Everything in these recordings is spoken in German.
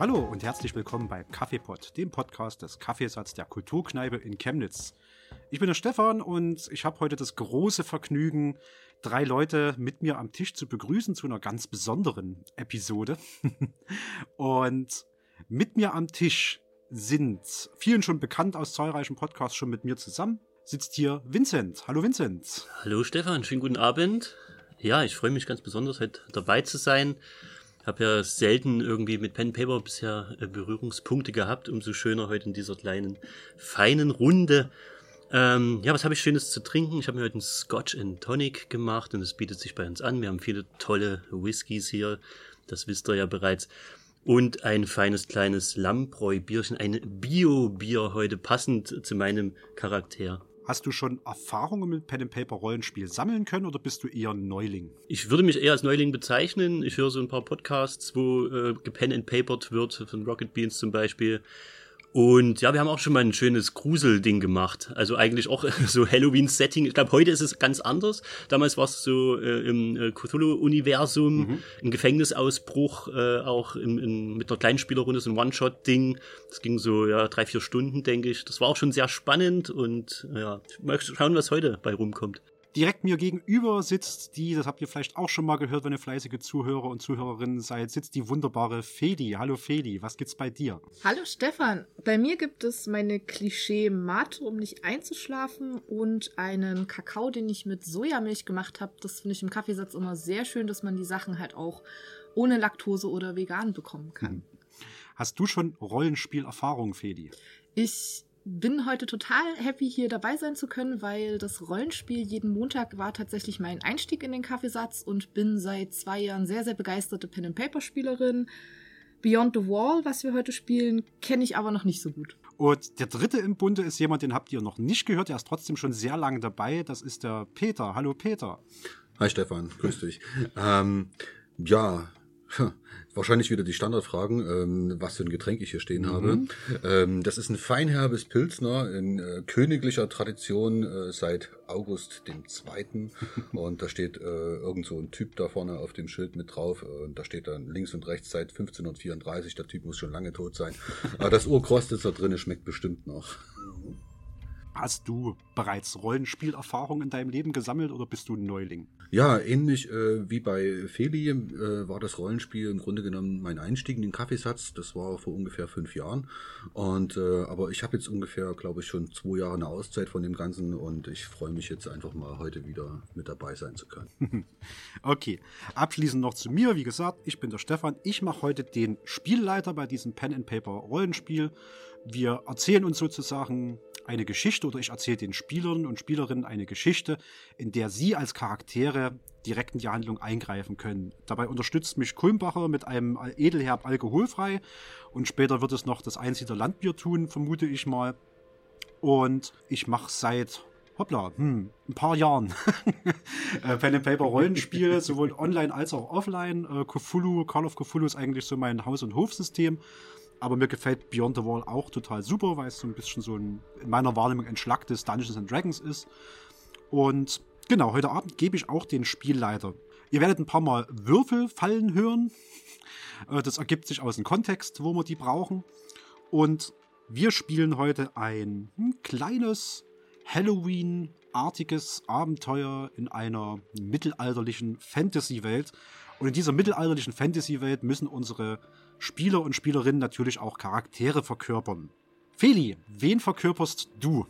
Hallo und herzlich willkommen bei Kaffeepot, dem Podcast des Kaffeesatz der Kulturkneipe in Chemnitz. Ich bin der Stefan und ich habe heute das große Vergnügen, drei Leute mit mir am Tisch zu begrüßen zu einer ganz besonderen Episode. und mit mir am Tisch sind vielen schon bekannt aus zahlreichen Podcasts schon mit mir zusammen. Sitzt hier Vincent. Hallo Vincent. Hallo Stefan, schönen guten Abend. Ja, ich freue mich ganz besonders, heute dabei zu sein. Habe ja selten irgendwie mit Pen Paper bisher äh, Berührungspunkte gehabt. Umso schöner heute in dieser kleinen, feinen Runde. Ähm, ja, was habe ich Schönes zu trinken? Ich habe mir heute einen Scotch and Tonic gemacht und es bietet sich bei uns an. Wir haben viele tolle Whiskys hier. Das wisst ihr ja bereits. Und ein feines kleines Lammbräu-Bierchen, ein Bio-Bier heute passend zu meinem Charakter. Hast du schon Erfahrungen mit Pen and Paper Rollenspiel sammeln können oder bist du eher Neuling? Ich würde mich eher als Neuling bezeichnen. Ich höre so ein paar Podcasts, wo äh, gepen and papered wird, von Rocket Beans zum Beispiel. Und ja, wir haben auch schon mal ein schönes Grusel-Ding gemacht. Also eigentlich auch so Halloween-Setting. Ich glaube, heute ist es ganz anders. Damals war es so äh, im äh, Cthulhu-Universum, mhm. ein Gefängnisausbruch, äh, auch in, in, mit einer Kleinspielerrunde, so ein One-Shot-Ding. Das ging so ja drei, vier Stunden, denke ich. Das war auch schon sehr spannend und ja, mal schauen, was heute bei rumkommt. Direkt mir gegenüber sitzt die, das habt ihr vielleicht auch schon mal gehört, wenn ihr fleißige Zuhörer und Zuhörerinnen seid, sitzt die wunderbare Fedi. Hallo Fedi, was gibt's bei dir? Hallo Stefan, bei mir gibt es meine Klischee-Mate, um nicht einzuschlafen und einen Kakao, den ich mit Sojamilch gemacht habe. Das finde ich im Kaffeesatz immer sehr schön, dass man die Sachen halt auch ohne Laktose oder vegan bekommen kann. Hm. Hast du schon Rollenspielerfahrung, Fedi? Ich bin heute total happy, hier dabei sein zu können, weil das Rollenspiel jeden Montag war tatsächlich mein Einstieg in den Kaffeesatz und bin seit zwei Jahren sehr, sehr begeisterte Pen-and-Paper-Spielerin. Beyond the Wall, was wir heute spielen, kenne ich aber noch nicht so gut. Und der dritte im Bunde ist jemand, den habt ihr noch nicht gehört, der ist trotzdem schon sehr lange dabei. Das ist der Peter. Hallo Peter. Hi Stefan, grüß dich. ähm, ja, Wahrscheinlich wieder die Standardfragen, ähm, was für ein Getränk ich hier stehen mhm. habe. Ähm, das ist ein feinherbes Pilzner in äh, königlicher Tradition äh, seit August dem Zweiten. und da steht äh, irgend so ein Typ da vorne auf dem Schild mit drauf. Und da steht dann links und rechts seit 1534. Der Typ muss schon lange tot sein. Aber das Urkrost ist da drin, schmeckt bestimmt noch. Hast du bereits Rollenspielerfahrung in deinem Leben gesammelt oder bist du ein Neuling? Ja, ähnlich äh, wie bei Feli äh, war das Rollenspiel im Grunde genommen mein Einstieg in den Kaffeesatz. Das war vor ungefähr fünf Jahren. Und äh, aber ich habe jetzt ungefähr, glaube ich, schon zwei Jahre eine Auszeit von dem Ganzen und ich freue mich jetzt einfach mal heute wieder mit dabei sein zu können. okay, abschließend noch zu mir. Wie gesagt, ich bin der Stefan. Ich mache heute den Spielleiter bei diesem Pen and Paper Rollenspiel. Wir erzählen uns sozusagen eine Geschichte oder ich erzähle den Spielern und Spielerinnen eine Geschichte, in der sie als Charaktere direkt in die Handlung eingreifen können. Dabei unterstützt mich Kulmbacher mit einem Edelherb alkoholfrei und später wird es noch das Einsiedler Landbier tun, vermute ich mal. Und ich mache seit hoppla, hm, ein paar Jahren. äh, Pen and Paper Rollenspiel, sowohl online als auch offline. Äh, Cthulhu, Call of Cthulhu ist eigentlich so mein Haus- und Hofsystem. Aber mir gefällt Beyond the Wall auch total super, weil es so ein bisschen so ein, in meiner Wahrnehmung entschlacktes Dungeons and Dragons ist. Und genau, heute Abend gebe ich auch den Spielleiter. Ihr werdet ein paar Mal Würfel fallen hören. Äh, das ergibt sich aus dem Kontext, wo wir die brauchen. Und wir spielen heute ein hm, kleines Halloween-artiges Abenteuer in einer mittelalterlichen Fantasy-Welt. Und in dieser mittelalterlichen Fantasy-Welt müssen unsere Spieler und Spielerinnen natürlich auch Charaktere verkörpern. Feli, wen verkörperst du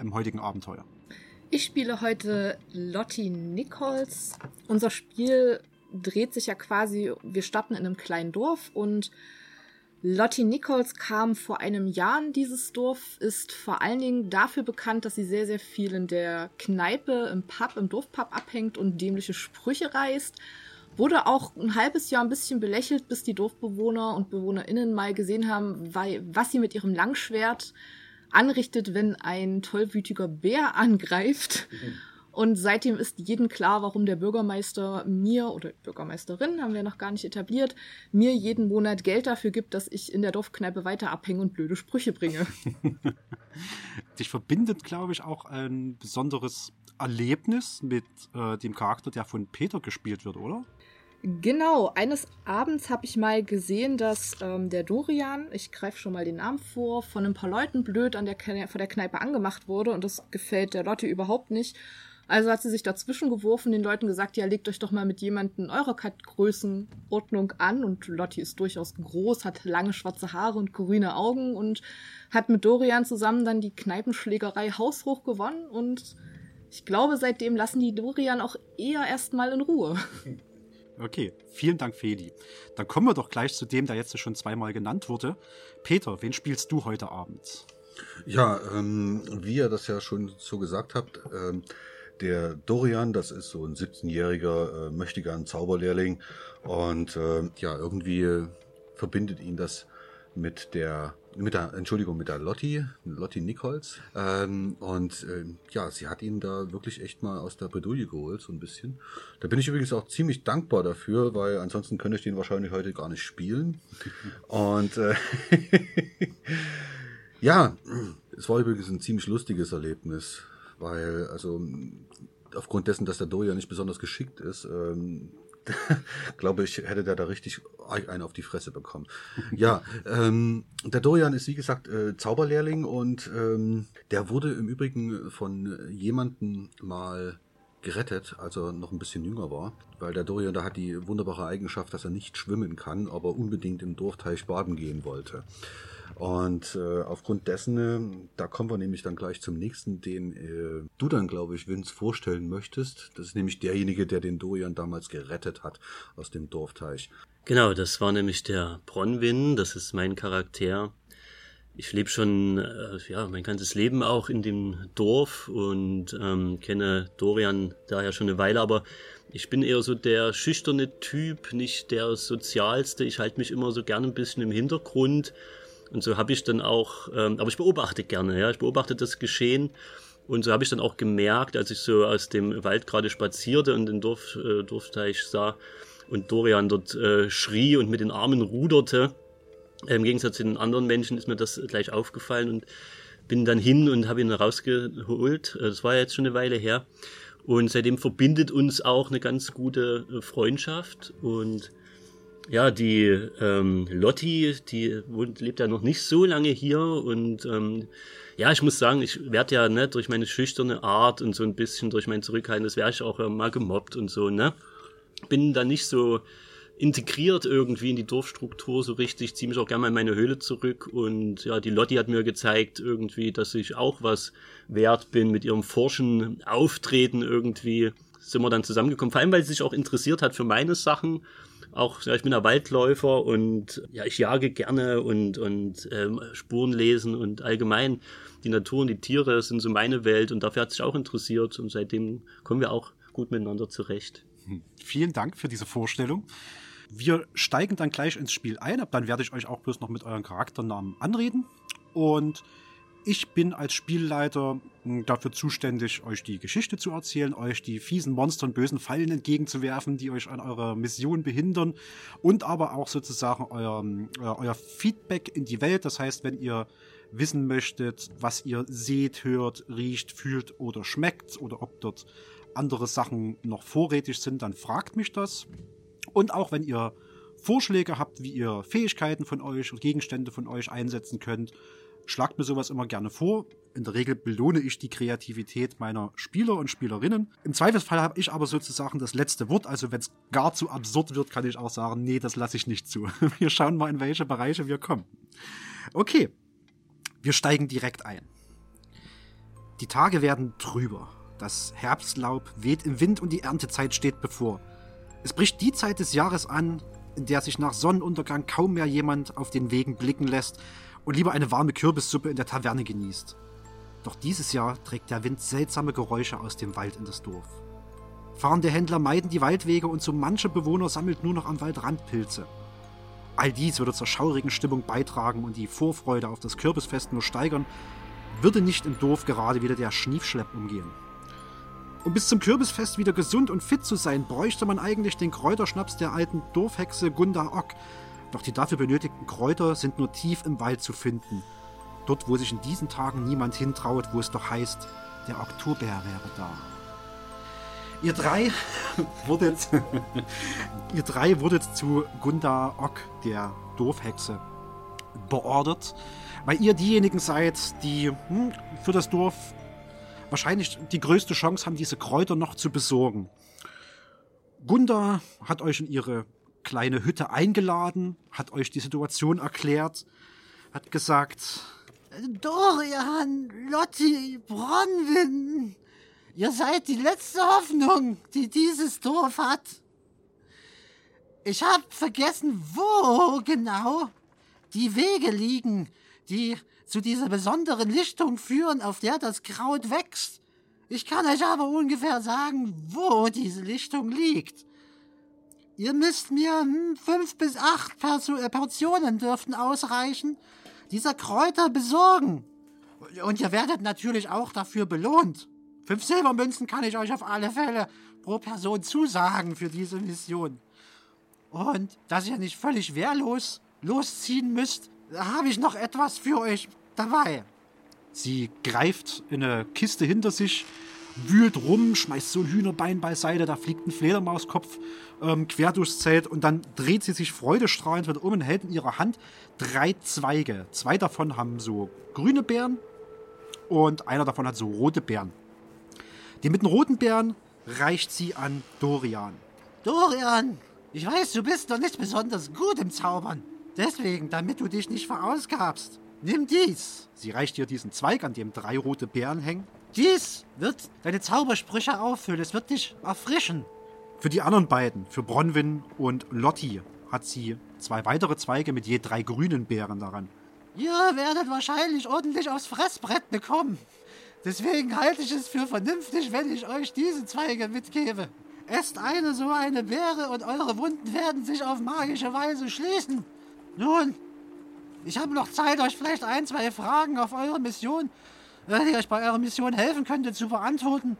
im heutigen Abenteuer? Ich spiele heute Lottie Nichols. Unser Spiel dreht sich ja quasi, wir starten in einem kleinen Dorf und Lottie Nichols kam vor einem Jahr in dieses Dorf, ist vor allen Dingen dafür bekannt, dass sie sehr, sehr viel in der Kneipe, im Pub, im Dorfpub abhängt und dämliche Sprüche reißt. Wurde auch ein halbes Jahr ein bisschen belächelt, bis die Dorfbewohner und BewohnerInnen mal gesehen haben, weil, was sie mit ihrem Langschwert anrichtet, wenn ein tollwütiger Bär angreift. Mhm. Und seitdem ist jedem klar, warum der Bürgermeister mir oder Bürgermeisterin, haben wir noch gar nicht etabliert, mir jeden Monat Geld dafür gibt, dass ich in der Dorfkneipe weiter abhänge und blöde Sprüche bringe. Dich verbindet, glaube ich, auch ein besonderes Erlebnis mit äh, dem Charakter, der von Peter gespielt wird, oder? Genau, eines Abends habe ich mal gesehen, dass ähm, der Dorian, ich greife schon mal den Namen vor, von ein paar Leuten blöd an der, vor der Kneipe angemacht wurde und das gefällt der Lotte überhaupt nicht. Also hat sie sich dazwischen geworfen, den Leuten gesagt, ja, legt euch doch mal mit jemandem eurer Größenordnung an. Und Lotti ist durchaus groß, hat lange schwarze Haare und grüne Augen und hat mit Dorian zusammen dann die Kneipenschlägerei haushoch gewonnen. Und ich glaube, seitdem lassen die Dorian auch eher erstmal in Ruhe. Okay, vielen Dank, Feli. Dann kommen wir doch gleich zu dem, der jetzt schon zweimal genannt wurde. Peter, wen spielst du heute Abend? Ja, ähm, wie ihr das ja schon so gesagt habt, ähm, der Dorian, das ist so ein 17-jähriger, äh, möchtegern Zauberlehrling und äh, ja, irgendwie verbindet ihn das mit der mit der, Entschuldigung, mit der Lotti, Lotti Nichols. Ähm, und äh, ja, sie hat ihn da wirklich echt mal aus der Bredouille geholt, so ein bisschen. Da bin ich übrigens auch ziemlich dankbar dafür, weil ansonsten könnte ich den wahrscheinlich heute gar nicht spielen. Und äh, ja, es war übrigens ein ziemlich lustiges Erlebnis, weil, also aufgrund dessen, dass der Doja nicht besonders geschickt ist, ähm, glaube ich, hätte der da richtig einen auf die Fresse bekommen. Ja, ähm, der Dorian ist wie gesagt äh, Zauberlehrling und ähm, der wurde im Übrigen von jemandem mal gerettet, als er noch ein bisschen jünger war, weil der Dorian da hat die wunderbare Eigenschaft, dass er nicht schwimmen kann, aber unbedingt im Dorfteich baden gehen wollte. Und äh, aufgrund dessen, äh, da kommen wir nämlich dann gleich zum nächsten, den äh, du dann, glaube ich, Vince, vorstellen möchtest. Das ist nämlich derjenige, der den Dorian damals gerettet hat aus dem Dorfteich. Genau, das war nämlich der Bronwyn, das ist mein Charakter. Ich lebe schon äh, ja mein ganzes Leben auch in dem Dorf und ähm, kenne Dorian daher schon eine Weile, aber ich bin eher so der schüchterne Typ, nicht der sozialste. Ich halte mich immer so gerne ein bisschen im Hintergrund und so habe ich dann auch, ähm, aber ich beobachte gerne, ja, ich beobachte das Geschehen. Und so habe ich dann auch gemerkt, als ich so aus dem Wald gerade spazierte und den Dorf, äh, Dorfteich sah und Dorian dort äh, schrie und mit den Armen ruderte, äh, im Gegensatz zu den anderen Menschen ist mir das gleich aufgefallen und bin dann hin und habe ihn rausgeholt. Äh, das war ja jetzt schon eine Weile her. Und seitdem verbindet uns auch eine ganz gute äh, Freundschaft und ja, die ähm, Lotti, die wohnt, lebt ja noch nicht so lange hier und ähm, ja, ich muss sagen, ich werde ja ne, durch meine schüchterne Art und so ein bisschen durch mein Zurückhalten, das wäre ich auch äh, mal gemobbt und so, ne? Bin da nicht so integriert irgendwie in die Dorfstruktur so richtig, ziehe mich auch gerne mal in meine Höhle zurück und ja, die Lotti hat mir gezeigt irgendwie, dass ich auch was wert bin mit ihrem forschen Auftreten irgendwie sind wir dann zusammengekommen, vor allem weil sie sich auch interessiert hat für meine Sachen auch, ja, ich bin ein Waldläufer und ja, ich jage gerne und, und ähm, Spuren lesen und allgemein die Natur und die Tiere sind so meine Welt und dafür hat sich auch interessiert und seitdem kommen wir auch gut miteinander zurecht. Hm. Vielen Dank für diese Vorstellung. Wir steigen dann gleich ins Spiel ein, ab dann werde ich euch auch bloß noch mit euren Charakternamen anreden und ich bin als Spielleiter hm, dafür zuständig, euch die Geschichte zu erzählen, euch die fiesen Monster und bösen Fallen entgegenzuwerfen, die euch an eurer Mission behindern und aber auch sozusagen euer, äh, euer Feedback in die Welt. Das heißt, wenn ihr wissen möchtet, was ihr seht, hört, riecht, fühlt oder schmeckt oder ob dort andere Sachen noch vorrätig sind, dann fragt mich das. Und auch wenn ihr Vorschläge habt, wie ihr Fähigkeiten von euch und Gegenstände von euch einsetzen könnt, schlagt mir sowas immer gerne vor. In der Regel belohne ich die Kreativität meiner Spieler und Spielerinnen. Im Zweifelsfall habe ich aber sozusagen das letzte Wort. Also wenn es gar zu absurd wird, kann ich auch sagen, nee, das lasse ich nicht zu. Wir schauen mal, in welche Bereiche wir kommen. Okay, wir steigen direkt ein. Die Tage werden trüber. Das Herbstlaub weht im Wind und die Erntezeit steht bevor. Es bricht die Zeit des Jahres an, in der sich nach Sonnenuntergang kaum mehr jemand auf den Wegen blicken lässt und lieber eine warme Kürbissuppe in der Taverne genießt. Doch dieses Jahr trägt der Wind seltsame Geräusche aus dem Wald in das Dorf. Fahrende Händler meiden die Waldwege und so manche Bewohner sammelt nur noch am Waldrand Pilze. All dies würde zur schaurigen Stimmung beitragen und die Vorfreude auf das Kürbisfest nur steigern, würde nicht im Dorf gerade wieder der Schniefschlepp umgehen. Um bis zum Kürbisfest wieder gesund und fit zu sein, bräuchte man eigentlich den Kräuterschnaps der alten Dorfhexe Gunda Ock, doch die dafür benötigten Kräuter sind nur tief im Wald zu finden. Dort, wo sich in diesen Tagen niemand hintraut, wo es doch heißt, der Oktober wäre da. Ihr drei wurdet, ihr drei wurdet zu Gunda Ock, der Dorfhexe, beordert, weil ihr diejenigen seid, die hm, für das Dorf wahrscheinlich die größte Chance haben, diese Kräuter noch zu besorgen. Gunda hat euch in ihre kleine Hütte eingeladen, hat euch die Situation erklärt, hat gesagt, Dorian, Lotti, Bronwyn, ihr seid die letzte Hoffnung, die dieses Dorf hat. Ich hab vergessen, wo genau die Wege liegen, die zu dieser besonderen Lichtung führen, auf der das Kraut wächst. Ich kann euch aber ungefähr sagen, wo diese Lichtung liegt. Ihr müsst mir hm, fünf bis acht Perso äh, Portionen dürften ausreichen, dieser Kräuter besorgen. Und ihr werdet natürlich auch dafür belohnt. Fünf Silbermünzen kann ich euch auf alle Fälle pro Person zusagen für diese Mission. Und dass ihr nicht völlig wehrlos losziehen müsst, habe ich noch etwas für euch dabei. Sie greift in eine Kiste hinter sich, wühlt rum, schmeißt so ein Hühnerbein beiseite, da fliegt ein Fledermauskopf ähm, quer durchs Zelt und dann dreht sie sich freudestrahlend wieder um und hält in ihrer Hand drei Zweige. Zwei davon haben so grüne Beeren und einer davon hat so rote Beeren. Die mit den roten Beeren reicht sie an Dorian. Dorian, ich weiß, du bist doch nicht besonders gut im Zaubern. Deswegen, damit du dich nicht verausgabst, nimm dies. Sie reicht ihr diesen Zweig, an dem drei rote Beeren hängen. Dies wird deine Zaubersprüche auffüllen. Es wird dich erfrischen. Für die anderen beiden, für Bronwyn und Lotti, hat sie zwei weitere Zweige mit je drei grünen Beeren daran. Ihr werdet wahrscheinlich ordentlich aufs Fressbrett bekommen. Deswegen halte ich es für vernünftig, wenn ich euch diese Zweige mitgebe. Esst eine so eine Beere und eure Wunden werden sich auf magische Weise schließen. Nun, ich habe noch Zeit, euch vielleicht ein, zwei Fragen auf eure Mission, äh, die euch bei eurer Mission helfen könnte, zu beantworten.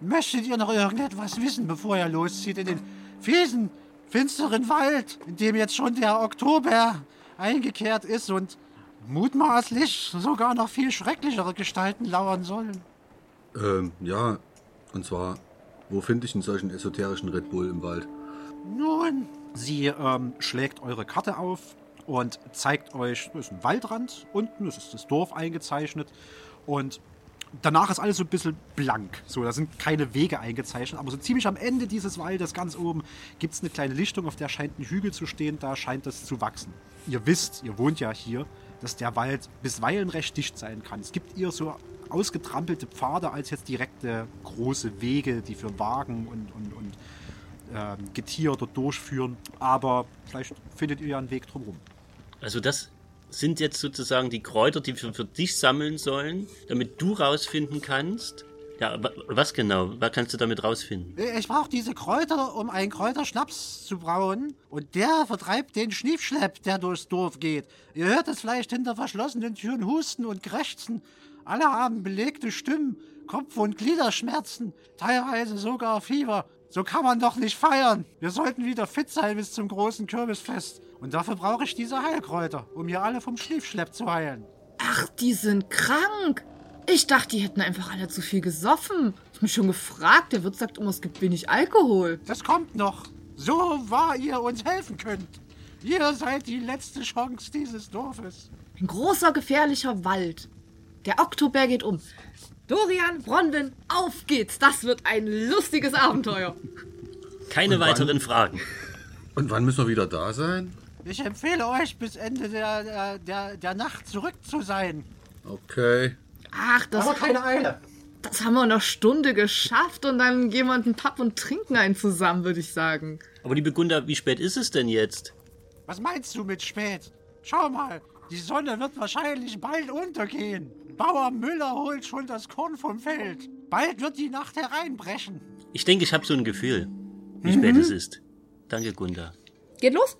Möchtet ihr noch irgendetwas wissen, bevor ihr loszieht in den fiesen, finsteren Wald, in dem jetzt schon der Oktober eingekehrt ist und mutmaßlich sogar noch viel schrecklichere Gestalten lauern sollen? Ähm, ja, und zwar, wo finde ich einen solchen esoterischen Red Bull im Wald? Nun, Sie ähm, schlägt eure Karte auf und zeigt euch, das ist ein Waldrand, unten das ist das Dorf eingezeichnet und danach ist alles so ein bisschen blank. So, da sind keine Wege eingezeichnet, aber so ziemlich am Ende dieses Waldes, ganz oben, gibt es eine kleine Lichtung, auf der scheint ein Hügel zu stehen, da scheint es zu wachsen. Ihr wisst, ihr wohnt ja hier, dass der Wald bisweilen recht dicht sein kann. Es gibt eher so ausgetrampelte Pfade als jetzt direkte große Wege, die für Wagen und, und, und ähm, Getier dort durchführen. Aber vielleicht findet ihr ja einen Weg drumherum. Also das sind jetzt sozusagen die Kräuter, die wir für dich sammeln sollen, damit du rausfinden kannst. Ja, wa- was genau? Was kannst du damit rausfinden? ich brauche diese Kräuter, um einen Kräuterschnaps zu brauen. Und der vertreibt den Schniefschlepp, der durchs Dorf geht. Ihr hört es vielleicht hinter verschlossenen Türen husten und krächzen. Alle haben belegte Stimmen, Kopf- und Gliederschmerzen, teilweise sogar Fieber. So kann man doch nicht feiern. Wir sollten wieder fit sein bis zum großen Kürbisfest. Und dafür brauche ich diese Heilkräuter, um hier alle vom Schniefschlepp zu heilen. Ach, die sind krank. Ich dachte, die hätten einfach alle zu viel gesoffen. Ich mich schon gefragt, der Wirt sagt immer, es gibt wenig Alkohol. Das kommt noch. So wahr ihr uns helfen könnt. Ihr seid die letzte Chance dieses Dorfes. Ein großer, gefährlicher Wald. Der Oktober geht um. Dorian, Bronwyn, auf geht's. Das wird ein lustiges Abenteuer. Keine Und wann? weiteren Fragen. Und wann müssen wir wieder da sein? Ich empfehle euch, bis Ende der, der, der, Nacht zurück zu sein. Okay. Ach, das, Eile. das haben wir in einer Stunde geschafft und dann gehen wir in den Pub und trinken einen zusammen, würde ich sagen. Aber liebe Gunda, wie spät ist es denn jetzt? Was meinst du mit spät? Schau mal, die Sonne wird wahrscheinlich bald untergehen. Bauer Müller holt schon das Korn vom Feld. Bald wird die Nacht hereinbrechen. Ich denke, ich habe so ein Gefühl, wie spät es ist. Danke, Gunda. Geht los.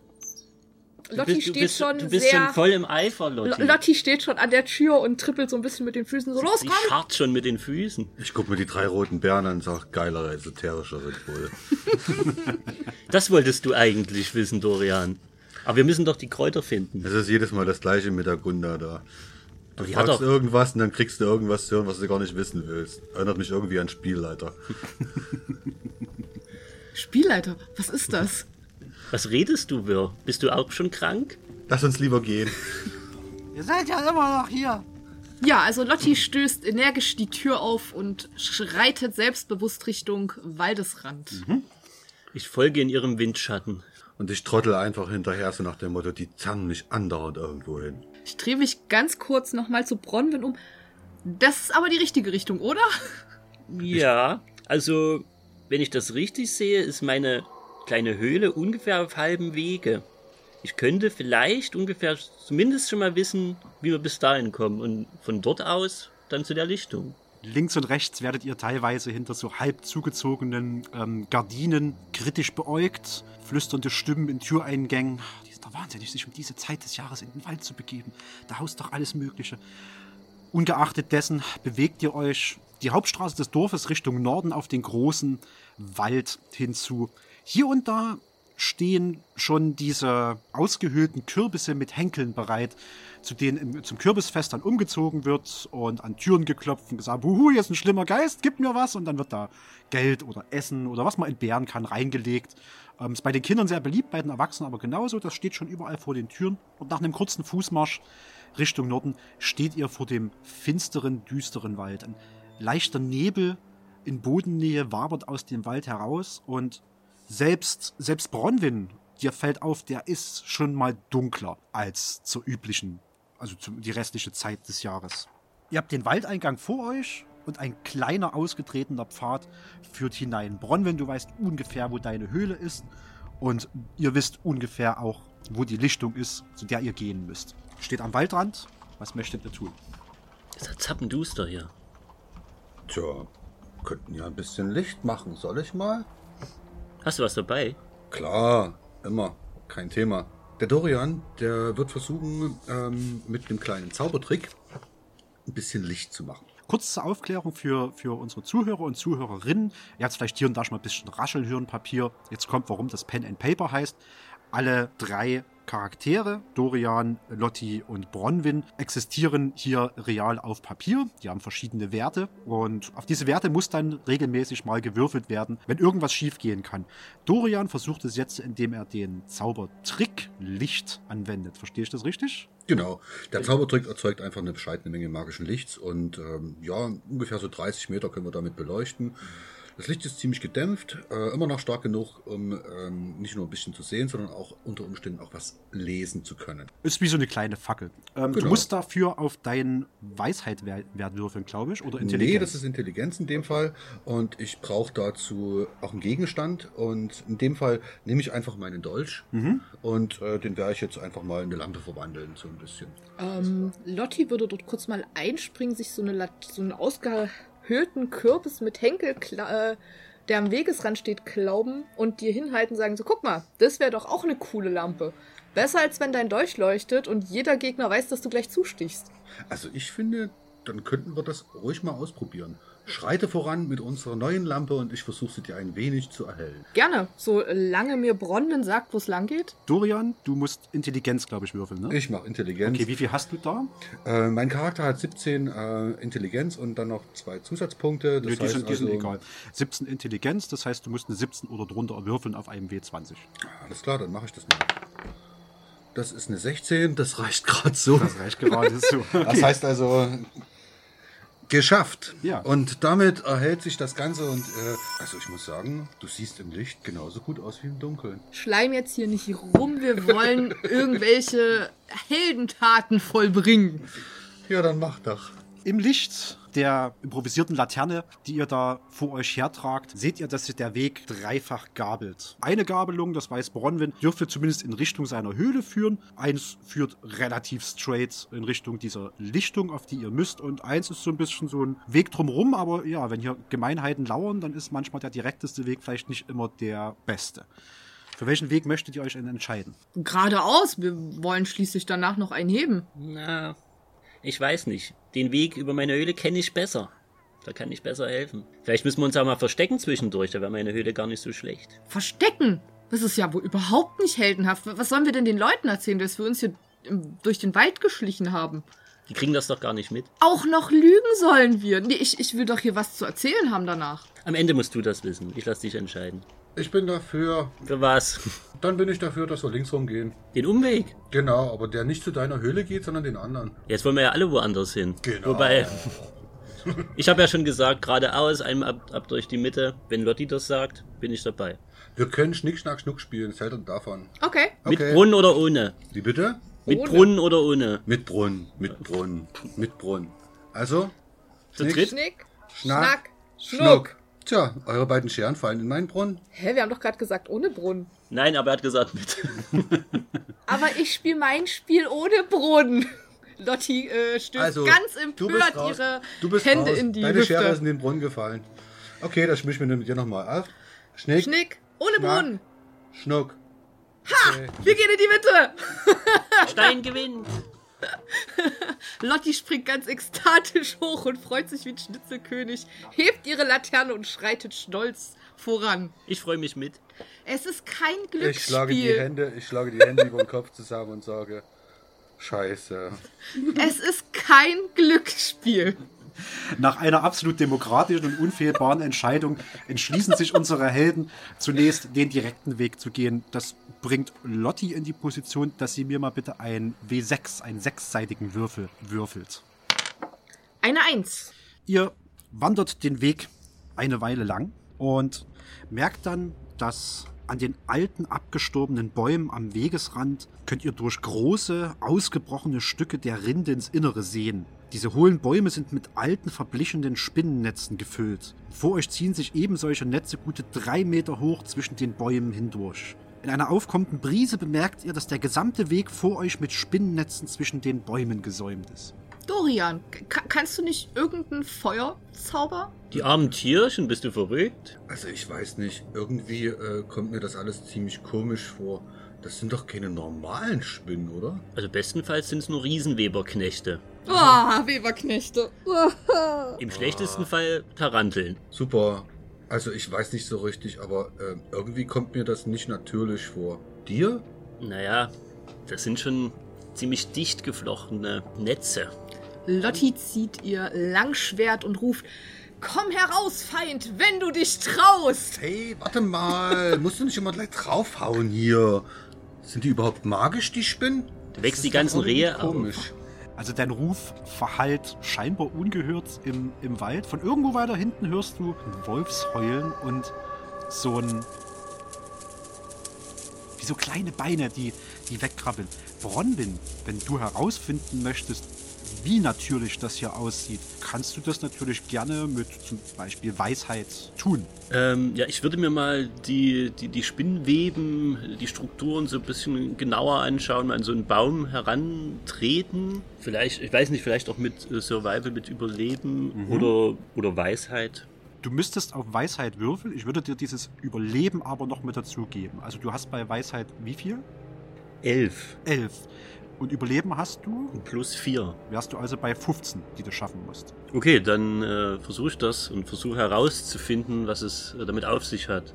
Du Lotti bist, du steht bist, schon du bist sehr... schon voll im Eifer, Lotti. Lotti steht schon an der Tür und trippelt so ein bisschen mit den Füßen so, los, Sie komm! scharrt schon mit den Füßen. Ich gucke mir die drei roten Bären an und sag, geiler esoterischer Bull. Das wolltest du eigentlich wissen, Dorian. Aber wir müssen doch die Kräuter finden. Es ist jedes Mal das gleiche mit der Gunda da. Du Die hat fragst doch- irgendwas und dann kriegst du irgendwas zu hören, was du gar nicht wissen willst. Erinnert mich irgendwie an Spielleiter. Spielleiter, was ist das? Was redest du, Wirr? Bist du auch schon krank? Lass uns lieber gehen. Ihr seid ja immer noch hier. Ja, also Lotti stößt energisch die Tür auf und schreitet selbstbewusst Richtung Waldesrand. Ich folge in ihrem Windschatten. Und ich trottel einfach hinterher, so nach dem Motto, die zangen mich andauernd irgendwo hin. Ich drehe mich ganz kurz nochmal zu Bronwyn um. Das ist aber die richtige Richtung, oder? Ja, also, wenn ich das richtig sehe, ist meine kleine Höhle ungefähr auf halbem Wege. Ich könnte vielleicht ungefähr zumindest schon mal wissen, wie wir bis dahin kommen und von dort aus dann zu der Lichtung. Links und rechts werdet ihr teilweise hinter so halb zugezogenen ähm, Gardinen kritisch beäugt. Flüsternde Stimmen in Türeingängen. Die ist doch wahnsinnig, sich um diese Zeit des Jahres in den Wald zu begeben. Da haust doch alles Mögliche. Ungeachtet dessen bewegt ihr euch die Hauptstraße des Dorfes Richtung Norden auf den großen Wald hinzu. Hier und da stehen schon diese ausgehöhlten Kürbisse mit Henkeln bereit, zu denen im, zum Kürbisfest dann umgezogen wird und an Türen geklopft und gesagt, huhu, hier ist ein schlimmer Geist, gib mir was. Und dann wird da Geld oder Essen oder was man entbehren kann, reingelegt. Ähm, ist bei den Kindern sehr beliebt, bei den Erwachsenen aber genauso. Das steht schon überall vor den Türen. Und nach einem kurzen Fußmarsch Richtung Norden steht ihr vor dem finsteren, düsteren Wald. Ein leichter Nebel in Bodennähe wabert aus dem Wald heraus und selbst, selbst Bronwyn, dir fällt auf, der ist schon mal dunkler als zur üblichen, also die restliche Zeit des Jahres. Ihr habt den Waldeingang vor euch und ein kleiner ausgetretener Pfad führt hinein. Bronwyn, du weißt ungefähr, wo deine Höhle ist und ihr wisst ungefähr auch, wo die Lichtung ist, zu der ihr gehen müsst. Steht am Waldrand. Was möchtet ihr tun? Ist ja zappenduster hier. Tja, könnten ja ein bisschen Licht machen. Soll ich mal? Hast du was dabei? Klar, immer. Kein Thema. Der Dorian, der wird versuchen, ähm, mit einem kleinen Zaubertrick ein bisschen Licht zu machen. Kurz zur Aufklärung für, für unsere Zuhörer und Zuhörerinnen. Ihr habt vielleicht hier und da schon mal ein bisschen rascheln hören, Papier. Jetzt kommt, warum das Pen and Paper heißt. Alle drei Charaktere, Dorian, Lotti und Bronwyn, existieren hier real auf Papier. Die haben verschiedene Werte und auf diese Werte muss dann regelmäßig mal gewürfelt werden, wenn irgendwas schiefgehen kann. Dorian versucht es jetzt, indem er den Zaubertrick Licht anwendet. Verstehe ich das richtig? Genau. Der Zaubertrick erzeugt einfach eine bescheidene Menge magischen Lichts und ähm, ja, ungefähr so 30 Meter können wir damit beleuchten. Das Licht ist ziemlich gedämpft, äh, immer noch stark genug, um ähm, nicht nur ein bisschen zu sehen, sondern auch unter Umständen auch was lesen zu können. Ist wie so eine kleine Fackel. Ähm, Du Genau. musst dafür auf deinen Weisheit-Wert würfeln, glaube ich, oder Intelligenz. Nee, das ist Intelligenz in dem Fall und ich brauche dazu auch einen Gegenstand und in dem Fall nehme ich einfach meinen Dolch und äh, den werde ich jetzt einfach mal in eine Lampe verwandeln, so ein bisschen. Ähm, Lotti würde dort kurz mal einspringen, sich so, eine, so einen ausgehöhlten Kürbis mit Henkel, äh, der am Wegesrand steht, glauben und dir hinhalten, sagen so, guck mal, das wäre doch auch eine coole Lampe. Besser als wenn dein Dolch leuchtet und jeder Gegner weiß, dass du gleich zustichst. Also ich finde, dann könnten wir das ruhig mal ausprobieren. Schreite voran mit unserer neuen Lampe und ich versuche sie dir ein wenig zu erhellen. Gerne, solange mir Bronwyn sagt, wo es lang geht. Dorian, du musst Intelligenz, glaube ich, würfeln, ne? Ich mache Intelligenz. Okay, wie viel hast du da? äh, mein Charakter hat 17 äh, Intelligenz und dann noch zwei Zusatzpunkte. Das Nö, die heißt sind, die sind also, egal. 17 Intelligenz, das heißt, du musst eine 17 oder drunter würfeln auf einem W20. Alles klar, dann mache ich das mal. Das ist eine 16, das reicht gerade so. Das reicht gerade so. Das heißt also, geschafft. Ja. Und damit erhält sich das Ganze und, äh, also ich muss sagen, du siehst im Licht genauso gut aus wie im Dunkeln. Schleim jetzt hier nicht rum, wir wollen irgendwelche Heldentaten vollbringen. Ja, dann mach doch. Im Licht der improvisierten Laterne, die ihr da vor euch hertragt, seht ihr, dass sich der Weg dreifach gabelt. Eine Gabelung, das weiß Bronwyn, dürfte zumindest in Richtung seiner Höhle führen. Eins führt relativ straight in Richtung dieser Lichtung, auf die ihr müsst. Und eins ist so ein bisschen so ein Weg drumrum. Aber ja, wenn hier Gemeinheiten lauern, dann ist manchmal der direkteste Weg vielleicht nicht immer der beste. Für welchen Weg möchtet ihr euch denn entscheiden? Geradeaus, wir wollen schließlich danach noch einen heben. Na, ich weiß nicht. Den Weg über meine Höhle kenne ich besser. Da kann ich besser helfen. Vielleicht müssen wir uns auch mal verstecken zwischendurch, da wäre meine Höhle gar nicht so schlecht. Verstecken? Das ist ja wohl überhaupt nicht heldenhaft. Was sollen wir denn den Leuten erzählen, dass wir uns hier im- durch den Wald geschlichen haben? Die kriegen das doch gar nicht mit. Auch noch lügen sollen wir. Nee, ich, ich will doch hier was zu erzählen haben danach. Am Ende musst du das wissen. Ich lass dich entscheiden. Ich bin dafür. Für was? Dann bin ich dafür, dass wir links rumgehen. Den Umweg. Genau, aber der nicht zu deiner Höhle geht, sondern den anderen. Jetzt wollen wir ja alle woanders hin. Genau. Wobei, ich habe ja schon gesagt, geradeaus, einmal ab, ab durch die Mitte. Wenn Lotti das sagt, bin ich dabei. Wir können Schnick, Schnack, Schnuck spielen. Es hält uns davon. Okay. Mit Okay. Brunnen oder ohne? Wie bitte? Mit Ohne. Brunnen oder ohne? Mit Brunnen, mit Brunnen, mit Brunnen. Also, Zu Schnick, dritt? Schnick, Schnack, Schnack, Schnuck. Schnuck. Tja, eure beiden Scheren fallen in meinen Brunnen. Hä, wir haben doch gerade gesagt ohne Brunnen. Nein, aber er hat gesagt mit. Aber ich spiele mein Spiel ohne Brunnen. Lotti äh, stößt Also, ganz empört ihre Du bist Hände raus. in die Deine Schere ist Hüfte. in den Brunnen gefallen. Okay, das schmisch mir mit dir nochmal auf. Schnick, Schnick, ohne Schnack. Brunnen. Schnuck. Wir gehen in die Mitte. Stein gewinnt. Lotti springt ganz ekstatisch hoch und freut sich wie ein Schnitzelkönig, hebt ihre Laterne und schreitet stolz voran. Ich freue mich mit. Es ist kein Ich schlage die Glücksspiel. Hände, ich schlage die Hände über den Kopf zusammen und sage, Scheiße. Es ist kein Glücksspiel. Nach einer absolut demokratischen und unfehlbaren Entscheidung entschließen sich unsere Helden zunächst den direkten Weg zu gehen. Das bringt Lotti in die Position, dass sie mir mal bitte ein W6, einen sechsseitigen Würfel würfelt. Eine Eins. Ihr wandert den Weg eine Weile lang und merkt dann, dass an den alten abgestorbenen Bäumen am Wegesrand könnt ihr durch große, ausgebrochene Stücke der Rinde ins Innere sehen. Diese hohlen Bäume sind mit alten, verblichenen Spinnennetzen gefüllt. Vor euch ziehen sich eben solche Netze gute drei Meter hoch zwischen den Bäumen hindurch. In einer aufkommenden Brise bemerkt ihr, dass der gesamte Weg vor euch mit Spinnennetzen zwischen den Bäumen gesäumt ist. Dorian, ka- kannst du nicht irgendein Feuer zaubern? Die armen Tierchen, bist du verrückt? Also ich weiß nicht, irgendwie äh, kommt mir das alles ziemlich komisch vor. Das sind doch keine normalen Spinnen, oder? Also bestenfalls sind es nur Riesenweberknechte. Ah, Weberknechte. Im schlechtesten Fall Taranteln. Super. Also ich weiß nicht so richtig, aber äh, irgendwie kommt mir das nicht natürlich vor. Dir? Naja, das sind schon ziemlich dicht geflochtene Netze. Lotti zieht ihr Langschwert und ruft: Komm heraus, Feind, wenn du dich traust! Hey, warte mal. Musst du nicht immer gleich draufhauen hier? Sind die überhaupt magisch, die Spinnen? Du wächst die ganzen Rehe auf. komisch. Also dein Ruf verhallt scheinbar ungehört im, im Wald. Von irgendwo weiter hinten hörst du ein Wolfsheulen und so ein... Wie so kleine Beine, die, die wegkrabbeln. Bronwyn, wenn du herausfinden möchtest, wie natürlich das hier aussieht, kannst du das natürlich gerne mit zum Beispiel Weisheit tun. Ähm, ja, ich würde mir mal die, die, die Spinnweben, die Strukturen so ein bisschen genauer anschauen, mal an so einen Baum herantreten. Vielleicht, ich weiß nicht, vielleicht auch mit äh, Survival, mit Überleben oder, oder Weisheit. Du müsstest auf Weisheit würfeln. Ich würde dir dieses Überleben aber noch mit dazu geben. Also du hast bei Weisheit wie viel? Elf Elf. Und Überleben hast du? plus vier. Wärst du also bei 15, die du schaffen musst. Okay, dann äh, versuche ich das und versuche herauszufinden, was es äh, damit auf sich hat.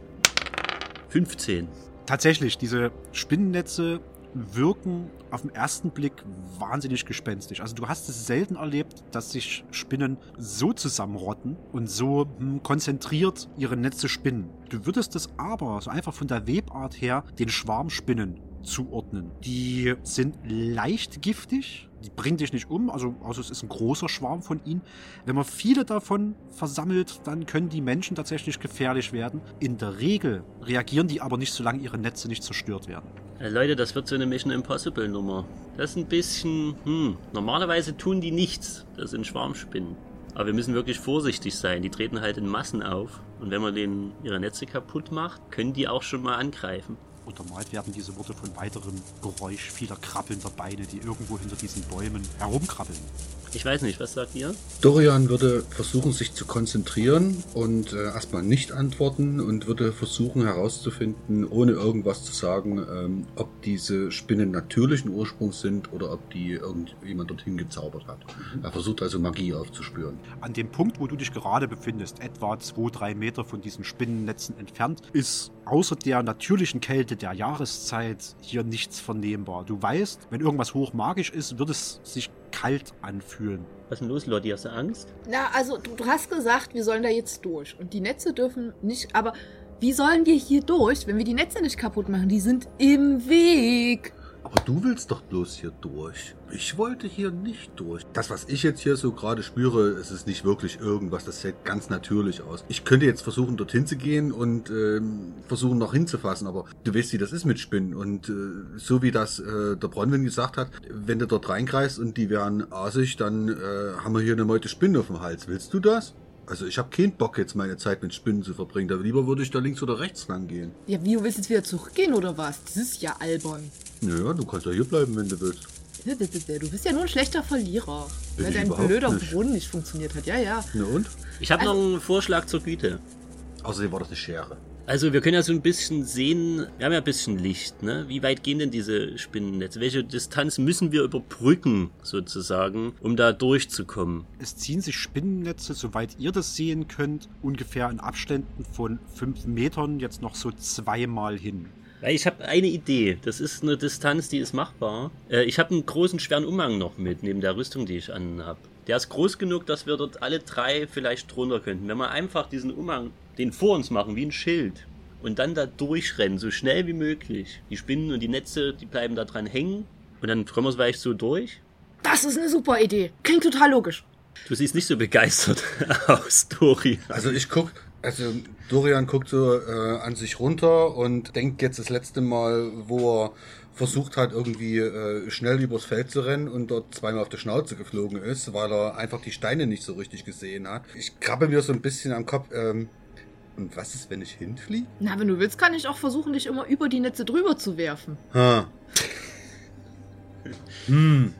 15. Tatsächlich, diese Spinnennetze wirken auf den ersten Blick wahnsinnig gespenstisch. Also du hast es selten erlebt, dass sich Spinnen so zusammenrotten und so hm, konzentriert ihre Netze spinnen. Du würdest es aber so einfach von der Webart her den Schwarmspinnen zuordnen. Die sind leicht giftig, die bringen dich nicht um, also, also es ist ein großer Schwarm von ihnen. Wenn man viele davon versammelt, dann können die Menschen tatsächlich gefährlich werden. In der Regel reagieren die aber nicht, solange ihre Netze nicht zerstört werden. Äh, Leute, das wird so eine Mission Impossible Nummer. Das ist ein bisschen, hm, normalerweise tun die nichts. Das sind Schwarmspinnen. Aber wir müssen wirklich vorsichtig sein. Die treten halt in Massen auf. Und wenn man denen ihre Netze kaputt macht, können die auch schon mal angreifen. Untermalt werden diese Worte von weiterem Geräusch vieler krabbelnder Beine, die irgendwo hinter diesen Bäumen herumkrabbeln. Ich weiß nicht, was sagt ihr? Dorian würde versuchen, sich zu konzentrieren und äh, erstmal nicht antworten und würde versuchen herauszufinden, ohne irgendwas zu sagen, ähm, ob diese Spinnen natürlichen Ursprungs sind oder ob die irgendjemand dorthin gezaubert hat. Er versucht also Magie aufzuspüren. An dem Punkt, wo du dich gerade befindest, etwa zwei, drei Meter von diesen Spinnennetzen entfernt, ist außer der natürlichen Kälte der Jahreszeit hier nichts vernehmbar. Du weißt, wenn irgendwas hochmagisch ist, wird es sich kalt anfühlen. Was ist denn los, Lotti? Hast du Angst? Na, also du, du hast gesagt, wir sollen da jetzt durch. Und die Netze dürfen nicht. Aber wie sollen wir hier durch, wenn wir die Netze nicht kaputt machen? Die sind im Weg. Aber du willst doch bloß hier durch. Ich wollte hier nicht durch. Das, was ich jetzt hier so gerade spüre, es ist nicht wirklich irgendwas. Das sieht ganz natürlich aus. Ich könnte jetzt versuchen, dorthin zu gehen und ähm, versuchen, noch hinzufassen. Aber du weißt, wie das ist mit Spinnen. Und äh, so wie das äh, der Bronwyn gesagt hat, wenn du dort reinkreist und die werden asig, dann äh, haben wir hier eine Meute Spinnen auf dem Hals. Willst du das? Also ich habe keinen Bock jetzt meine Zeit mit Spinnen zu verbringen. Da lieber würde ich da links oder rechts lang gehen. Ja, wie, du willst jetzt wieder zurückgehen oder was? Das ist ja albern. Naja, du kannst ja hier bleiben, wenn du willst. Du bist ja nur ein schlechter Verlierer. Bin weil dein blöder nicht. Brunnen nicht funktioniert hat. Ja, ja. Na und? Ich habe Also- noch einen Vorschlag zur Güte. Außerdem war das eine Schere. Also wir können ja so ein bisschen sehen, wir haben ja ein bisschen Licht, ne? Wie weit gehen denn diese Spinnennetze? Welche Distanz müssen wir überbrücken, sozusagen, um da durchzukommen? Es ziehen sich Spinnennetze, soweit ihr das sehen könnt, ungefähr in Abständen von fünf Metern jetzt noch so zweimal hin. Weil ich habe eine Idee. Das ist eine Distanz, die ist machbar. Äh, ich habe einen großen, schweren Umhang noch mit, neben der Rüstung, die ich anhab. Der ist groß genug, dass wir dort alle drei vielleicht drunter könnten. Wenn wir einfach diesen Umhang, den vor uns machen, wie ein Schild, und dann da durchrennen, so schnell wie möglich. Die Spinnen und die Netze, die bleiben da dran hängen. Und dann kommen wir vielleicht so durch. Das ist eine super Idee. Klingt total logisch. Du siehst nicht so begeistert aus, Dori. Also ich guck, also Dorian guckt so äh, an sich runter und denkt jetzt das letzte Mal, wo er versucht hat, irgendwie äh, schnell übers Feld zu rennen und dort zweimal auf die Schnauze geflogen ist, weil er einfach die Steine nicht so richtig gesehen hat. Ich krabbe mir so ein bisschen am Kopf. Ähm, und was ist, wenn ich hinfliege? Na, wenn du willst, kann ich auch versuchen, dich immer über die Netze drüber zu werfen. Ha. Hm.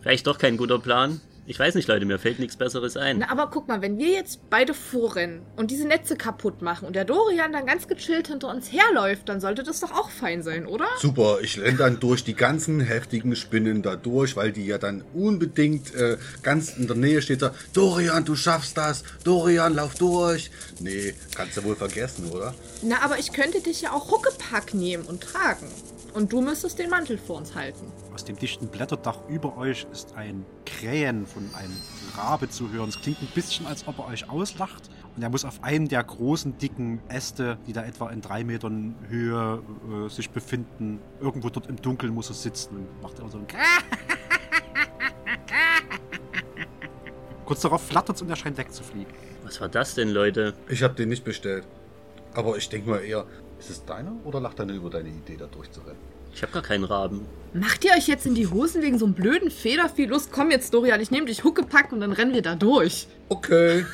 Vielleicht doch kein guter Plan. Ich weiß nicht, Leute, mir fällt nichts Besseres ein. Na, aber guck mal, wenn wir jetzt beide vorrennen und diese Netze kaputt machen und der Dorian dann ganz gechillt hinter uns herläuft, dann sollte das doch auch fein sein, oder? Super, ich renne dann durch die ganzen heftigen Spinnen da durch, weil die ja dann unbedingt äh, ganz in der Nähe steht. Da, Dorian, du schaffst das. Dorian, lauf durch. Nee, kannst du wohl vergessen, oder? Na, aber ich könnte dich ja auch Huckepack nehmen und tragen. Und du müsstest den Mantel vor uns halten. Aus dem dichten Blätterdach über euch ist ein Krähen von einem Rabe zu hören. Es klingt ein bisschen, als ob er euch auslacht. Und er muss auf einem der großen, dicken Äste, die da etwa in drei Metern Höhe äh, sich befinden, irgendwo dort im Dunkeln muss er sitzen und macht immer so ein Kurz darauf flattert es und er scheint wegzufliegen. Was war das denn, Leute? Ich habe den nicht bestellt. Aber ich denke mal eher, ist es deiner oder lacht nur über deine Idee, da durchzurennen? Ich habe gar keinen Raben. Macht ihr euch jetzt in die Hosen wegen so einem blöden Federvieh? Los, komm jetzt, Dorian, ich nehme dich Huckepack und dann rennen wir da durch. Okay.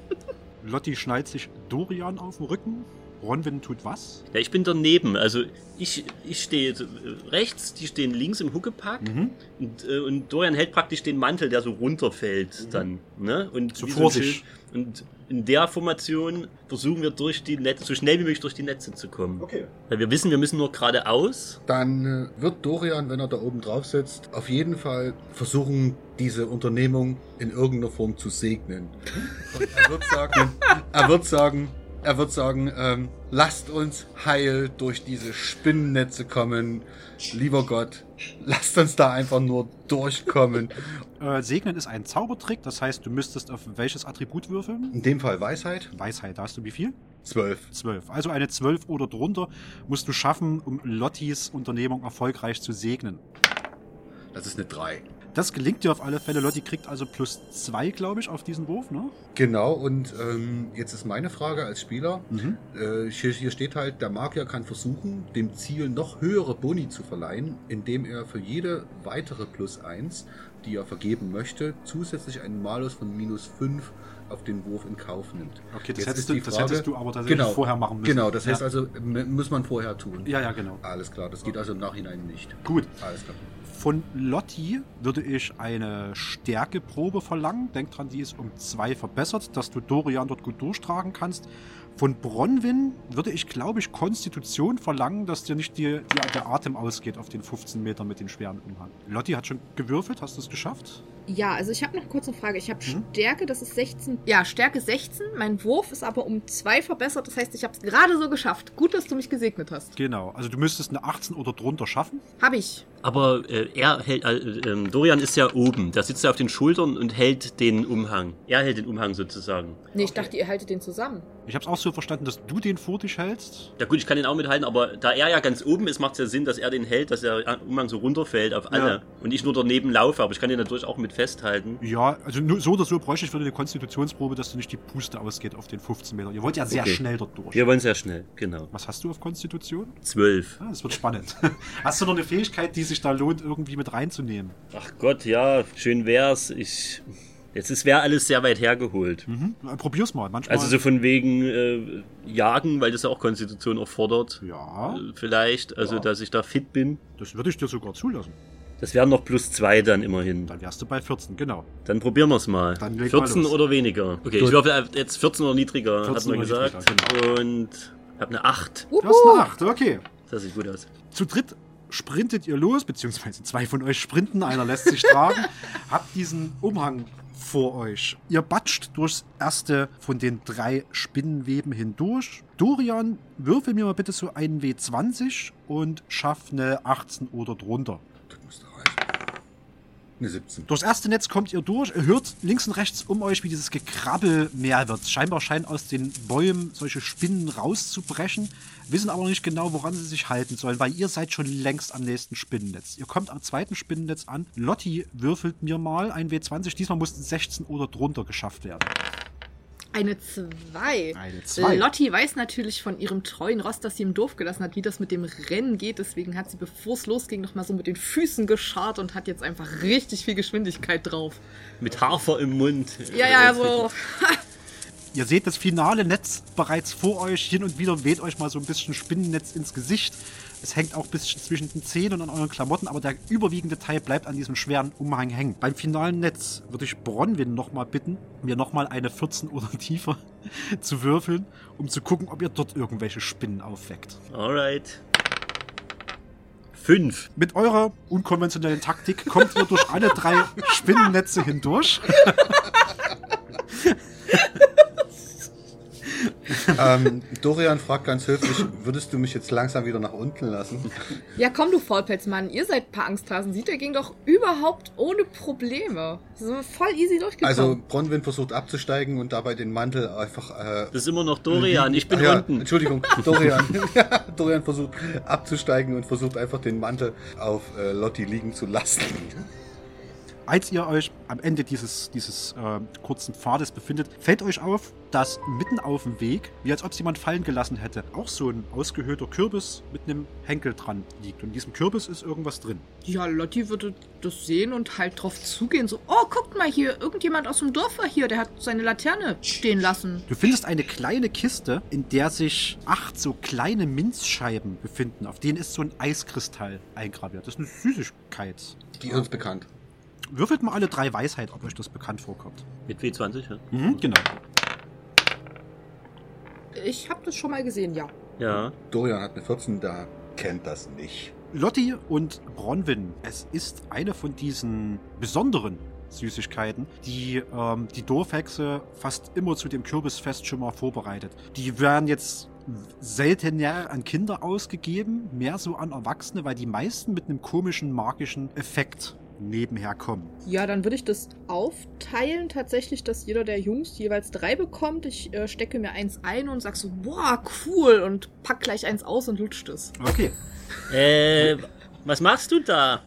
Lotti schnallt sich Dorian auf den Rücken. Bronwyn tut was? Ja, ich bin daneben. Also ich, ich stehe äh, rechts, die stehen links im Huckepack. Mhm. Und, äh, und Dorian hält praktisch den Mantel, der so runterfällt dann. Ne? Und So vor sich. Und in der Formation versuchen wir durch die Netze, so schnell wie möglich durch die Netze zu kommen. Okay. Weil wir wissen, wir müssen nur geradeaus. Dann äh, wird Dorian, wenn er da oben drauf sitzt, auf jeden Fall versuchen, diese Unternehmung in irgendeiner Form zu segnen. Und er wird sagen, er wird sagen, er wird sagen, ähm, lasst uns heil durch diese Spinnennetze kommen. Lieber Gott, lasst uns da einfach nur durchkommen. Äh, Segnen ist ein Zaubertrick, das heißt, du müsstest auf welches Attribut würfeln? In dem Fall Weisheit, Weisheit, da hast du wie viel? zwölf. 12. Also eine 12 oder drunter musst du schaffen, um Lottis Unternehmung erfolgreich zu segnen. Das ist eine drei. Das gelingt dir auf alle Fälle. Lotti kriegt also plus 2, glaube ich, auf diesen Wurf, ne? Genau, und ähm, jetzt ist meine Frage als Spieler. Mhm. Äh, hier, hier steht halt, der Magier kann versuchen, dem Ziel noch höhere Boni zu verleihen, indem er für jede weitere plus 1, die er vergeben möchte, zusätzlich einen Malus von minus 5 auf den Wurf in Kauf nimmt. Okay, das, hättest du, die das Frage- hättest du aber tatsächlich genau, vorher machen müssen. Genau, das heißt ja. also, m- muss man vorher tun. Ja, ja, genau. Alles klar, das geht also im Nachhinein nicht. Gut. Alles klar. Von Lotti würde ich eine Stärkeprobe verlangen. Denk dran, die ist um 2 verbessert, dass du Dorian dort gut durchtragen kannst. Von Bronwyn würde ich, glaube ich, Konstitution verlangen, dass dir nicht die, die, der Atem ausgeht auf den 15 Metern mit dem schweren Umhang. Lotti hat schon gewürfelt, hast du es geschafft? Ja, also ich habe noch kurz eine Frage. Ich habe Mhm. Stärke, das ist 16. Ja, Stärke 16. Mein Wurf ist aber um 2 verbessert. Das heißt, ich habe es gerade so geschafft. Gut, dass du mich gesegnet hast. Genau, also du müsstest eine 18 oder drunter schaffen. Habe ich. Aber äh, er hält, äh, ähm, Dorian ist ja oben. Da sitzt er auf den Schultern und hält den Umhang. Er hält den Umhang sozusagen. Nee, ich dachte, ihr haltet den zusammen. Ich habe es auch so verstanden, dass du den vor dich hältst. Ja gut, ich kann den auch mithalten, aber da er ja ganz oben ist, macht es ja Sinn, dass er den hält, dass der Umhang so runterfällt auf alle. Ja. Und ich nur daneben laufe, aber ich kann den natürlich auch mit festhalten. Ja, also nur so oder so bräuchte ich für eine Konstitutionsprobe, dass du nicht die Puste ausgeht auf den 15 Meter. Ihr wollt ja sehr Okay. schnell dort durch. Wir wollen sehr schnell, genau. Was hast du auf Konstitution? Zwölf. Ah, das wird spannend. Hast du noch eine Fähigkeit, die sich da lohnt, irgendwie mit reinzunehmen? Ach Gott, ja, schön wär's. Ich. Jetzt ist wäre alles sehr weit hergeholt. Mhm. Probier's mal. Manchmal. Also so von wegen äh, Jagen, weil das ja auch Konstitution erfordert. ja, Äh, Vielleicht, also Ja. dass ich da fit bin. das würde ich dir sogar zulassen. Das wären noch plus zwei dann immerhin. Dann wärst du bei 14, genau. Dann probieren wir es mal. Dann leg mal 14 los. oder weniger. Okay, Gut. ich würfel jetzt 14 oder niedriger, 14 hat man gesagt. niedriger, Und hab eine 8. Du hast eine 8, okay. Das sieht gut aus. Zu dritt sprintet ihr los, beziehungsweise zwei von euch sprinten, einer lässt sich tragen, habt diesen Umhang vor euch. Ihr batscht durchs erste von den drei Spinnenweben hindurch. Dorian, würfel mir mal bitte so einen W20 und schaff eine 18 oder drunter. Das müsste reichen. Eine 17. Durchs erste Netz kommt ihr durch, hört links und rechts um euch, wie dieses Gekrabbel mehr wird. Scheinbar scheinen aus den Bäumen solche Spinnen rauszubrechen, wissen aber nicht genau, woran sie sich halten sollen, weil ihr seid schon längst am nächsten Spinnennetz. Ihr kommt am zweiten Spinnennetz an. Lotti würfelt mir mal ein W20, diesmal mussten 16 oder drunter geschafft werden. Eine 2. Eine zwei. Lotti weiß natürlich von ihrem treuen Ross, das sie im Dorf gelassen hat, wie das mit dem Rennen geht. Deswegen hat sie, bevor es losging, nochmal so mit den Füßen geschart und hat jetzt einfach richtig viel Geschwindigkeit drauf. Mit Hafer im Mund. Ja, ja, so. Ihr seht das finale Netz bereits vor euch. Hin und wieder weht euch mal so ein bisschen Spinnennetz ins Gesicht. Es hängt auch ein bisschen zwischen den Zähnen und an euren Klamotten, aber der überwiegende Teil bleibt an diesem schweren Umhang hängen. Beim finalen Netz würde ich Bronwyn nochmal bitten, mir nochmal eine 14 oder tiefer zu würfeln, um zu gucken, ob ihr dort irgendwelche Spinnen aufweckt. Alright. Fünf. Mit eurer unkonventionellen Taktik kommt ihr durch alle drei Spinnennetze hindurch. ähm, Dorian fragt ganz höflich, würdest du mich jetzt langsam wieder nach unten lassen? Ja, komm, du Faulpelzmann. Ihr seid ein paar Angsthasen. Sieht der ging doch überhaupt ohne Probleme. So voll easy durchgekommen. Also Bronwyn versucht abzusteigen und dabei den Mantel einfach... Äh, Das ist immer noch Dorian, ich bin ja, unten. Entschuldigung, Dorian. Dorian versucht abzusteigen und versucht einfach den Mantel auf äh, Lotti liegen zu lassen. Als ihr euch am Ende dieses, dieses äh, kurzen Pfades befindet, fällt euch auf, dass mitten auf dem Weg, wie als ob es jemand fallen gelassen hätte, auch so ein ausgehöhlter Kürbis mit einem Henkel dran liegt. Und in diesem Kürbis ist irgendwas drin. ja, Lotti würde das sehen und halt drauf zugehen. So, oh, guckt mal hier. Irgendjemand aus dem Dorf war hier. Der hat seine Laterne stehen lassen. Du findest eine kleine Kiste, in der sich acht so kleine Minzscheiben befinden. Auf denen ist so ein Eiskristall eingraviert. Das ist eine Süßigkeit. Die ist uns bekannt. Würfelt mal alle drei Weisheit, ob euch das bekannt vorkommt. Mit W20, ja. Mhm, genau. Ich habe das schon mal gesehen, ja. Ja. Dorian hat eine 14, da kennt das nicht. Lotti und Bronwyn, es ist eine von diesen besonderen Süßigkeiten, die ähm, die Dorfhexe fast immer zu dem Kürbisfest schon mal vorbereitet. Die werden jetzt seltener an Kinder ausgegeben, mehr so an Erwachsene, weil die meisten mit einem komischen magischen Effekt nebenher kommen. Ja, dann würde ich das aufteilen, tatsächlich, dass jeder der Jungs jeweils drei bekommt. Ich äh, stecke mir eins ein und sag so, boah, cool, und pack gleich eins aus und lutscht es. Okay. Äh, was machst du da?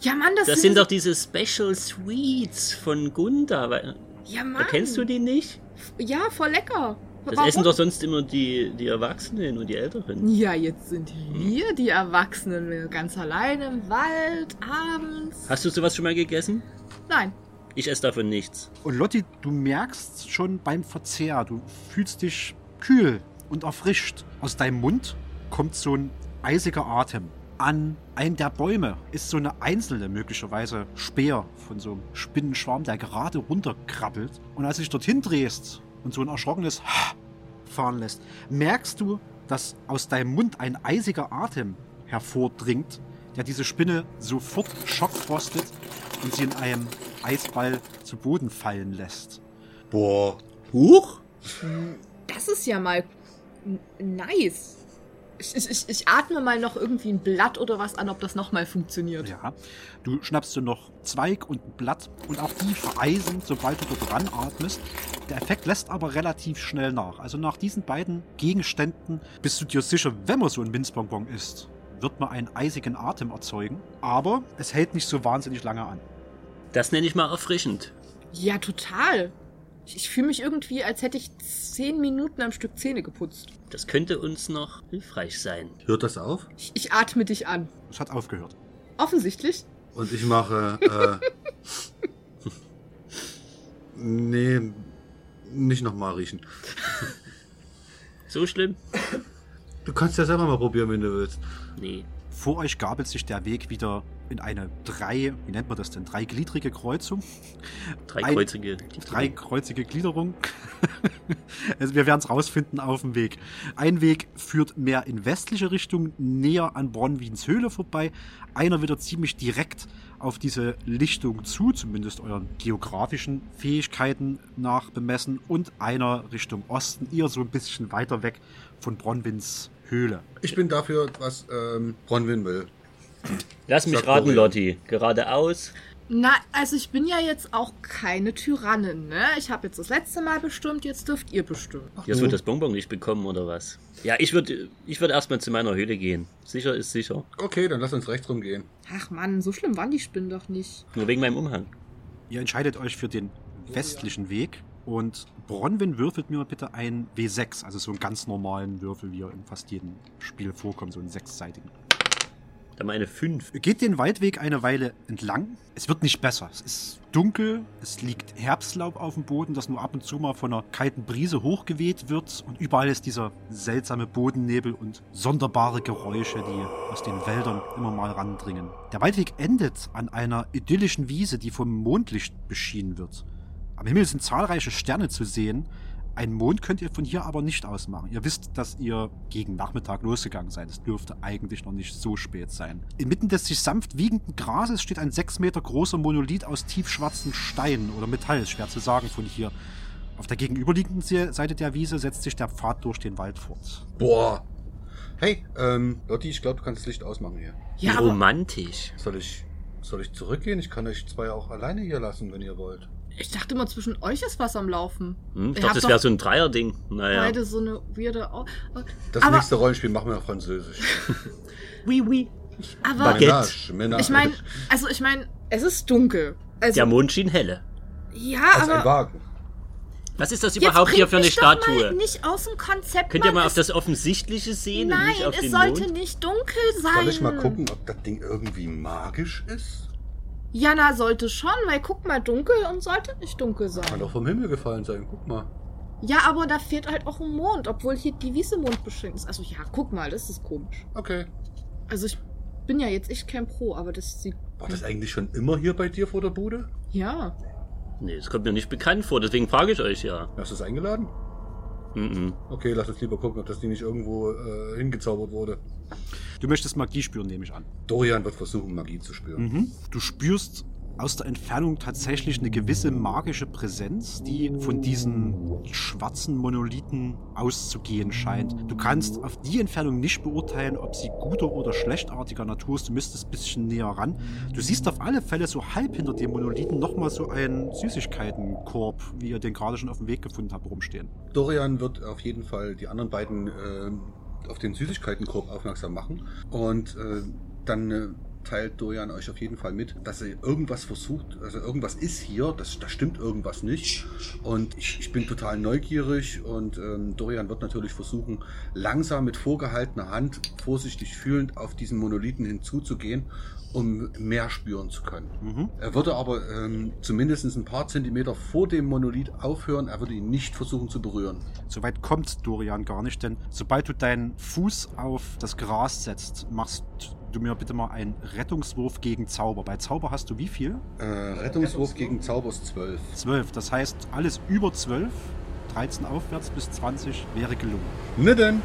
Ja, Mann, das, Das sind doch diese Special Sweets von Gunda. Ja, Mann. Erkennst du die nicht? Ja, voll lecker. Das Warum? essen doch sonst immer die, die Erwachsenen und die Älteren. Ja, jetzt sind wir die Erwachsenen ganz allein im Wald, abends. Hast du sowas schon mal gegessen? Nein. Ich esse davon nichts. Und Lotti, du merkst schon beim Verzehr, du fühlst dich kühl und erfrischt. Aus deinem Mund kommt so ein eisiger Atem. An einem der Bäume ist so eine einzelne, möglicherweise Speer von so einem Spinnenschwarm, der gerade runterkrabbelt. Und als du dich dorthin drehst und so ein erschrockenes fahren lässt, merkst du, dass aus deinem Mund ein eisiger Atem hervordringt, der diese Spinne sofort schockfrostet und sie in einem Eisball zu Boden fallen lässt. Boah. Huch? Das ist ja mal nice. Ich, ich, ich, ich atme mal noch irgendwie ein Blatt oder was an, ob das nochmal funktioniert. Ja, du schnappst dir noch Zweig und ein Blatt und auch die vereisen, sobald du dort dran atmest. Der Effekt lässt aber relativ schnell nach. Also nach diesen beiden Gegenständen bist du dir sicher, wenn man so ein Minzbonbon isst, wird man einen eisigen Atem erzeugen. Aber es hält nicht so wahnsinnig lange an. Das nenne ich mal erfrischend. Ja, total. Ich, ich fühle mich irgendwie, als hätte ich zehn Minuten am Stück Zähne geputzt. Das könnte uns noch hilfreich sein. Hört das auf? Ich, ich atme dich an. Es hat aufgehört. Offensichtlich. Und ich mache. Äh, nee, nicht nochmal riechen. So schlimm? Du kannst ja selber mal probieren, wenn du willst. Nee. Vor euch gabelt sich der Weg wieder in eine drei, wie nennt man das denn, dreigliedrige Kreuzung. Dreikreuzige. Dreikreuzige Gliederung. also wir werden es rausfinden auf dem Weg. Ein Weg führt mehr in westliche Richtung, näher an Bronwins Höhle vorbei. Einer wieder ziemlich direkt auf diese Lichtung zu, zumindest euren geografischen Fähigkeiten nach bemessen. Und einer Richtung Osten, eher so ein bisschen weiter weg von Bronwins Höhle. Ich bin dafür, was ähm, Bronwyn will. Lass mich Sag raten, Dorian. Lotti. Geradeaus. Na, also ich bin ja jetzt auch keine Tyrannin, ne? Ich habe jetzt das letzte Mal bestimmt, jetzt dürft ihr bestimmen. Jetzt wird das Bonbon nicht bekommen, oder was? Ja, ich würde ich würd erstmal zu meiner Höhle gehen. Sicher ist sicher. Okay, dann lass uns rechts rumgehen. Ach Mann, so schlimm waren die Spinnen doch nicht. Nur wegen meinem Umhang. Ihr entscheidet euch für den westlichen Weg und Bronwyn würfelt mir bitte ein W6, also so einen ganz normalen Würfel, wie er in fast jedem Spiel vorkommt, so einen sechsseitigen. Da meine 5. Ihr geht den Waldweg eine Weile entlang. Es wird nicht besser. Es ist dunkel, es liegt Herbstlaub auf dem Boden, das nur ab und zu mal von einer kalten Brise hochgeweht wird. Und überall ist dieser seltsame Bodennebel und sonderbare Geräusche, die aus den Wäldern immer mal randringen. Der Waldweg endet an einer idyllischen Wiese, die vom Mondlicht beschienen wird. Am Himmel sind zahlreiche Sterne zu sehen. Einen Mond könnt ihr von hier aber nicht ausmachen. Ihr wisst, dass ihr gegen Nachmittag losgegangen seid. Es dürfte eigentlich noch nicht so spät sein. Inmitten des sich sanft wiegenden Grases steht ein sechs Meter großer Monolith aus tiefschwarzen Stein oder Metall, ist schwer zu sagen von hier. Auf der gegenüberliegenden Se- Seite der Wiese setzt sich der Pfad durch den Wald fort. Boah. Hey, ähm, Lotti, ich glaube, du kannst das Licht ausmachen hier. Ja, romantisch. Soll ich, soll ich zurückgehen? Ich kann euch zwei auch alleine hier lassen, wenn ihr wollt. Ich dachte immer, zwischen euch ist was am Laufen. Hm? Ich dachte, das wäre so ein Dreierding. Naja. Beide so eine weirde... Au Das aber, nächste Rollenspiel machen wir auf Französisch. Oui, oui. aber Baguette. Menage, ich meine, also ich meine, es ist dunkel. Also, Der Mond schien helle. ja, Als ein aber... Wagen. Was ist das überhaupt hier für eine mich doch Mal Statue? nicht aus dem Konzept. Könnt ihr mal auf das Offensichtliche sehen und Nein, nicht auf es den sollte Mond? nicht dunkel sein. Soll ich mal gucken, ob das Ding irgendwie magisch ist? Jana sollte schon, weil guck mal, dunkel und sollte nicht dunkel Kann sein. doch vom Himmel gefallen sein. Guck mal. Ja, aber da fehlt halt auch ein Mond, obwohl hier die Wiese mondbeschränkt ist. Also ja, guck mal, das ist komisch. Okay. Also ich bin ja jetzt echt kein Pro, aber das sieht... War das eigentlich schon immer hier bei dir vor der Bude? Ja. Nee, das kommt mir nicht bekannt vor, deswegen frage ich euch ja. Hast du es eingeladen? Mhm. Okay, lass uns lieber gucken, ob das Ding nicht irgendwo äh, hingezaubert wurde. Du möchtest Magie spüren, nehme ich an. Dorian wird versuchen, Magie zu spüren. Mhm. Du spürst aus der Entfernung tatsächlich eine gewisse magische Präsenz, die von diesen schwarzen Monolithen auszugehen scheint. Du kannst auf die Entfernung nicht beurteilen, ob sie guter oder schlechtartiger Natur ist. Du müsstest ein bisschen näher ran. Du siehst auf alle Fälle so halb hinter dem Monolithen nochmal so einen Süßigkeitenkorb, wie ihr den gerade schon auf dem Weg gefunden habt, rumstehen. Dorian wird auf jeden Fall die anderen beiden äh, auf den Süßigkeitenkorb aufmerksam machen. Und äh, dann äh, teilt Dorian euch auf jeden Fall mit, dass er irgendwas versucht, also irgendwas ist hier, das, da stimmt irgendwas nicht. Und ich, ich bin total neugierig und ähm, Dorian wird natürlich versuchen, langsam mit vorgehaltener Hand, vorsichtig fühlend auf diesen Monolithen hinzuzugehen, um mehr spüren zu können. Mhm. Er würde aber ähm, zumindest ein paar Zentimeter vor dem Monolith aufhören. Er würde ihn nicht versuchen zu berühren. Soweit kommt Dorian gar nicht, denn sobald du deinen Fuß auf das Gras setzt, machst du mir bitte mal einen Rettungswurf gegen Zauber. Bei Zauber hast du wie viel? Äh, Rettungswurf gegen Zaubers 12. 12. Das heißt, alles über 12, 13 aufwärts bis 20 wäre gelungen. Ne denn?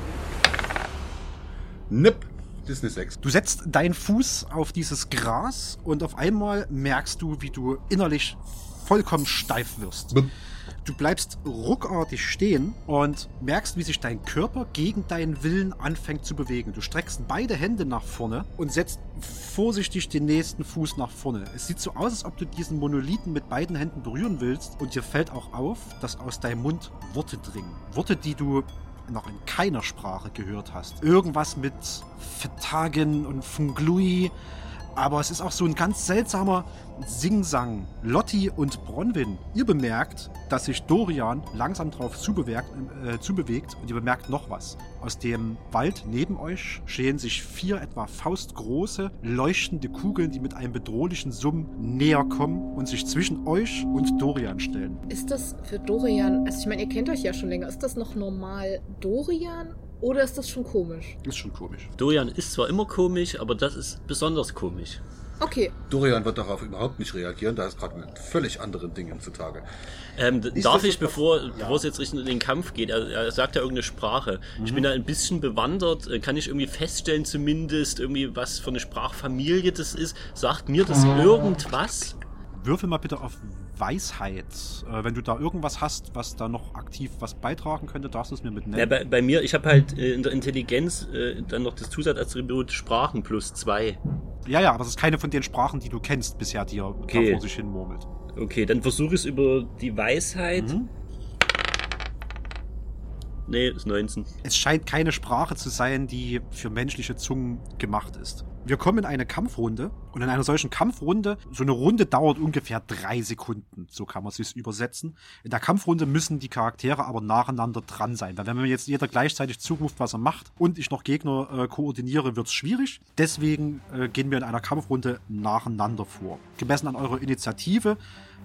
Nipp. Das ist eine 6. Du setzt deinen Fuß auf dieses Gras und auf einmal merkst du, wie du innerlich vollkommen steif wirst. Bup. Du bleibst ruckartig stehen und merkst, wie sich dein Körper gegen deinen Willen anfängt zu bewegen. Du streckst beide Hände nach vorne und setzt vorsichtig den nächsten Fuß nach vorne. Es sieht so aus, als ob du diesen Monolithen mit beiden Händen berühren willst und dir fällt auch auf, dass aus deinem Mund Worte dringen. Worte, die du noch in keiner Sprache gehört hast. Irgendwas mit Vertagen und Funglui. Aber es ist auch so ein ganz seltsamer Singsang. Lotti und Bronwyn, ihr bemerkt, dass sich Dorian langsam drauf zubewegt, äh, zubewegt und ihr bemerkt noch was. Aus dem Wald neben euch stehen sich vier etwa faustgroße, leuchtende Kugeln, die mit einem bedrohlichen Summ näher kommen und sich zwischen euch und Dorian stellen. Ist das für Dorian, also ich meine, ihr kennt euch ja schon länger, ist das noch normal Dorian oder ist das schon komisch? Ist schon komisch. Dorian ist zwar immer komisch, aber das ist besonders komisch. Okay, Dorian wird darauf überhaupt nicht reagieren, da ist gerade mit völlig anderen Dingen zutage. Ähm, darf ich, bevor, was- bevor es jetzt Richtung den Kampf geht, er, er sagt ja irgendeine Sprache. Ich Mhm. bin da ein bisschen bewandert, äh, kann ich irgendwie feststellen zumindest, irgendwie was für eine Sprachfamilie das ist. Sagt mir das irgendwas? Würfel mal bitte auf Weisheit. Äh, wenn du da irgendwas hast, was da noch aktiv was beitragen könnte, darfst du es mir mit Ja, bei, bei mir, ich habe halt äh, in der Intelligenz äh, dann noch das Zusatzattribut Sprachen plus zwei. Ja, ja, aber das ist keine von den Sprachen, die du kennst bisher, die er Okay. vor sich hin murmelt. Okay, dann versuche ich es über die Weisheit. Mhm. Nee, ist 19. Es scheint keine Sprache zu sein, die für menschliche Zungen gemacht ist. Wir kommen in eine Kampfrunde und in einer solchen Kampfrunde, so eine Runde dauert ungefähr drei Sekunden, so kann man es übersetzen. In der Kampfrunde müssen die Charaktere aber nacheinander dran sein, weil wenn mir jetzt jeder gleichzeitig zuruft, was er macht und ich noch Gegner äh, koordiniere, wird es schwierig. Deswegen äh, gehen wir in einer Kampfrunde nacheinander vor. Gemessen an eurer Initiative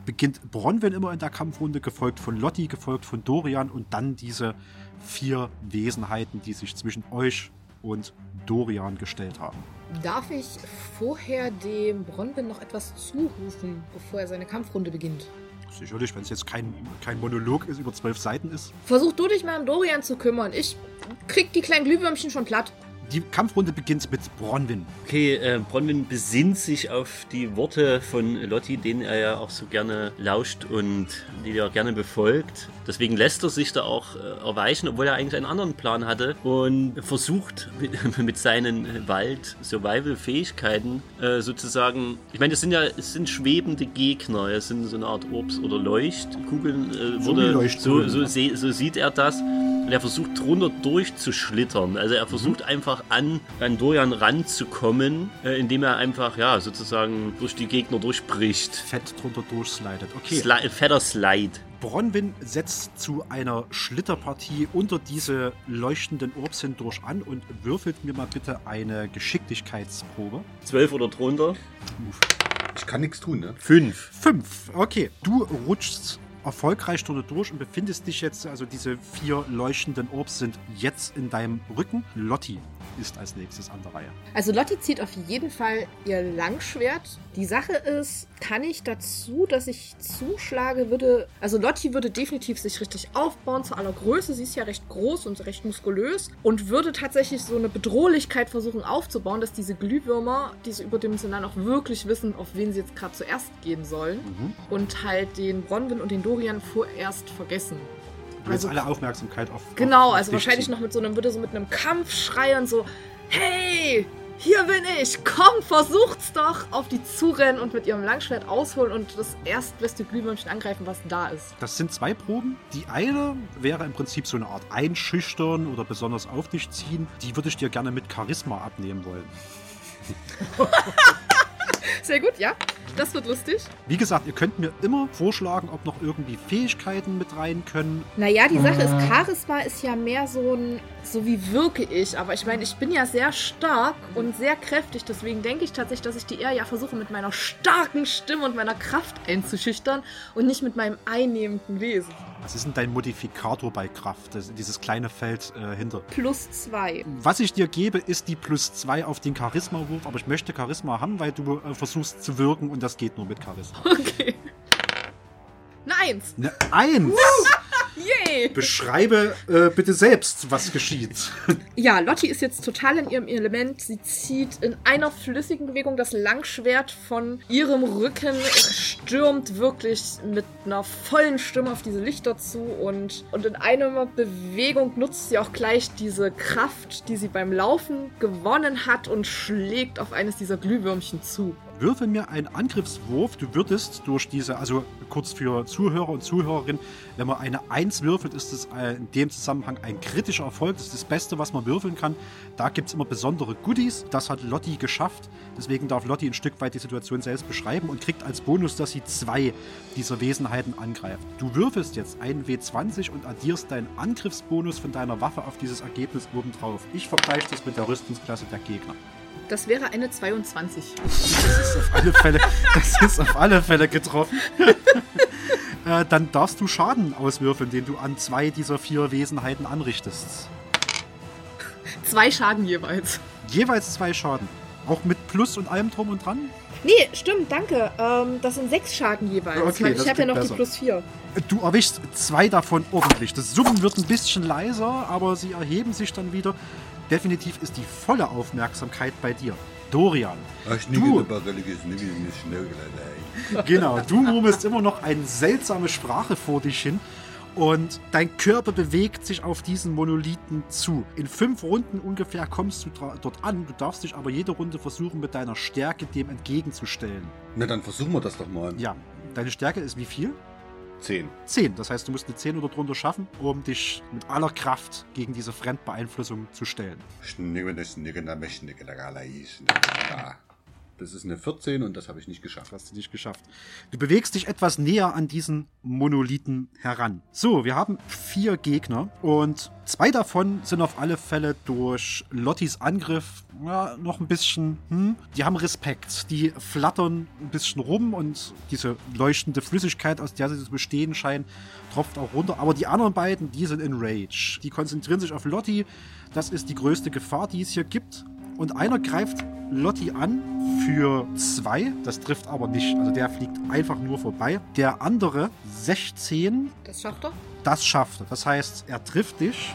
beginnt Bronwyn immer in der Kampfrunde, gefolgt von Lotti, gefolgt von Dorian und dann diese vier Wesenheiten, die sich zwischen euch und Dorian gestellt haben. darf ich vorher dem Bronwyn noch etwas zurufen, bevor er seine Kampfrunde beginnt? Sicherlich, wenn es jetzt kein, kein Monolog ist, über zwölf Seiten ist. Versuch du dich mal um Dorian zu kümmern. Ich krieg die kleinen Glühwürmchen schon platt. Die Kampfrunde beginnt mit Bronwyn. Okay, äh, Bronwyn besinnt sich auf die Worte von Lotti, denen er ja auch so gerne lauscht und die er gerne befolgt. Deswegen lässt er sich da auch äh, erweichen, obwohl er eigentlich einen anderen Plan hatte und versucht mit, mit seinen Wald-Survival-Fähigkeiten äh, sozusagen. Ich meine, das sind ja es sind schwebende Gegner, es sind so eine Art Orbs- oder Leuchtkugeln. Äh, So wurde, so, so, se- so sieht er das. Und er versucht drunter durchzuschlittern. Also er versucht einfach an, an Dorian ranzukommen, äh, indem er einfach, ja, sozusagen durch die Gegner durchbricht. Fett drunter durchslidet. Okay. Sli fetter Slide. Bronwyn setzt zu einer Schlitterpartie unter diese leuchtenden Orbs hindurch an und würfelt mir mal bitte eine Geschicklichkeitsprobe. Zwölf oder drunter. Ich kann nichts tun, ne? Fünf. Fünf. Okay, du rutschst erfolgreich dort durch und befindest dich jetzt, also diese vier leuchtenden Orbs sind jetzt in deinem Rücken. Lotti ist als nächstes an der Reihe. Also Lotti zieht auf jeden Fall ihr Langschwert. Die Sache ist, kann ich dazu, dass ich zuschlage, würde. Also Lotti würde definitiv sich richtig aufbauen zu aller Größe. Sie ist ja recht groß und recht muskulös und würde tatsächlich so eine Bedrohlichkeit versuchen aufzubauen, dass diese Glühwürmer, diese überdimensionalen, auch wirklich wissen, auf wen sie jetzt gerade zuerst gehen sollen. Und halt den Bronwyn und den Dorian vorerst vergessen. Willst Also- alle Aufmerksamkeit auf. Genau, auf also wahrscheinlich ziehen. noch mit so einem, würde so mit einem Kampfschrei und so, hey, hier bin ich, komm, versucht's doch, auf die zurennen und mit ihrem Langschwert ausholen und das erstbeste Glühwürmchen angreifen, was da ist. Das sind zwei Proben. Die eine wäre im Prinzip so eine Art Einschüchtern oder besonders auf dich ziehen. Die würde ich dir gerne mit Charisma abnehmen wollen. Sehr gut, ja, das wird lustig. Wie gesagt, ihr könnt mir immer vorschlagen, ob noch irgendwie Fähigkeiten mit rein können. Naja, die Sache ist, Charisma ist ja mehr so ein, so wie wirke ich, aber ich meine, ich bin ja sehr stark und sehr kräftig, deswegen denke ich tatsächlich, dass ich die eher ja versuche, mit meiner starken Stimme und meiner Kraft einzuschüchtern und nicht mit meinem einnehmenden Wesen. Was ist denn dein Modifikator bei Kraft? Das, dieses kleine Feld äh, hinter. Plus zwei. Was ich dir gebe, ist die plus zwei auf den Charisma-Wurf, aber ich möchte Charisma haben, weil du äh, versuchst zu wirken und das geht nur mit Charisma. Okay. Eine Eins. Eine Eins! Nee. Beschreibe äh, bitte selbst, was geschieht. Ja, Lotti ist jetzt total in ihrem Element. Sie zieht in einer flüssigen Bewegung das Langschwert von ihrem Rücken, stürmt wirklich mit einer vollen Stimme auf diese Lichter zu und, und in einer Bewegung nutzt sie auch gleich diese Kraft, die sie beim Laufen gewonnen hat und schlägt auf eines dieser Glühwürmchen zu. Würfel mir einen Angriffswurf. Du würdest durch diese, also kurz für Zuhörer und Zuhörerinnen, wenn man eine 1 würfelt, ist es äh, in dem Zusammenhang ein kritischer Erfolg. Das ist das Beste, was man würfeln kann. Da gibt es immer besondere Goodies. Das hat Lotti geschafft. Deswegen darf Lotti ein Stück weit die Situation selbst beschreiben und kriegt als Bonus, dass sie zwei dieser Wesenheiten angreift. Du würfelst jetzt einen W20 und addierst deinen Angriffsbonus von deiner Waffe auf dieses Ergebnis obendrauf. Ich vergleiche das mit der Rüstungsklasse der Gegner. Das wäre eine 22. Das ist auf alle Fälle, das ist auf alle Fälle getroffen. äh, dann darfst du Schaden auswürfeln, den du an zwei dieser vier Wesenheiten anrichtest. Zwei Schaden jeweils. Jeweils zwei Schaden. Auch mit Plus und allem drum und dran? Nee, stimmt, danke. Ähm, das sind sechs Schaden jeweils. Okay, ich habe ja noch besser. die plus vier. Du erwischst zwei davon ordentlich. Das Summen wird ein bisschen leiser, aber sie erheben sich dann wieder. Definitiv ist die volle Aufmerksamkeit bei dir. Dorian, Ach, Du-. Genau, du murmelst immer noch eine seltsame Sprache vor dich hin und dein Körper bewegt sich auf diesen Monolithen zu. In fünf Runden ungefähr kommst du dort an. Du darfst dich aber jede Runde versuchen, mit deiner Stärke dem entgegenzustellen. Na, dann versuchen wir das doch mal. Ja, deine Stärke ist wie viel? Zehn. 10. Das heißt, du musst eine 10 oder drunter schaffen, um dich mit aller Kraft gegen diese Fremdbeeinflussung zu stellen. Das ist eine 14 und das habe ich nicht geschafft. hast du nicht geschafft. Du bewegst dich etwas näher an diesen Monolithen heran. So, wir haben vier Gegner und zwei davon sind auf alle Fälle durch Lottis Angriff ja, noch ein bisschen, hm, die haben Respekt. Die flattern ein bisschen rum und diese leuchtende Flüssigkeit, aus der sie zu bestehen scheinen, tropft auch runter. Aber die anderen beiden, die sind in Rage. Die konzentrieren sich auf Lotti. Das ist die größte Gefahr, die es hier gibt. Und einer greift Lotti an für zwei. Das trifft aber nicht. Also der fliegt einfach nur vorbei. Der andere 16. Das schafft er? Das schafft er. Das heißt, er trifft dich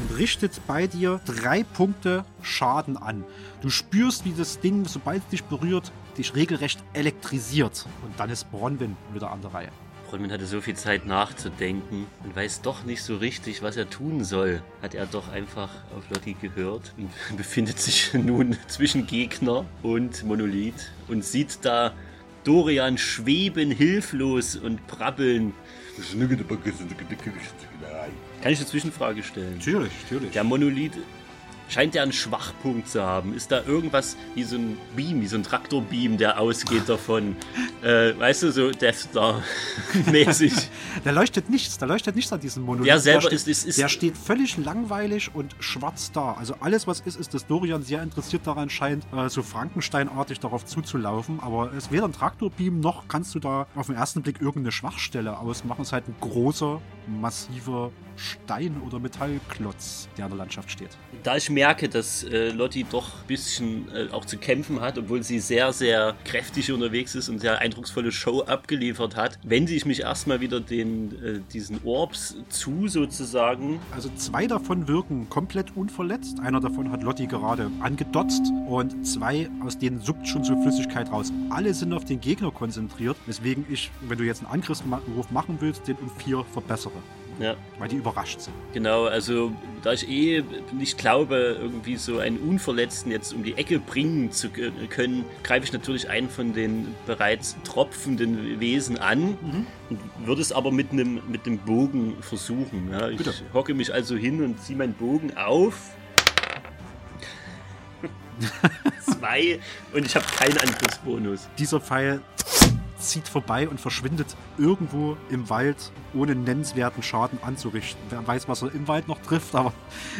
und richtet bei dir drei Punkte Schaden an. Du spürst, wie das Ding, sobald es dich berührt, dich regelrecht elektrisiert. Und dann ist Bronwyn wieder an der Reihe. Bronwyn hatte so viel Zeit nachzudenken und weiß doch nicht so richtig, was er tun soll. Hat er doch einfach auf Lotti gehört und befindet sich nun zwischen Gegner und Monolith und sieht da Dorian schweben hilflos und brabbeln. Kann ich eine Zwischenfrage stellen? Natürlich, natürlich. Der Monolith scheint ja einen Schwachpunkt zu haben. Ist da irgendwas wie so ein Beam, wie so ein Traktorbeam, der ausgeht davon? äh, weißt du, so Death Star-mäßig. Da leuchtet nichts, da leuchtet nichts an diesem Monolith. Der selber steht, ist- ist- ist- Der steht völlig langweilig und schwarz da. Also alles, was ist, ist, dass Dorian sehr interessiert daran scheint, äh, so Frankensteinartig darauf zuzulaufen. Aber es ist weder ein Traktorbeam, noch kannst du da auf den ersten Blick irgendeine Schwachstelle ausmachen. Es ist halt ein großer, massiver Stein- oder Metallklotz, der in der Landschaft steht. da ich merke, dass äh, Lotti doch ein bisschen äh, auch zu kämpfen hat, obwohl sie sehr, sehr kräftig unterwegs ist und sehr eindrucksvolle Show abgeliefert hat, wende ich mich erstmal wieder den, äh, diesen Orbs zu, sozusagen. Also zwei davon wirken komplett unverletzt. Einer davon hat Lotti gerade angedotzt und zwei aus denen suppt schon so Flüssigkeit raus. Alle sind auf den Gegner konzentriert, weswegen ich, wenn du jetzt einen Angriffswurf machen willst, den um vier verbessere, Ja. weil die überrascht sind. Genau, also da ich eh nicht glaube, irgendwie so einen Unverletzten jetzt um die Ecke bringen zu können, greife ich natürlich einen von den bereits tropfenden Wesen an und würde es aber mit einem mit Bogen versuchen. Ja, ich Bitte. hocke mich also hin und ziehe meinen Bogen auf. Zwei und ich habe keinen Angriffsbonus. Dieser Pfeil zieht vorbei und verschwindet irgendwo im Wald, ohne nennenswerten Schaden anzurichten. Wer weiß, was er im Wald noch trifft, aber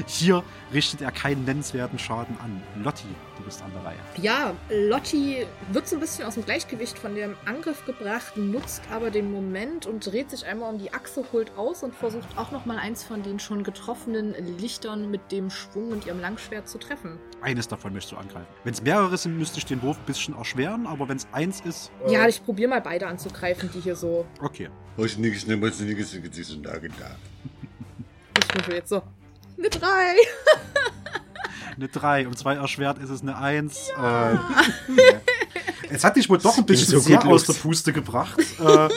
hier richtet er keinen nennenswerten Schaden an. Lotti, du bist an der Reihe. Ja, Lotti wird so ein bisschen aus dem Gleichgewicht von dem Angriff gebracht, nutzt aber den Moment und dreht sich einmal um die Achse, holt aus und versucht auch nochmal eins von den schon getroffenen Lichtern mit dem Schwung und ihrem Langschwert zu treffen. Eines davon möchtest du angreifen. Wenn es mehrere sind, müsste ich den Wurf ein bisschen erschweren, aber wenn es eins ist, Ja, ich probiere mal beide anzugreifen, die hier so. okay. ich würfel jetzt so. Eine 3. Eine 3. Um 2 erschwert ist es eine 1. Äh, es hat dich wohl doch ein bisschen so gut sehr aus der Puste gebracht. Äh,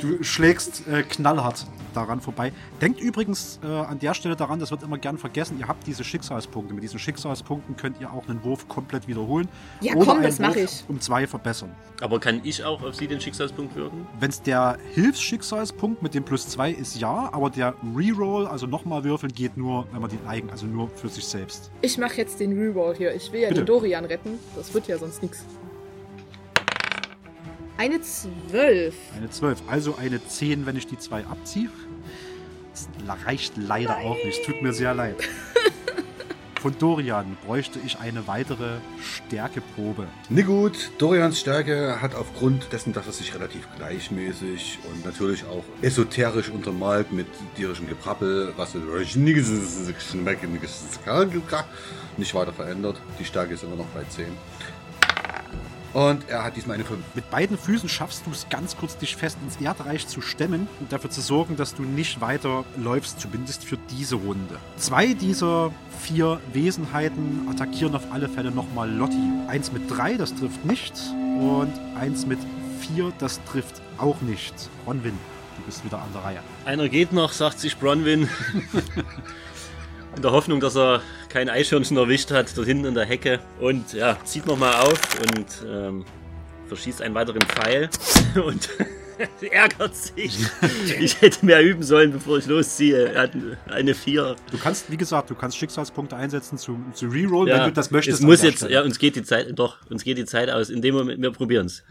du schlägst äh, knallhart daran vorbei. Denkt übrigens äh, an der Stelle daran, das wird immer gern vergessen, ihr habt diese Schicksalspunkte. Mit diesen Schicksalspunkten könnt ihr auch einen Wurf komplett wiederholen. Ja, oder komm, einen das mach Wurf ich. Um 2 verbessern. Aber kann ich auch auf sie den Schicksalspunkt wirken? Wenn es der Hilfsschicksalspunkt mit dem plus 2 ist, ja, aber der Reroll, also nochmal würfeln, geht nur, wenn man den eigen, also nur für sich selbst. Ich mache jetzt den Reroll hier. Ich will ja Bitte. den Dorian retten. Das wird ja sonst nichts. Eine 12. Eine 12, also eine 10, wenn ich die 2 abziehe. Das reicht leider auch nicht, tut mir sehr leid. Von Dorian bräuchte ich eine weitere Stärkeprobe. Ne gut, Dorians Stärke hat aufgrund dessen, dass er sich relativ gleichmäßig und natürlich auch esoterisch untermalt mit tierischem Geprappel, was nicht weiter verändert. Die Stärke ist immer noch bei 10. Und er hat diesmal eine 5. Mit beiden Füßen schaffst du es ganz kurz, dich fest ins Erdreich zu stemmen und dafür zu sorgen, dass du nicht weiter läufst, zumindest für diese Runde. Zwei dieser vier Wesenheiten attackieren auf alle Fälle nochmal Lotti. Eins mit drei, das trifft nicht. Und eins mit vier, das trifft auch nicht. Ronwin, du bist wieder an der Reihe. Einer geht noch, sagt sich Bronwyn. In der Hoffnung, dass er kein Eichhörnchen erwischt hat, dort hinten in der Hecke. Und ja, zieht nochmal auf und ähm, verschießt einen weiteren Pfeil. Und ärgert sich. Ich hätte mehr üben sollen, bevor ich losziehe. Er hat eine 4. Du kannst, wie gesagt, du kannst Schicksalspunkte einsetzen zu, zu Rerollen, wenn du das möchtest. Es muss jetzt, Stelle. ja, uns geht die Zeit, doch, uns geht die Zeit aus. In dem Moment, wir probieren es.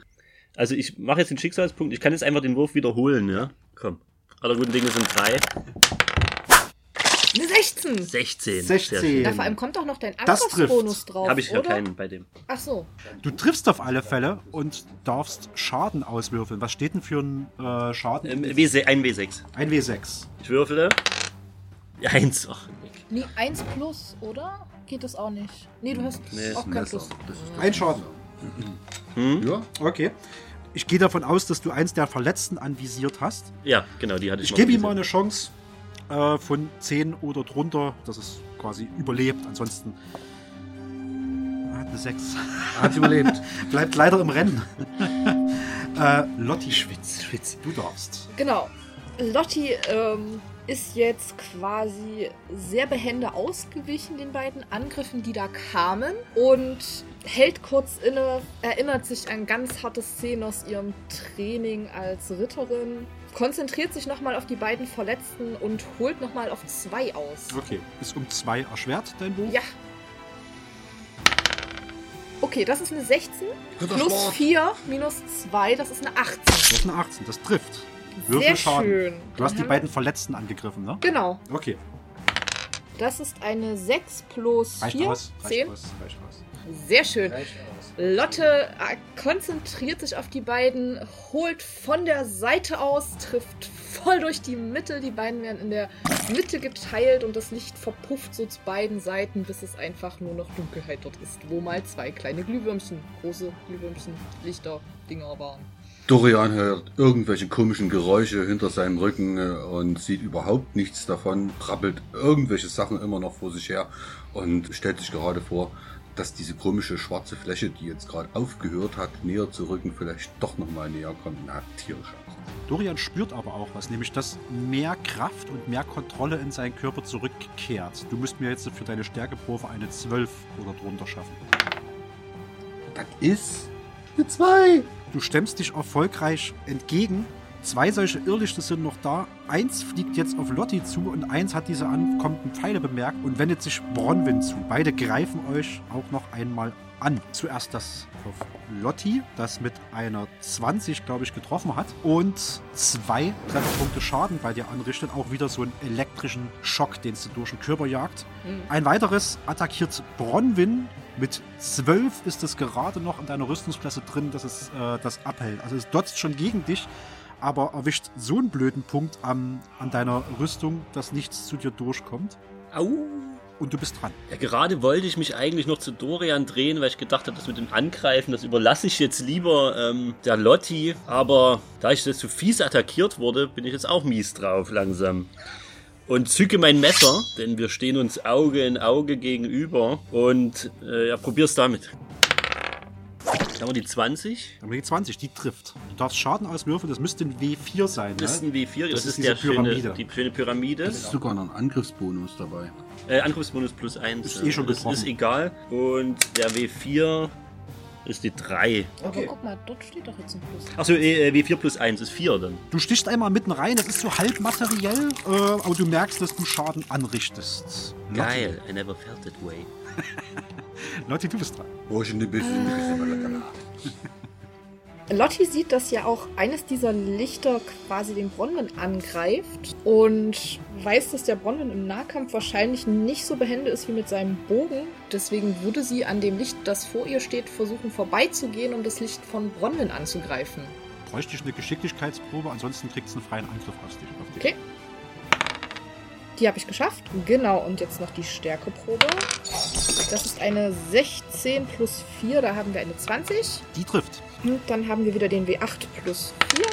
Also ich mache jetzt den Schicksalspunkt. Ich kann jetzt einfach den Wurf wiederholen, ja? Komm. Aller guten Dinge sind drei. Eine 16. 16. 16. Sehr schön. Ja, vor allem kommt doch noch dein Das Angriffsbonus drauf, Habe ich ja keinen bei dem. Ach so. Du triffst auf alle Fälle und darfst Schaden auswürfeln. Was steht denn für ein äh, Schaden? Ähm, W6, ein W6. Ein W6. Ich würfele. Eins. Ach, Nee, 1 plus, oder? Geht das auch nicht? Nee, du hast Nee, auch kein Plus. Das ist Ein Schaden. ja, Okay. Ich gehe davon aus, dass du eins der Verletzten anvisiert hast. ja, genau, die hatte ich Ich gebe ihm mal eine Chance äh, von 10 oder drunter, dass es quasi überlebt. Ansonsten hat eine 6. hat überlebt. Bleibt leider im Rennen. äh, Lotti, Schwitz, Schwitz. du darfst. Genau. Lotti ähm, ist jetzt quasi sehr behende ausgewichen den beiden Angriffen, die da kamen und hält kurz inne, erinnert sich an ganz harte Szenen aus ihrem Training als Ritterin, konzentriert sich nochmal auf die beiden Verletzten und holt nochmal auf zwei aus. Okay. Ist um 2 erschwert dein Wurf? Ja. Okay, das ist eine 16 plus Rittersport. 4 minus 2, das ist eine 18. Das ist eine 18, das trifft. Sehr Würfel Schaden. schön. Du hast die beiden Verletzten angegriffen, ne? Genau. Okay. Das ist eine 6 plus Reicht 4. aus. Reicht 10. aus. Reicht aus. Sehr schön. Lotte äh, konzentriert sich auf die beiden, holt von der Seite aus, trifft voll durch die Mitte. Die beiden werden in der Mitte geteilt und das Licht verpufft so zu beiden Seiten, bis es einfach nur noch Dunkelheit dort ist, wo mal zwei kleine Glühwürmchen, große Glühwürmchen, Lichter, Dinger waren. Dorian hört irgendwelche komischen Geräusche hinter seinem Rücken äh, und sieht überhaupt nichts davon, brabbelt irgendwelche Sachen immer noch vor sich her und stellt sich gerade vor, dass diese komische schwarze Fläche, die jetzt gerade aufgehört hat, näher zu rücken, vielleicht doch nochmal näher kommt hat tierisch Angst. Dorian spürt aber auch was, nämlich dass mehr Kraft und mehr Kontrolle in seinen Körper zurückkehrt. Du müsst mir jetzt für deine Stärkeprobe eine 12 oder drunter schaffen. Das ist eine 2. Du stemmst dich erfolgreich entgegen. Zwei solche Irrlichter sind noch da. Eins fliegt jetzt auf Lotti zu und eins hat diese ankommenden Pfeile bemerkt und wendet sich Bronwyn zu. Beide greifen euch auch noch einmal an. Zuerst das auf Lotti, das mit einer 20, glaube ich, getroffen hat und zwei Trefferpunkte Schaden bei dir anrichtet. Auch wieder so einen elektrischen Schock, den es dir durch den Körper jagt. Ein weiteres attackiert Bronwyn. Mit 12 ist es gerade noch in deiner Rüstungsklasse drin, dass es äh, das abhält. Also es dotzt schon gegen dich, aber erwischt so einen blöden Punkt am, an deiner Rüstung, dass nichts zu dir durchkommt. Au. Und du bist dran. Ja, gerade wollte ich mich eigentlich noch zu Dorian drehen, weil ich gedacht habe, das mit dem Angreifen, das überlasse ich jetzt lieber ähm, der Lotti. Aber da ich jetzt so fies attackiert wurde, bin ich jetzt auch mies drauf langsam. und zücke mein Messer, denn wir stehen uns Auge in Auge gegenüber und äh, ja, probier's damit. Da haben wir die 20. Dann haben wir die 20, die trifft. Du darfst Schaden auswürfeln, das müsste ein W4 sein. Das ist ne? ein W4, das, Das ist ist, der Pyramide. schöne, die schöne Pyramide. ist sogar noch ein Angriffsbonus dabei. Äh, Angriffsbonus plus 1. Ist eh schon das getroffen. ist egal. Und der W4 ist die 3. Aber guck mal, dort steht doch jetzt ein Plus. Achso, äh, W4 plus 1 ist 4 dann. Du stichst einmal mitten rein, das ist so halb materiell, äh, aber du merkst, dass du Schaden anrichtest. Geil, I never felt that way. Lotti, du bist dran. Bisschen Lotti sieht, dass ja auch eines dieser Lichter quasi den Bronwyn angreift und weiß, dass der Bronwyn im Nahkampf wahrscheinlich nicht so behende ist wie mit seinem Bogen. Deswegen würde sie an dem Licht, das vor ihr steht, versuchen vorbeizugehen, um das Licht von Bronwyn anzugreifen. Bräuchte ich eine Geschicklichkeitsprobe, ansonsten kriegst du einen freien Angriff. Auf dich. Okay. Die habe ich geschafft. Genau, und jetzt noch die Stärkeprobe. Das ist eine 16 plus 4, da haben wir eine 20. Die trifft. Und dann haben wir wieder den W8 plus 4.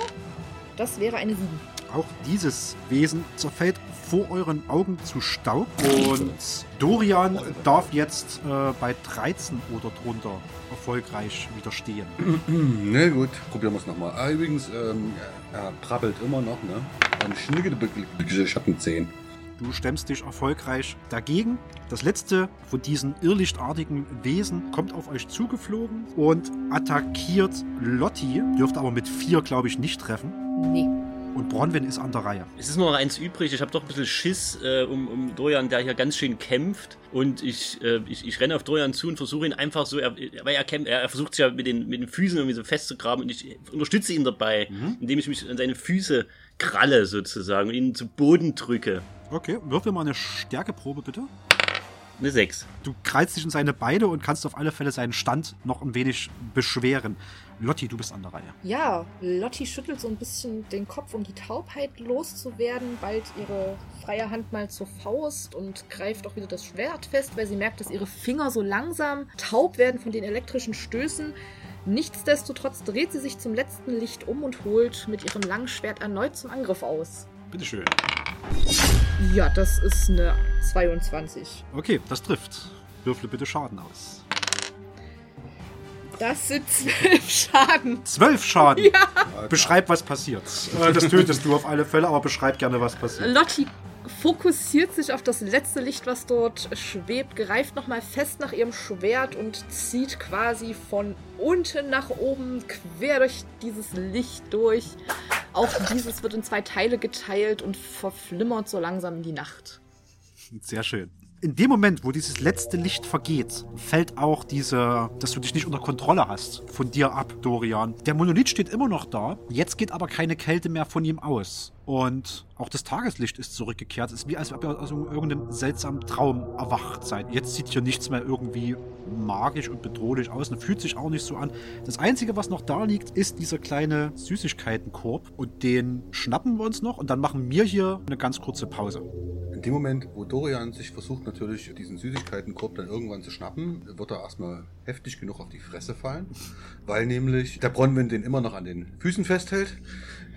Das wäre eine 7. Auch dieses Wesen zerfällt vor euren Augen zu Staub und Dorian darf jetzt äh, bei 13 oder drunter erfolgreich widerstehen. Na gut, probieren wir es nochmal. Ah, übrigens, ähm, er prabbelt immer noch, ne? Ein Schnicke Schatten 10. Du stemmst dich erfolgreich dagegen. Das letzte von diesen irrlichtartigen Wesen kommt auf euch zugeflogen und attackiert Lotti. Dürfte aber mit 4, glaube ich, nicht treffen. Nee. Und Bronwyn ist an der Reihe. Es ist nur noch eins übrig. Ich habe doch ein bisschen Schiss äh, um, um Dorian, der hier ganz schön kämpft. Und ich, äh, ich, ich renne auf Dorian zu und versuche ihn einfach so, er, weil er kämpft, er, er versucht sich ja mit den, mit den Füßen irgendwie so festzugraben und ich unterstütze ihn dabei, indem ich mich an seine Füße kralle sozusagen und ihn zu Boden drücke. Okay, würfel mal eine Stärkeprobe bitte. Eine 6. Du kreist dich in seine Beine und kannst auf alle Fälle seinen Stand noch ein wenig beschweren. Lotti, du bist an der Reihe. Ja, Lotti schüttelt so ein bisschen den Kopf, um die Taubheit loszuwerden, bald ihre freie Hand mal zur Faust und greift auch wieder das Schwert fest, weil sie merkt, dass ihre Finger so langsam taub werden von den elektrischen Stößen. Nichtsdestotrotz dreht sie sich zum letzten Licht um und holt mit ihrem langen Schwert erneut zum Angriff aus. Bitteschön. Ja, das ist eine 22. Okay, das trifft. Würfle bitte Schaden aus. Das sind 12 Schaden. Zwölf Schaden. Beschreib, was passiert. Äh, Das tötest du auf alle Fälle, aber beschreib gerne, was passiert. Lotti fokussiert sich auf das letzte Licht, was dort schwebt, greift nochmal fest nach ihrem Schwert und zieht quasi von unten nach oben quer durch dieses Licht durch. Auch dieses wird in zwei Teile geteilt und verflimmert so langsam in die Nacht. Sehr schön. In dem Moment, wo dieses letzte Licht vergeht, fällt auch diese, dass du dich nicht unter Kontrolle hast, von dir ab, Dorian. Der Monolith steht immer noch da. Jetzt geht aber keine Kälte mehr von ihm aus. Und auch das Tageslicht ist zurückgekehrt. Es ist wie, als ob ihr aus irgendeinem seltsamen Traum erwacht seid. Jetzt sieht hier nichts mehr irgendwie magisch und bedrohlich aus und fühlt sich auch nicht so an. Das Einzige, was noch da liegt, ist dieser kleine Süßigkeitenkorb. Und den schnappen wir uns noch und dann machen wir hier eine ganz kurze Pause. In dem Moment, wo Dorian sich versucht, natürlich diesen Süßigkeitenkorb dann irgendwann zu schnappen, wird er erstmal heftig genug auf die Fresse fallen, weil nämlich der Bronwyn den immer noch an den Füßen festhält.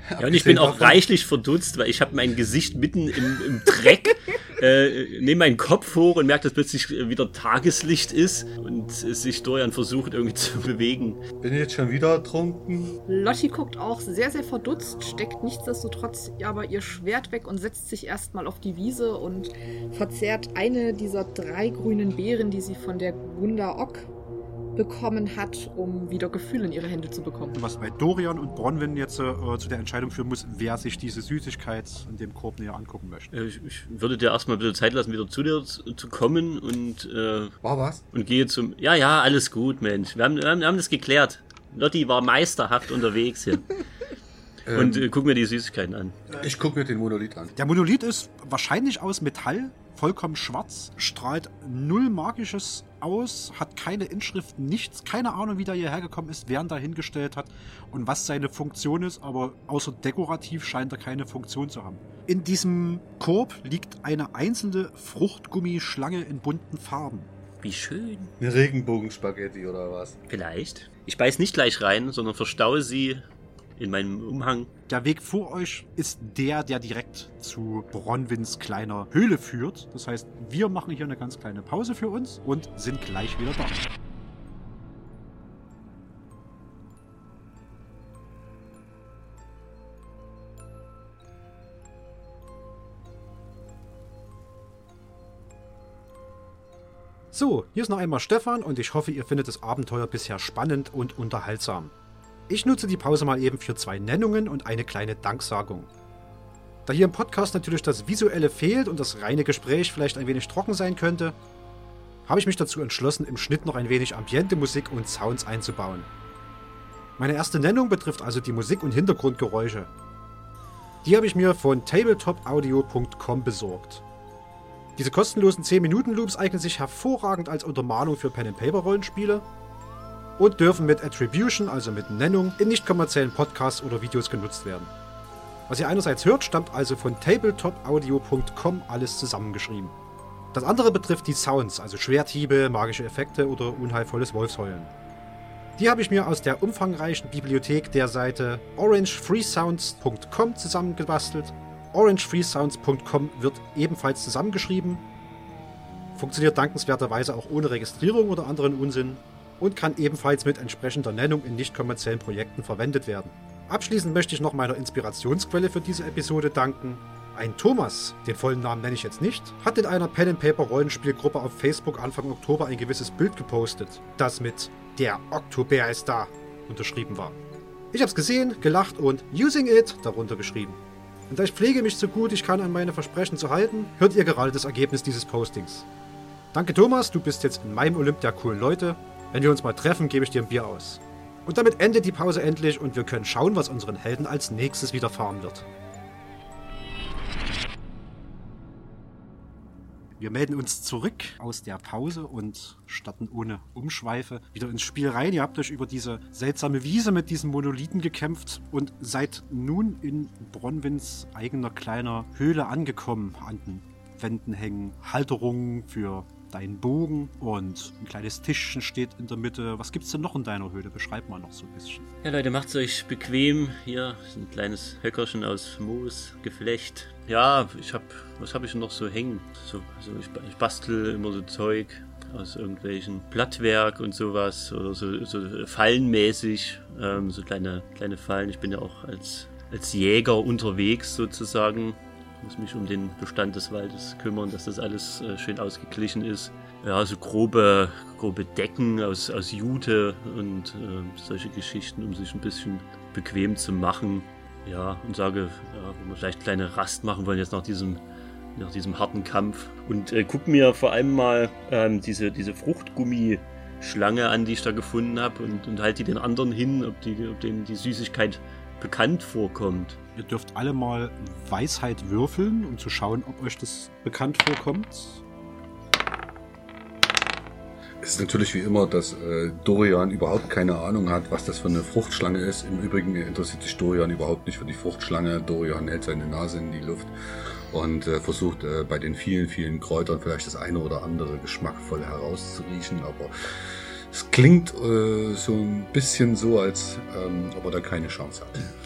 Ja, und ich bin auch reichlich verdutzt, weil ich habe mein Gesicht mitten im, im Dreck, äh, nehme meinen Kopf hoch und merke, dass plötzlich wieder Tageslicht ist und sich Dorian versucht irgendwie zu bewegen. Bin ich jetzt schon wieder trunken? Lotti guckt auch sehr, sehr verdutzt, steckt nichtsdestotrotz aber ihr Schwert weg und setzt sich erstmal auf die Wiese und verzehrt eine dieser drei grünen Beeren, die sie von der Gunda Ock bekommen hat, um wieder Gefühl in ihre Hände zu bekommen. was bei Dorian und Bronwyn jetzt äh, zu der Entscheidung führen muss, wer sich diese Süßigkeit in dem Korb näher angucken möchte. Äh, Ich, ich würde dir erstmal ein bisschen Zeit lassen, wieder zu dir zu, zu kommen und, äh, War was? und gehe zum. Ja, ja, alles gut, Mensch. Wir haben, wir haben, wir haben das geklärt. Lotti war meisterhaft unterwegs hier. Und äh, guck mir die Süßigkeiten an. Ich gucke mir den Monolith an. Der Monolith ist wahrscheinlich aus Metall, vollkommen schwarz, strahlt null Magisches aus, hat keine Inschrift, nichts, keine Ahnung, wie der hierher gekommen ist, wer ihn da hingestellt hat und was seine Funktion ist, aber außer dekorativ scheint er keine Funktion zu haben. In diesem Korb liegt eine einzelne Fruchtgummischlange in bunten Farben. Wie schön. Eine Regenbogenspaghetti oder was? Vielleicht. Ich beiß nicht gleich rein, sondern verstaue sie in meinem Umhang. Der Weg vor euch ist der, der direkt zu Bronwins kleiner Höhle führt. Das heißt, wir machen hier eine ganz kleine Pause für uns und sind gleich wieder da. So, hier ist noch einmal Stefan und ich hoffe, ihr findet das Abenteuer bisher spannend und unterhaltsam. Ich nutze die Pause mal eben für zwei Nennungen und eine kleine Danksagung. Da hier im Podcast natürlich das Visuelle fehlt und das reine Gespräch vielleicht ein wenig trocken sein könnte, habe ich mich dazu entschlossen, im Schnitt noch ein wenig ambiente Musik und Sounds einzubauen. Meine erste Nennung betrifft also die Musik und Hintergrundgeräusche. Die habe ich mir von tabletopaudio.com besorgt. Diese kostenlosen 10-Minuten-Loops eignen sich hervorragend als Untermalung für Pen-and-Paper-Rollenspiele und dürfen mit Attribution, also mit Nennung, in nicht kommerziellen Podcasts oder Videos genutzt werden. Was ihr einerseits hört, stammt also von tabletopaudio.com alles zusammengeschrieben. Das andere betrifft die Sounds, also Schwerthiebe, magische Effekte oder unheilvolles Wolfsheulen. Die habe ich mir aus der umfangreichen Bibliothek der Seite orangefreesounds.com zusammengebastelt orangefreesounds.com wird ebenfalls zusammengeschrieben, funktioniert dankenswerterweise auch ohne Registrierung oder anderen Unsinn und kann ebenfalls mit entsprechender Nennung in nicht kommerziellen Projekten verwendet werden. Abschließend möchte ich noch meiner Inspirationsquelle für diese Episode danken. Ein Thomas, den vollen Namen nenne ich jetzt nicht, hat in einer Pen Paper Rollenspielgruppe auf Facebook Anfang Oktober ein gewisses Bild gepostet, das mit Der Oktober ist da unterschrieben war. Ich habe es gesehen, gelacht und Using It darunter geschrieben. Und da ich pflege mich so gut ich kann an meine Versprechen zu halten, hört ihr gerade das Ergebnis dieses Postings. Danke Thomas, du bist jetzt in meinem Olymp der coolen Leute. Wenn wir uns mal treffen, gebe ich dir ein Bier aus. Und damit endet die Pause endlich und wir können schauen, was unseren Helden als nächstes widerfahren wird. Wir melden uns zurück aus der Pause und starten ohne Umschweife wieder ins Spiel rein. Ihr habt euch über diese seltsame Wiese mit diesen Monolithen gekämpft und seid nun in Bronwins eigener kleiner Höhle angekommen. An den Wänden hängen Halterungen für deinen Bogen und ein kleines Tischchen steht in der Mitte. Was gibt's denn noch in deiner Höhle? Beschreib mal noch so ein bisschen. Ja, Leute, macht's euch bequem. Hier ist ein kleines Höckerchen aus Moos, Geflecht. Ja, ich hab, was habe ich noch so hängen? So, also ich, ich bastel immer so Zeug aus irgendwelchen Blattwerk und sowas oder so, so fallenmäßig, ähm, so kleine, kleine Fallen. Ich bin ja auch als, als Jäger unterwegs sozusagen muss mich um den Bestand des Waldes kümmern, dass das alles äh, schön ausgeglichen ist. Ja, so grobe, grobe Decken aus, aus Jute und äh, solche Geschichten, um sich ein bisschen bequem zu machen. Ja, und sage, ja, wenn wir vielleicht kleine Rast machen wollen jetzt nach diesem, nach diesem harten Kampf. Und äh, guck mir vor allem mal ähm, diese, diese Fruchtgummischlange an, die ich da gefunden habe und, und halte die den anderen hin, ob, die, ob denen die Süßigkeit bekannt vorkommt. Ihr dürft alle mal Weisheit würfeln, um zu schauen, ob euch das bekannt vorkommt. Es ist natürlich wie immer, dass äh, Dorian überhaupt keine Ahnung hat, was das für eine Fruchtschlange ist. Im Übrigen interessiert sich Dorian überhaupt nicht für die Fruchtschlange. Dorian hält seine Nase in die Luft und äh, versucht äh, bei den vielen, vielen Kräutern vielleicht das eine oder andere geschmackvoll herauszuriechen. Aber es klingt äh, so ein bisschen so, als ähm, ob er da keine Chance hat.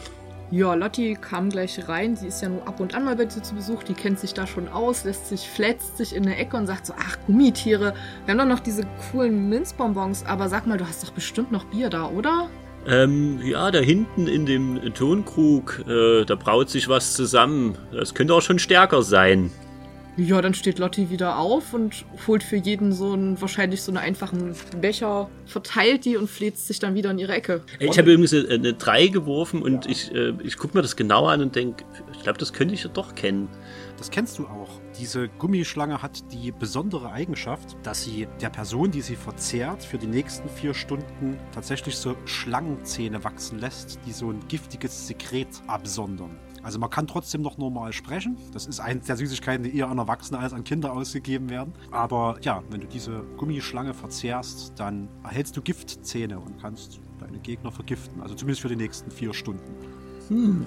Ja, Lotti kam gleich rein. Sie ist ja nur ab und an mal bei dir zu Besuch. Die kennt sich da schon aus, lässt sich, fletzt sich in der Ecke und sagt so: Ach, Gummitiere. Wir haben doch noch diese coolen Minzbonbons. Aber sag mal, du hast doch bestimmt noch Bier da, oder? Ähm, ja, da hinten in dem Tonkrug, äh, da braut sich was zusammen. Das könnte auch schon stärker sein. Ja, dann steht Lotti wieder auf und holt für jeden so einen, wahrscheinlich so einen einfachen Becher, verteilt die und fläzt sich dann wieder in ihre Ecke. Ich habe übrigens eine, eine 3 geworfen und ich, äh, ich gucke mir das genau an und denke, ich glaube, das könnte ich ja doch kennen. Das kennst du auch. Diese Gummischlange hat die besondere Eigenschaft, dass sie der Person, die sie verzehrt, für die nächsten vier Stunden tatsächlich so Schlangenzähne wachsen lässt, die so ein giftiges Sekret absondern. Also man kann trotzdem noch normal sprechen. Das ist eines der Süßigkeiten, die eher an Erwachsene als an Kinder ausgegeben werden. Aber ja, wenn du diese Gummischlange verzehrst, dann erhältst du Giftzähne und kannst deine Gegner vergiften. Also zumindest für die nächsten vier Stunden. Hm.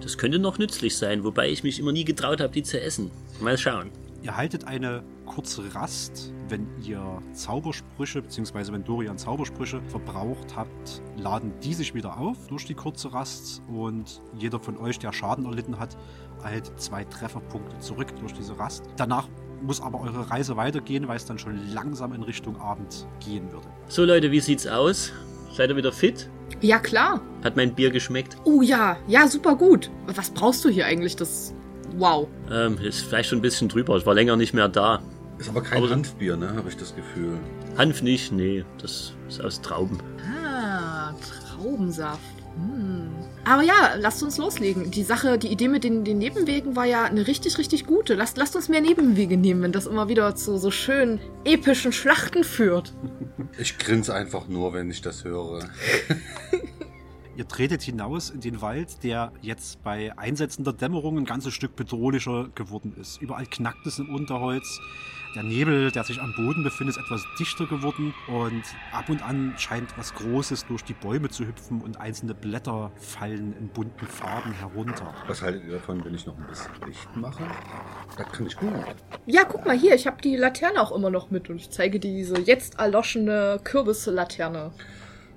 Das könnte noch nützlich sein, wobei ich mich immer nie getraut habe, die zu essen. Mal schauen. Ihr haltet eine kurze Rast. Wenn ihr Zaubersprüche, beziehungsweise wenn Dorian Zaubersprüche verbraucht habt, laden die sich wieder auf durch die kurze Rast. Und jeder von euch, der Schaden erlitten hat, erhält zwei Trefferpunkte zurück durch diese Rast. Danach muss aber eure Reise weitergehen, weil es dann schon langsam in Richtung Abend gehen würde. So Leute, wie sieht's aus? Seid ihr wieder fit? Ja, klar. Hat mein Bier geschmeckt? Oh ja, ja, super gut. Was brauchst du hier eigentlich? Das. Wow. Ähm, ist vielleicht schon ein bisschen drüber. Ich war länger nicht mehr da. Ist aber kein Aber Hanfbier, ne? Habe ich das Gefühl. Hanf nicht, nee, das ist aus Trauben. Ah, Traubensaft. Hm. Aber ja, lasst uns loslegen. Die Sache, die Idee mit den, den Nebenwegen war ja eine richtig, richtig gute. Lasst, lasst uns mehr Nebenwege nehmen, wenn das immer wieder zu so schönen epischen Schlachten führt. Ich grinse einfach nur, wenn ich das höre. Ihr tretet hinaus in den Wald, der jetzt bei einsetzender Dämmerung ein ganzes Stück bedrohlicher geworden ist. Überall knackt es im Unterholz. Der Nebel, der sich am Boden befindet, ist etwas dichter geworden und ab und an scheint was Großes durch die Bäume zu hüpfen und einzelne Blätter fallen in bunten Farben herunter. Was haltet ihr davon, wenn ich noch ein bisschen Licht mache? Das kann ich gut. Ja, guck mal hier, ich habe die Laterne auch immer noch mit und ich zeige diese jetzt erloschene Kürbislaterne.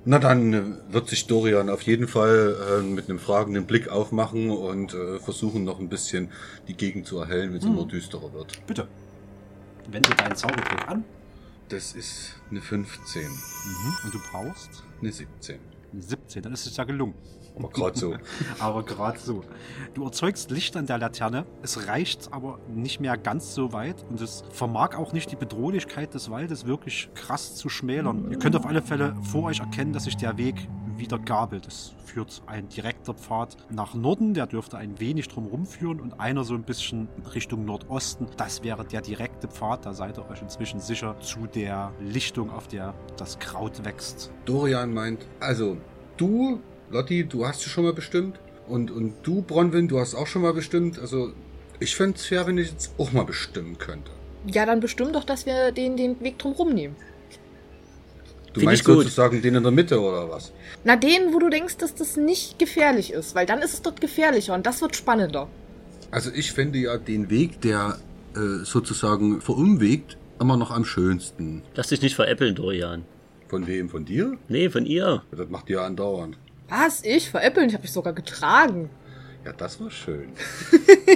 Na dann äh, wird sich Dorian auf jeden Fall äh, mit einem fragenden Blick aufmachen und äh, versuchen noch ein bisschen die Gegend zu erhellen, wenn es immer düsterer wird. Bitte, wende deinen Zaubertrick an Das ist eine 15, und du brauchst eine 17. eine 17. Dann ist es ja gelungen. Aber gerade so. Aber gerade so. Du erzeugst Licht an der Laterne. Es reicht aber nicht mehr ganz so weit und es vermag auch nicht die Bedrohlichkeit des Waldes wirklich krass zu schmälern. Ihr könnt auf alle Fälle vor euch erkennen, dass sich der Weg wieder gabelt. Es führt ein direkter Pfad nach Norden, der dürfte ein wenig drumherum führen und einer so ein bisschen Richtung Nordosten. Das wäre der direkte Pfad. Da seid ihr euch inzwischen sicher zu der Lichtung, auf der das Kraut wächst. Dorian meint, also du, Lotti, du hast schon mal bestimmt. Und, und du, Bronwyn, du hast auch schon mal bestimmt. Also ich fände es fair, wenn ich jetzt auch mal bestimmen könnte. Ja, dann bestimmt doch, dass wir den, den Weg drumherum nehmen. Du Find meinst sozusagen den in der Mitte oder was? Na, den, wo du denkst, dass das nicht gefährlich ist, weil dann ist es dort gefährlicher und das wird spannender. Also ich fände ja den Weg, der äh, sozusagen verumwegt, immer noch am schönsten. Lass dich nicht veräppeln, Dorian. Von wem? Von dir? Nee, von ihr. Das macht ihr andauernd. Was? Ich? Veräppeln? Ich habe mich sogar getragen. Ja, das war schön.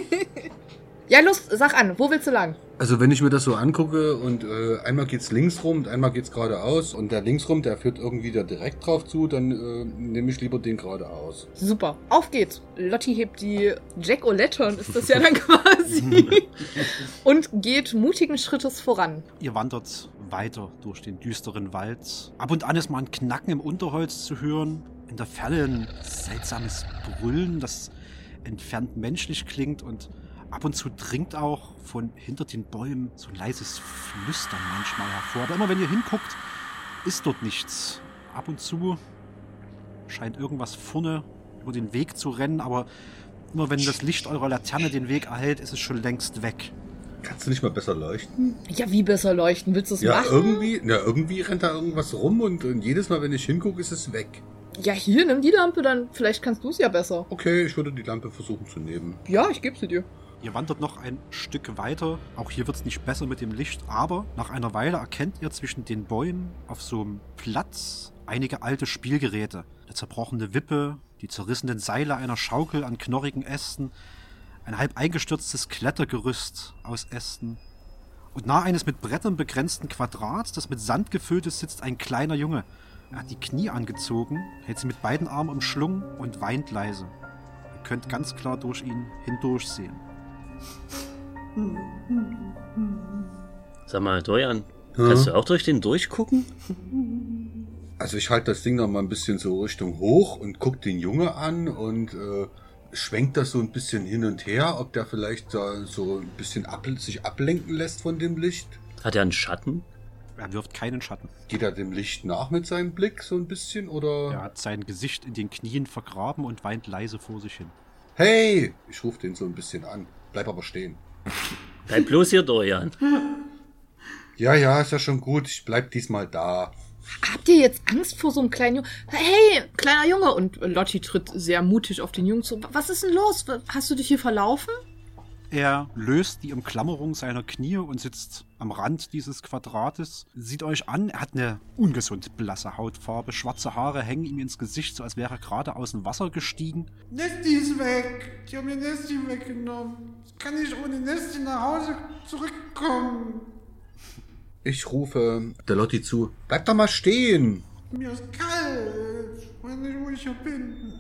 Ja, los, sag an, wo willst du lang? Also wenn ich mir das so angucke und äh, einmal geht's links rum und einmal geht's geradeaus und der links rum, der führt irgendwie da direkt drauf zu, dann äh, nehme ich lieber den geradeaus. Super, auf geht's. Lotti hebt die Jack-O-Lantern, ist das ja dann quasi. und geht mutigen Schrittes voran. Ihr wandert weiter durch den düsteren Wald. Ab und an ist mal ein Knacken im Unterholz zu hören. In der Ferne ein seltsames Brüllen, das entfernt menschlich klingt und ab und zu dringt auch von hinter den Bäumen so ein leises Flüstern manchmal hervor. Aber immer wenn ihr hinguckt, ist dort nichts. Ab und zu scheint irgendwas vorne über den Weg zu rennen, aber immer wenn das Licht eurer Laterne den Weg erhält, ist es schon längst weg. Kannst du nicht mal besser leuchten? Ja, wie besser leuchten? Willst du es Ja, machen? irgendwie, na, irgendwie rennt da irgendwas rum und, und jedes Mal, wenn ich hingucke, ist es weg. Ja, hier, nimm die Lampe, dann vielleicht kannst du es ja besser. Okay, ich würde die Lampe versuchen zu nehmen. Ja, ich gebe sie dir. Ihr wandert noch ein Stück weiter. Auch hier wird es nicht besser mit dem Licht, aber nach einer Weile erkennt ihr zwischen den Bäumen auf so einem Platz einige alte Spielgeräte. Eine zerbrochene Wippe, die zerrissenen Seile einer Schaukel an knorrigen Ästen, ein halb eingestürztes Klettergerüst aus Ästen. Und nahe eines mit Brettern begrenzten Quadrats, das mit Sand gefüllt ist, sitzt ein kleiner Junge. Er hat die Knie angezogen, hält sie mit beiden Armen umschlungen und weint leise. Ihr könnt ganz klar durch ihn hindurchsehen. Sag mal, Dorian, kannst du auch durch den durchgucken? Also ich halte das Ding noch mal ein bisschen so Richtung hoch und guck den Junge an und äh, schwenkt das so ein bisschen hin und her, ob der vielleicht da so ein bisschen ab, sich ablenken lässt von dem Licht. Hat er einen Schatten? Er wirft keinen Schatten. Geht er dem Licht nach mit seinem Blick so ein bisschen oder? Er hat sein Gesicht in den Knien vergraben und weint leise vor sich hin. Hey! Ich rufe den so ein bisschen an. Bleib aber stehen. Bleib bloß hier, Dorian. Ja, ja, ist ja schon gut. Ich bleib diesmal da. Habt ihr jetzt Angst vor so einem kleinen Jungen? Hey, kleiner Junge! Und Lotti tritt sehr mutig auf den Jungen zu. Was ist denn los? Hast du dich hier verlaufen? Er löst die Umklammerung seiner Knie und sitzt am Rand dieses Quadrates, sieht euch an. Er hat eine ungesund blasse Hautfarbe, schwarze Haare hängen ihm ins Gesicht, so als wäre er gerade aus dem Wasser gestiegen. Nesti ist weg. Die haben mir Nesti weggenommen. Ich kann nicht ohne Nesti nach Hause zurückkommen. Ich rufe der Lotti zu. Bleib doch mal stehen. Mir ist kalt. Ich weiß nicht, wo ich hier bin.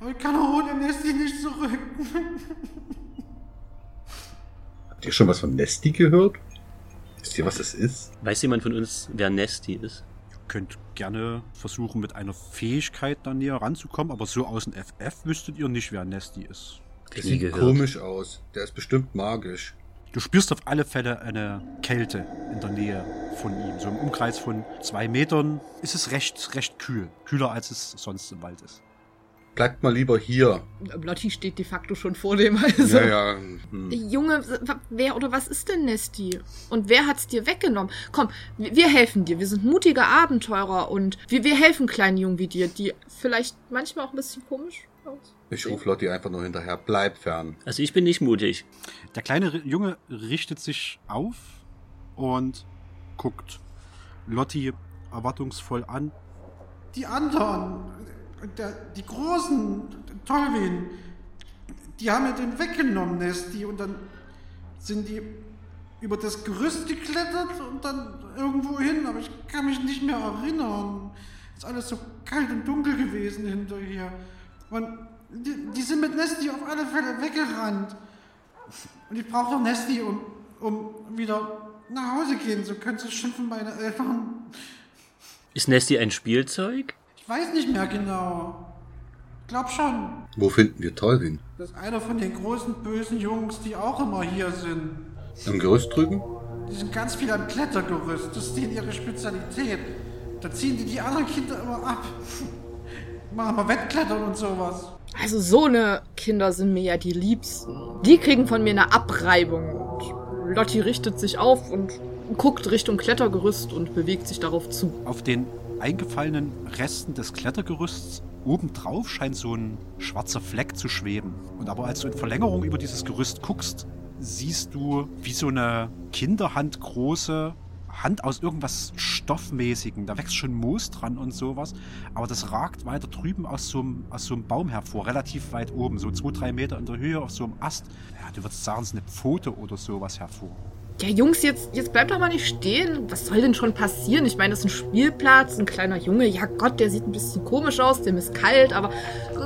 Aber ich kann auch ohne Nesti nicht zurück. Habt ihr schon was von Nesti gehört? Wisst ihr, was das ist? Weiß jemand von uns, wer Nesty ist? Ihr könnt gerne versuchen, mit einer Fähigkeit da näher ranzukommen, aber so aus dem FF wüsstet ihr nicht, wer Nesty ist. Der sieht gehört. komisch aus. Der ist bestimmt magisch. Du spürst auf alle Fälle eine Kälte in der Nähe von ihm. So im Umkreis von zwei Metern ist es recht, recht kühl. Kühler, als es sonst im Wald ist. Bleibt mal lieber hier. Lotti steht de facto schon vor dem. Also. Ja, ja. Hm. Junge, wer oder was ist denn Nesty? Und wer hat's dir weggenommen? Komm, wir helfen dir. Wir sind mutige Abenteurer und wir, wir helfen kleinen Jungen wie dir, die vielleicht manchmal auch ein bisschen komisch aus. Ich rufe Lotti einfach nur hinterher. Bleib fern. Also ich bin nicht mutig. Der kleine Junge richtet sich auf und guckt Lotti erwartungsvoll an. Die anderen, der, die Großen, Tolwin, die haben mir den weggenommen, Nesti, und dann sind die über das Gerüst geklettert und dann irgendwo hin, aber ich kann mich nicht mehr erinnern. Ist alles so kalt und dunkel gewesen hinterher. Und die, die sind mit Nesti auf alle Fälle weggerannt. Und ich brauche doch Nesti, um, um wieder nach Hause gehen zu können. Das schimpfen meine Eltern. Ist Nesty ein Spielzeug? Ich weiß nicht mehr genau. Glaub schon. Wo finden wir Tolwin? Das ist einer von den großen bösen Jungs, die auch immer hier sind. Am Gerüst drüben? Die sind ganz viel am Klettergerüst. Das ist denen ihre Spezialität. Da ziehen die die anderen Kinder immer ab. Machen mal Wettklettern und sowas. Also so eine Kinder sind mir ja die liebsten. Die kriegen von mir eine Abreibung. Und Lotti richtet sich auf und guckt Richtung Klettergerüst und bewegt sich darauf zu. Auf den eingefallenen Resten des Klettergerüsts obendrauf scheint so ein schwarzer Fleck zu schweben. Und aber als du in Verlängerung über dieses Gerüst guckst, siehst du wie so eine Kinderhand große Hand aus irgendwas Stoffmäßigen. Da wächst schon Moos dran und sowas. Aber das ragt weiter drüben aus so einem, aus so einem Baum hervor, relativ weit oben, so zwei, drei Meter in der Höhe auf so einem Ast. Ja, du würdest sagen, es ist eine Pfote oder sowas hervor. Ja, Jungs, jetzt, jetzt bleibt doch mal nicht stehen. Was soll denn schon passieren? Ich meine, das ist ein Spielplatz, ein kleiner Junge. Ja Gott, der sieht ein bisschen komisch aus, dem ist kalt, aber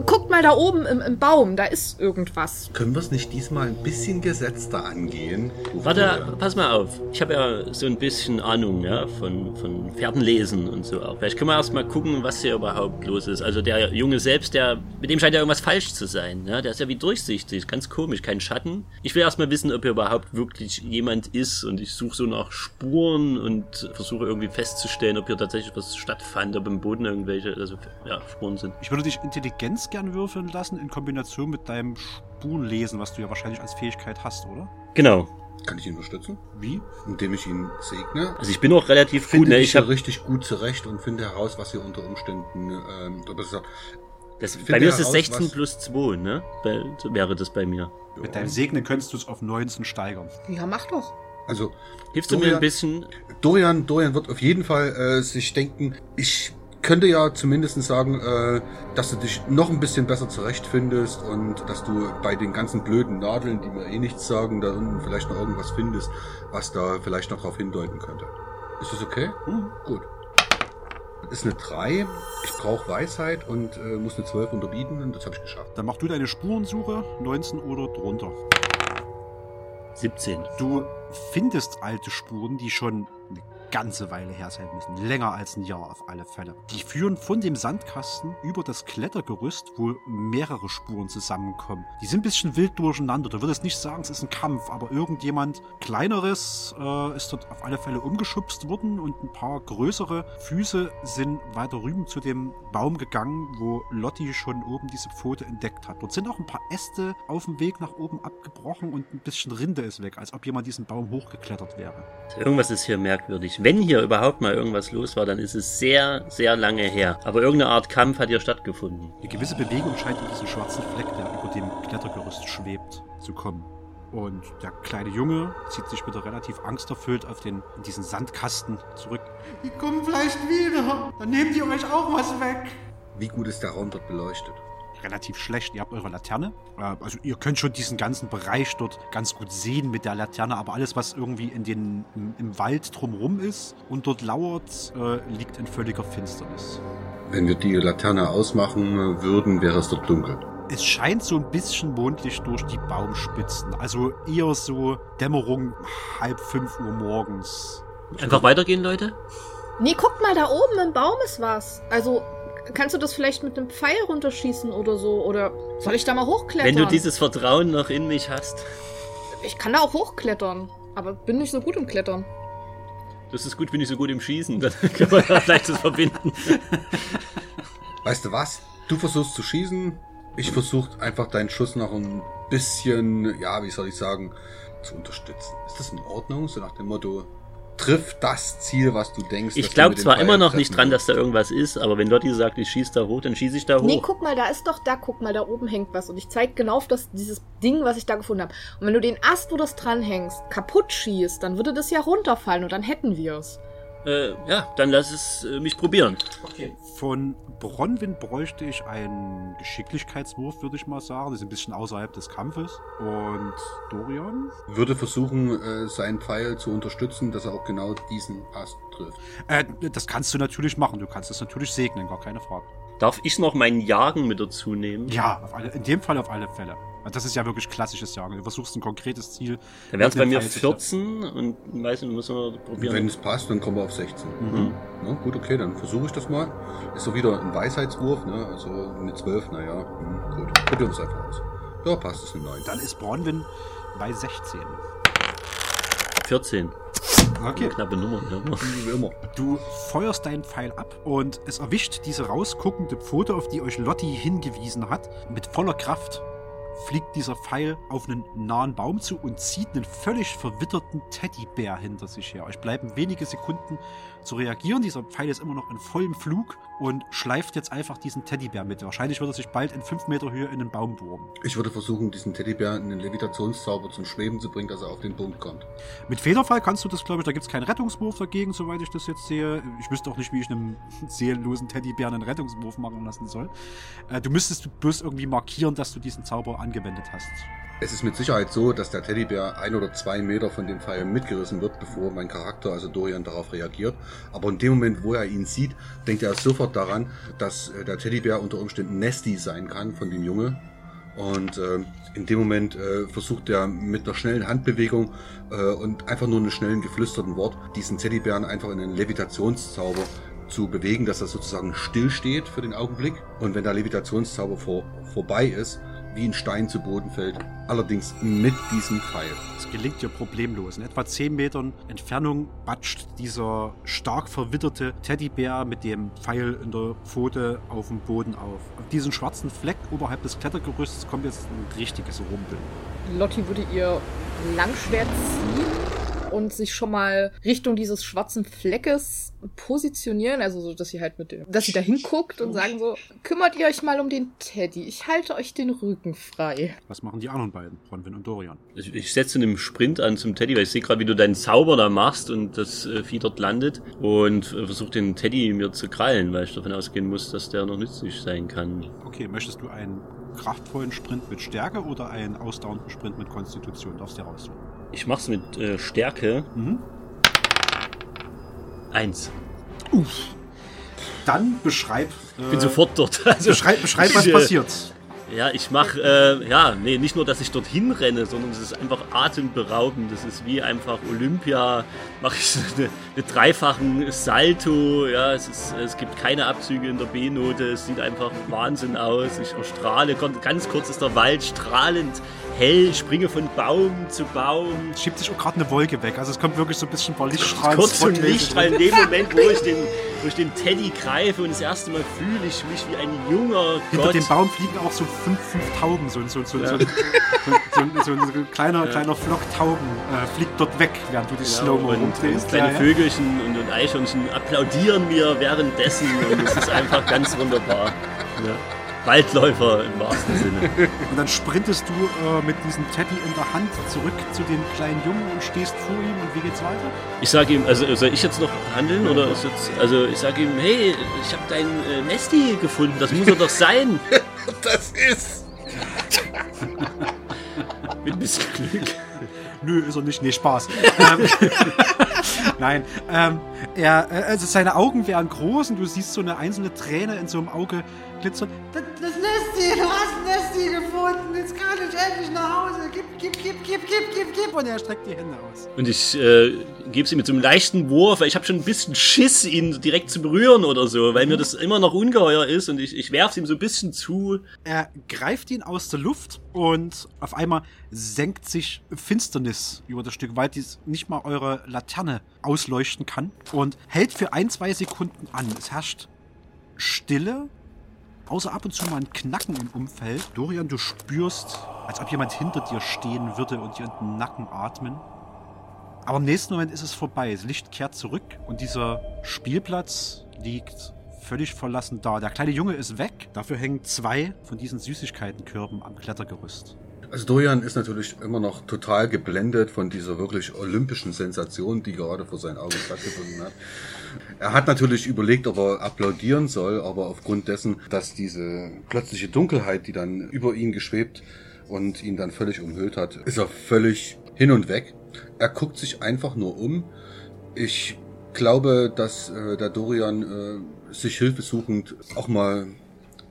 guckt mal da oben im, im Baum, da ist irgendwas. Können wir es nicht diesmal ein bisschen gesetzter angehen? Warte, pass mal auf. Ich habe ja so ein bisschen Ahnung ja, von, von Pferdenlesen und so auch. Vielleicht können wir erst mal gucken, was hier überhaupt los ist. Also der Junge selbst, der, mit dem scheint ja irgendwas falsch zu sein. Ja? Der ist ja wie durchsichtig, ganz komisch, kein Schatten. Ich will erst mal wissen, ob hier überhaupt wirklich jemand ist und ich suche so nach Spuren und versuche irgendwie festzustellen, ob hier tatsächlich was stattfand, ob im Boden irgendwelche also, ja, Spuren sind. Ich würde dich Intelligenz gern würfeln lassen in Kombination mit deinem Spurenlesen, was du ja wahrscheinlich als Fähigkeit hast, oder? Genau. Kann ich ihn unterstützen? Wie? Indem ich ihn segne? Also ich bin auch relativ gut. Finde Ne? ich habe richtig gut zurecht und finde heraus, was hier unter Umständen, ähm, Das, bei mir ist es heraus, 16 was- plus 2, ne? Bei, so wäre das bei mir. Mit deinem Segnen könntest du es auf 19 steigern. Ja, mach doch. Also Hilfst du mir Dorian- ein bisschen? Dorian, Dorian wird auf jeden Fall äh, sich denken, ich könnte ja zumindest sagen, äh, dass du dich noch ein bisschen besser zurechtfindest und dass du bei den ganzen blöden Nadeln, die mir eh nichts sagen, da unten vielleicht noch irgendwas findest, was da vielleicht noch darauf hindeuten könnte. Ist das okay? Hm, gut. Das ist eine 3. Ich brauche Weisheit und äh, muss eine 12 unterbieten und das habe ich geschafft. Dann mach du deine Spurensuche, 19 oder drunter. 17. Du findest alte Spuren, die schon ganze Weile her sein müssen. Länger als ein Jahr auf alle Fälle. Die führen von dem Sandkasten über das Klettergerüst, wo mehrere Spuren zusammenkommen. Die sind ein bisschen wild durcheinander. Du würdest nicht sagen, es ist ein Kampf, aber irgendjemand Kleineres äh, ist dort auf alle Fälle umgeschubst worden und ein paar größere Füße sind weiter rüben zu dem Baum gegangen, wo Lotti schon oben diese Pfote entdeckt hat. Dort sind auch ein paar Äste auf dem Weg nach oben abgebrochen und ein bisschen Rinde ist weg, als ob jemand diesen Baum hochgeklettert wäre. Irgendwas ist hier merkwürdig. Wenn hier überhaupt mal irgendwas los war, dann ist es sehr, sehr lange her. Aber irgendeine Art Kampf hat hier stattgefunden. Eine gewisse Bewegung scheint in diesen schwarzen Fleck, der über dem Klettergerüst schwebt, zu kommen. Und der kleine Junge zieht sich wieder relativ angsterfüllt auf den, in diesen Sandkasten zurück. Die kommen vielleicht wieder. Dann nehmt ihr euch auch was weg. Wie gut ist der Raum dort beleuchtet? Relativ schlecht. Ihr habt eure Laterne. Äh, Also ihr könnt schon diesen ganzen Bereich dort ganz gut sehen mit der Laterne, aber alles, was irgendwie in den, im, im Wald drumherum ist und dort lauert, äh, liegt in völliger Finsternis. Wenn wir die Laterne ausmachen würden, wäre es dort dunkel. Es scheint so ein bisschen mondlicht durch die Baumspitzen. Also eher so Dämmerung halb fünf Uhr morgens. Einfach weitergehen, Leute? Nee, guck mal, da oben im Baum ist was. Also, kannst du das vielleicht mit einem Pfeil runterschießen oder so? Oder soll ich da mal hochklettern? Wenn du dieses Vertrauen noch in mich hast. Ich kann da auch hochklettern. Aber bin nicht so gut im Klettern. Das ist gut, bin ich so gut im Schießen. Dann können wir da vielleicht das verbinden. Weißt du was? Du versuchst zu schießen. Ich versuche einfach deinen Schuss noch ein bisschen, ja, wie soll ich sagen, zu unterstützen. Ist das in Ordnung? So nach dem Motto, triff das Ziel, was du denkst. dass Ich glaube zwar Pfeil immer noch nicht dran, dass da irgendwas ist, aber wenn Lotti sagt, ich schieße da hoch, dann schieße ich da hoch. Nee, guck mal, da ist doch da, guck mal, da oben hängt was. Und ich zeig genau auf das, dieses Ding, was ich da gefunden habe. Und wenn du den Ast, wo das dranhängst, kaputt schießt, dann würde das ja runterfallen und dann hätten wir es. Äh, ja, dann lass es äh, mich probieren. Von Bronwyn bräuchte ich einen Geschicklichkeitswurf, würde ich mal sagen. Das ist ein bisschen außerhalb des Kampfes. Und Dorian? Würde versuchen, äh, seinen Pfeil zu unterstützen, dass er auch genau diesen Ast trifft. Äh, das kannst du natürlich machen. Du kannst es natürlich segnen, gar keine Frage. Darf ich noch meinen Jagen mit dazu nehmen? Ja, auf alle, in dem Fall auf alle Fälle. Das ist ja wirklich klassisches Jagen. Du versuchst ein konkretes Ziel. Dann wären es mit bei mir Pfeil zu 14 und weiß nicht, müssen wir probieren. Wenn es passt, dann kommen wir auf 16. Mhm. Na, gut, okay, dann versuche ich das mal. Ist so wieder ein Weisheitswurf, ne? Also eine 12, naja, hm, gut. Probieren wir es einfach aus. Ja, passt, ist eine 9. Dann ist Bronwyn bei 16. 14. Okay. Knappe Nummer, ja. Wie immer. Du feuerst deinen Pfeil ab und es erwischt diese rausguckende Pfote, auf die euch Lotti hingewiesen hat. Mit voller Kraft fliegt dieser Pfeil auf einen nahen Baum zu und zieht einen völlig verwitterten Teddybär hinter sich her. Euch bleiben wenige Sekunden zu reagieren. Dieser Pfeil ist immer noch in vollem Flug und schleift jetzt einfach diesen Teddybär mit. Wahrscheinlich wird er sich bald in 5 Meter Höhe in den Baum bohren. Ich würde versuchen, diesen Teddybär in den Levitationszauber zum Schweben zu bringen, dass er auf den Punkt kommt. Mit Federfall kannst du das, glaube ich, da gibt es keinen Rettungswurf dagegen, soweit ich das jetzt sehe. Ich wüsste auch nicht, wie ich einem seelenlosen Teddybären einen Rettungswurf machen lassen soll. Äh, du müsstest bloß irgendwie markieren, dass du diesen Zauber angewendet hast. Es ist mit Sicherheit so, dass der Teddybär ein oder zwei Meter von dem Pfeil mitgerissen wird, bevor mein Charakter, also Dorian, darauf reagiert. Aber in dem Moment, wo er ihn sieht, denkt er sofort daran, dass äh, der Teddybär unter Umständen Nesty sein kann von dem Junge. Und äh, in dem Moment äh, versucht er mit einer schnellen Handbewegung äh, und einfach nur einem schnellen geflüsterten Wort diesen Teddybären einfach in einen Levitationszauber zu bewegen, dass er sozusagen stillsteht für den Augenblick. Und wenn der Levitationszauber vor, vorbei ist, wie ein Stein zu Boden fällt. Allerdings mit diesem Pfeil. Es gelingt dir problemlos. In etwa 10 Metern Entfernung batscht dieser stark verwitterte Teddybär mit dem Pfeil in der Pfote auf dem Boden auf. Auf diesen schwarzen Fleck oberhalb des Klettergerüsts kommt jetzt ein richtiges Rumpeln. Lotti würde ihr Langschwert ziehen und sich schon mal Richtung dieses schwarzen Fleckes positionieren, also so, dass sie halt mit dem, dass sie da hinguckt und sagen so, kümmert ihr euch mal um den Teddy, ich halte euch den Rücken frei. Was machen die anderen beiden, Bronwyn und Dorian? Ich, ich setze einen Sprint an zum Teddy, weil ich sehe gerade, wie du deinen Zauber da machst und das äh, Vieh dort landet und äh, versuche den Teddy mir zu krallen, weil ich davon ausgehen muss, dass der noch nützlich sein kann. Okay, möchtest du einen kraftvollen Sprint mit Stärke oder einen ausdauernden Sprint mit Konstitution? Darfst du dir raussuchen. Ich mach's mit äh, Stärke. Mhm. Eins. Dann beschreib, Ich bin äh, sofort dort. Also, beschreib, beschreib was äh, passiert. Ja, ich mache, äh, ja, nee, nicht nur, dass ich dorthin renne, sondern es ist einfach atemberaubend. Das ist wie einfach Olympia. Mache ich eine, eine dreifachen Salto. Ja, es, ist, es gibt keine Abzüge in der B-Note. Es sieht einfach Wahnsinn aus. Ich erstrahle. Ganz kurz ist der Wald strahlend hell. Springe von Baum zu Baum. Schiebt sich auch gerade eine Wolke weg. Also es kommt wirklich so ein bisschen ein paar Lichtstrahlen. Kurz zum spotmäßig. Lichtstrahl in dem Moment, wo ich den, wo ich den Teddy greife und das erste Mal fühle ich mich wie ein junger Hinter Gott. dem Baum fliegen auch so fünf, fünf Tauben. So, so, so, Ja. so, so, so, so, so ein kleiner, kleiner Flock Tauben äh, fliegt dort weg, während du die Ja, und, rumdrehst. kleine. Vögelchen und, und Eichhörnchen applaudieren mir währenddessen und es ist einfach ganz wunderbar. Waldläufer im wahrsten Sinne. Und dann sprintest du äh, mit diesem Teddy in der Hand zurück zu dem kleinen Jungen und stehst vor ihm und wie geht's weiter? Ich sage ihm, also soll ich jetzt noch handeln oder ist jetzt, also ich sage ihm, hey, ich habe dein äh, Nesti gefunden, das muss er doch sein. Das ist. Mit ein bisschen Glück. Nö, ist er nicht. Nee, Spaß. ähm, Nein, ähm, er, äh, also seine Augen wären groß und du siehst so eine einzelne Träne in so einem Auge glitzern. Das, das Nesti, du hast ein Nesti gefunden. Jetzt kann ich endlich nach Hause. Gib, gib, gib, gib, gib, gib, gib. Und er streckt die Hände aus. Und ich äh, gebe sie mit so einem leichten Wurf, weil ich habe schon ein bisschen Schiss, ihn direkt zu berühren oder so, weil mir das immer noch ungeheuer ist und ich, ich werfe ihm so ein bisschen zu. Er greift ihn aus der Luft und auf einmal senkt sich Finsternis über das Stück Wald, die nicht mal eure Laterne ausleuchten kann und hält für ein, zwei Sekunden an. Es herrscht Stille, außer ab und zu mal ein Knacken im Umfeld. Dorian, du spürst, als ob jemand hinter dir stehen würde und dir in den Nacken atmen. Aber im nächsten Moment ist es vorbei. Das Licht kehrt zurück und dieser Spielplatz liegt völlig verlassen da. Der kleine Junge ist weg. Dafür hängen zwei von diesen Süßigkeitenkörben am Klettergerüst. Also Dorian ist natürlich immer noch total geblendet von dieser wirklich olympischen Sensation, die gerade vor seinen Augen stattgefunden hat. Er hat natürlich überlegt, ob er applaudieren soll, aber aufgrund dessen, dass diese plötzliche Dunkelheit, die dann über ihn geschwebt und ihn dann völlig umhüllt hat, ist er völlig hin und weg. Er guckt sich einfach nur um. Ich glaube, dass äh, der Dorian äh, sich hilfesuchend auch mal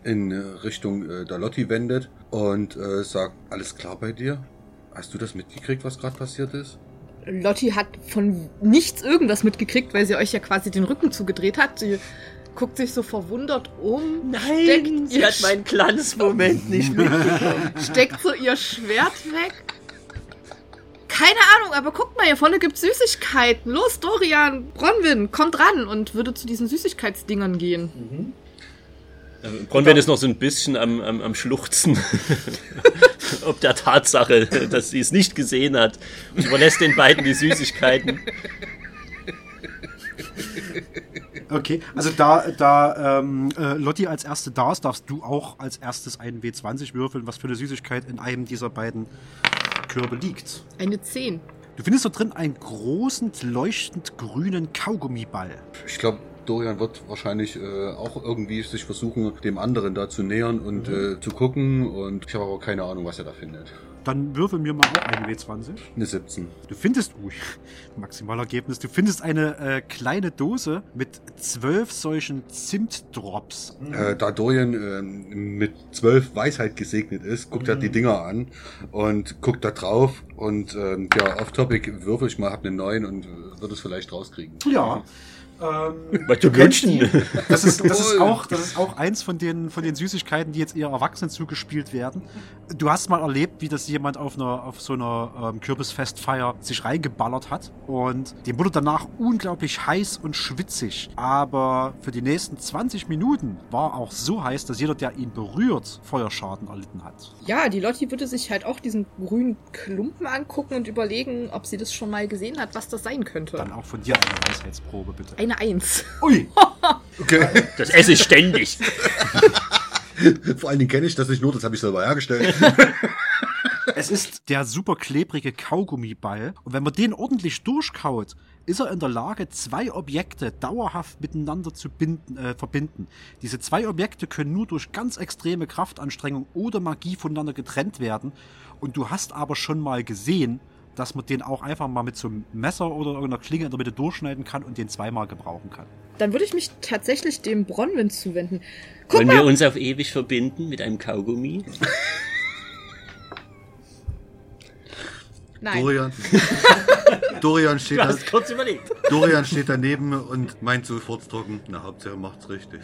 in äh, Richtung äh, der Lotti wendet und äh, sagt, alles klar bei dir? Hast du das mitgekriegt, was gerade passiert ist? Lotti hat von nichts irgendwas mitgekriegt, weil sie euch ja quasi den Rücken zugedreht hat. Sie guckt sich so verwundert um. steckt sie ihr hat meinen Glanzmoment nicht mitbekommen. steckt so ihr Schwert weg. Keine Ahnung, aber guckt mal, hier vorne gibt's Süßigkeiten. Los, Dorian, Bronwyn, kommt ran und würde zu diesen Süßigkeitsdingern gehen. Bronwen ist noch so ein bisschen am, am, am Schluchzen. Ob der Tatsache, dass sie es nicht gesehen hat. Und überlässt den beiden die Süßigkeiten. Okay, also da, da ähm, äh, Lotti als erste da ist, darfst du auch als erstes einen W20 würfeln, was für eine Süßigkeit in einem dieser beiden Körbe liegt. Eine 10. Du findest da drin einen großen, leuchtend grünen Kaugummiball. Ich glaube, Dorian wird wahrscheinlich äh, auch irgendwie sich versuchen, dem anderen da zu nähern und äh, zu gucken. Und ich habe aber keine Ahnung, was er da findet. Dann würfel mir mal auch einen W20. Eine 17. Du findest, ui, Maximalergebnis, du findest eine äh, kleine Dose mit zwölf solchen Zimtdrops. Äh, da Dorian ähm, mit zwölf Weisheit gesegnet ist, guckt er die Dinger an und guckt da drauf und ähm, ja, off-topic würfel ich mal, hab einen neuen und äh, wird es vielleicht rauskriegen. Ja. Ähm, wünschen? Das ist, das, ist auch, das ist auch eins von den, von den Süßigkeiten, die jetzt eher Erwachsenen zugespielt werden. Du hast mal erlebt, wie das jemand auf, einer, auf so einer ähm, Kürbisfestfeier sich reingeballert hat. Und dem wurde danach unglaublich heiß und schwitzig. Aber für die nächsten 20 Minuten war auch so heiß, dass jeder, der ihn berührt, Feuerschaden erlitten hat. Ja, die Lotti würde sich halt auch diesen grünen Klumpen angucken und überlegen, ob sie das schon mal gesehen hat, was das sein könnte. Dann auch von dir eine Weisheitsprobe, bitte. Eine Eins. Ui! Okay. Das esse ich ständig. Vor allen Dingen kenne ich das nicht nur, das habe ich selber hergestellt. Es ist der super klebrige Kaugummiball. Und wenn man den ordentlich durchkaut, ist er in der Lage, zwei Objekte dauerhaft miteinander zu binden, äh, verbinden. Diese zwei Objekte können nur durch ganz extreme Kraftanstrengung oder Magie voneinander getrennt werden. Und du hast aber schon mal gesehen, dass man den auch einfach mal mit so einem Messer oder irgendeiner Klinge in der Mitte durchschneiden kann und den zweimal gebrauchen kann. Dann würde ich mich tatsächlich dem Bronwyn zuwenden. Guck Wollen mal, wir uns auf ewig verbinden mit einem Kaugummi? nein. Dorian. Dorian steht, Du da, hast kurz überlegt. Dorian steht daneben und meint sofort trocken, na Hauptsache macht's richtig.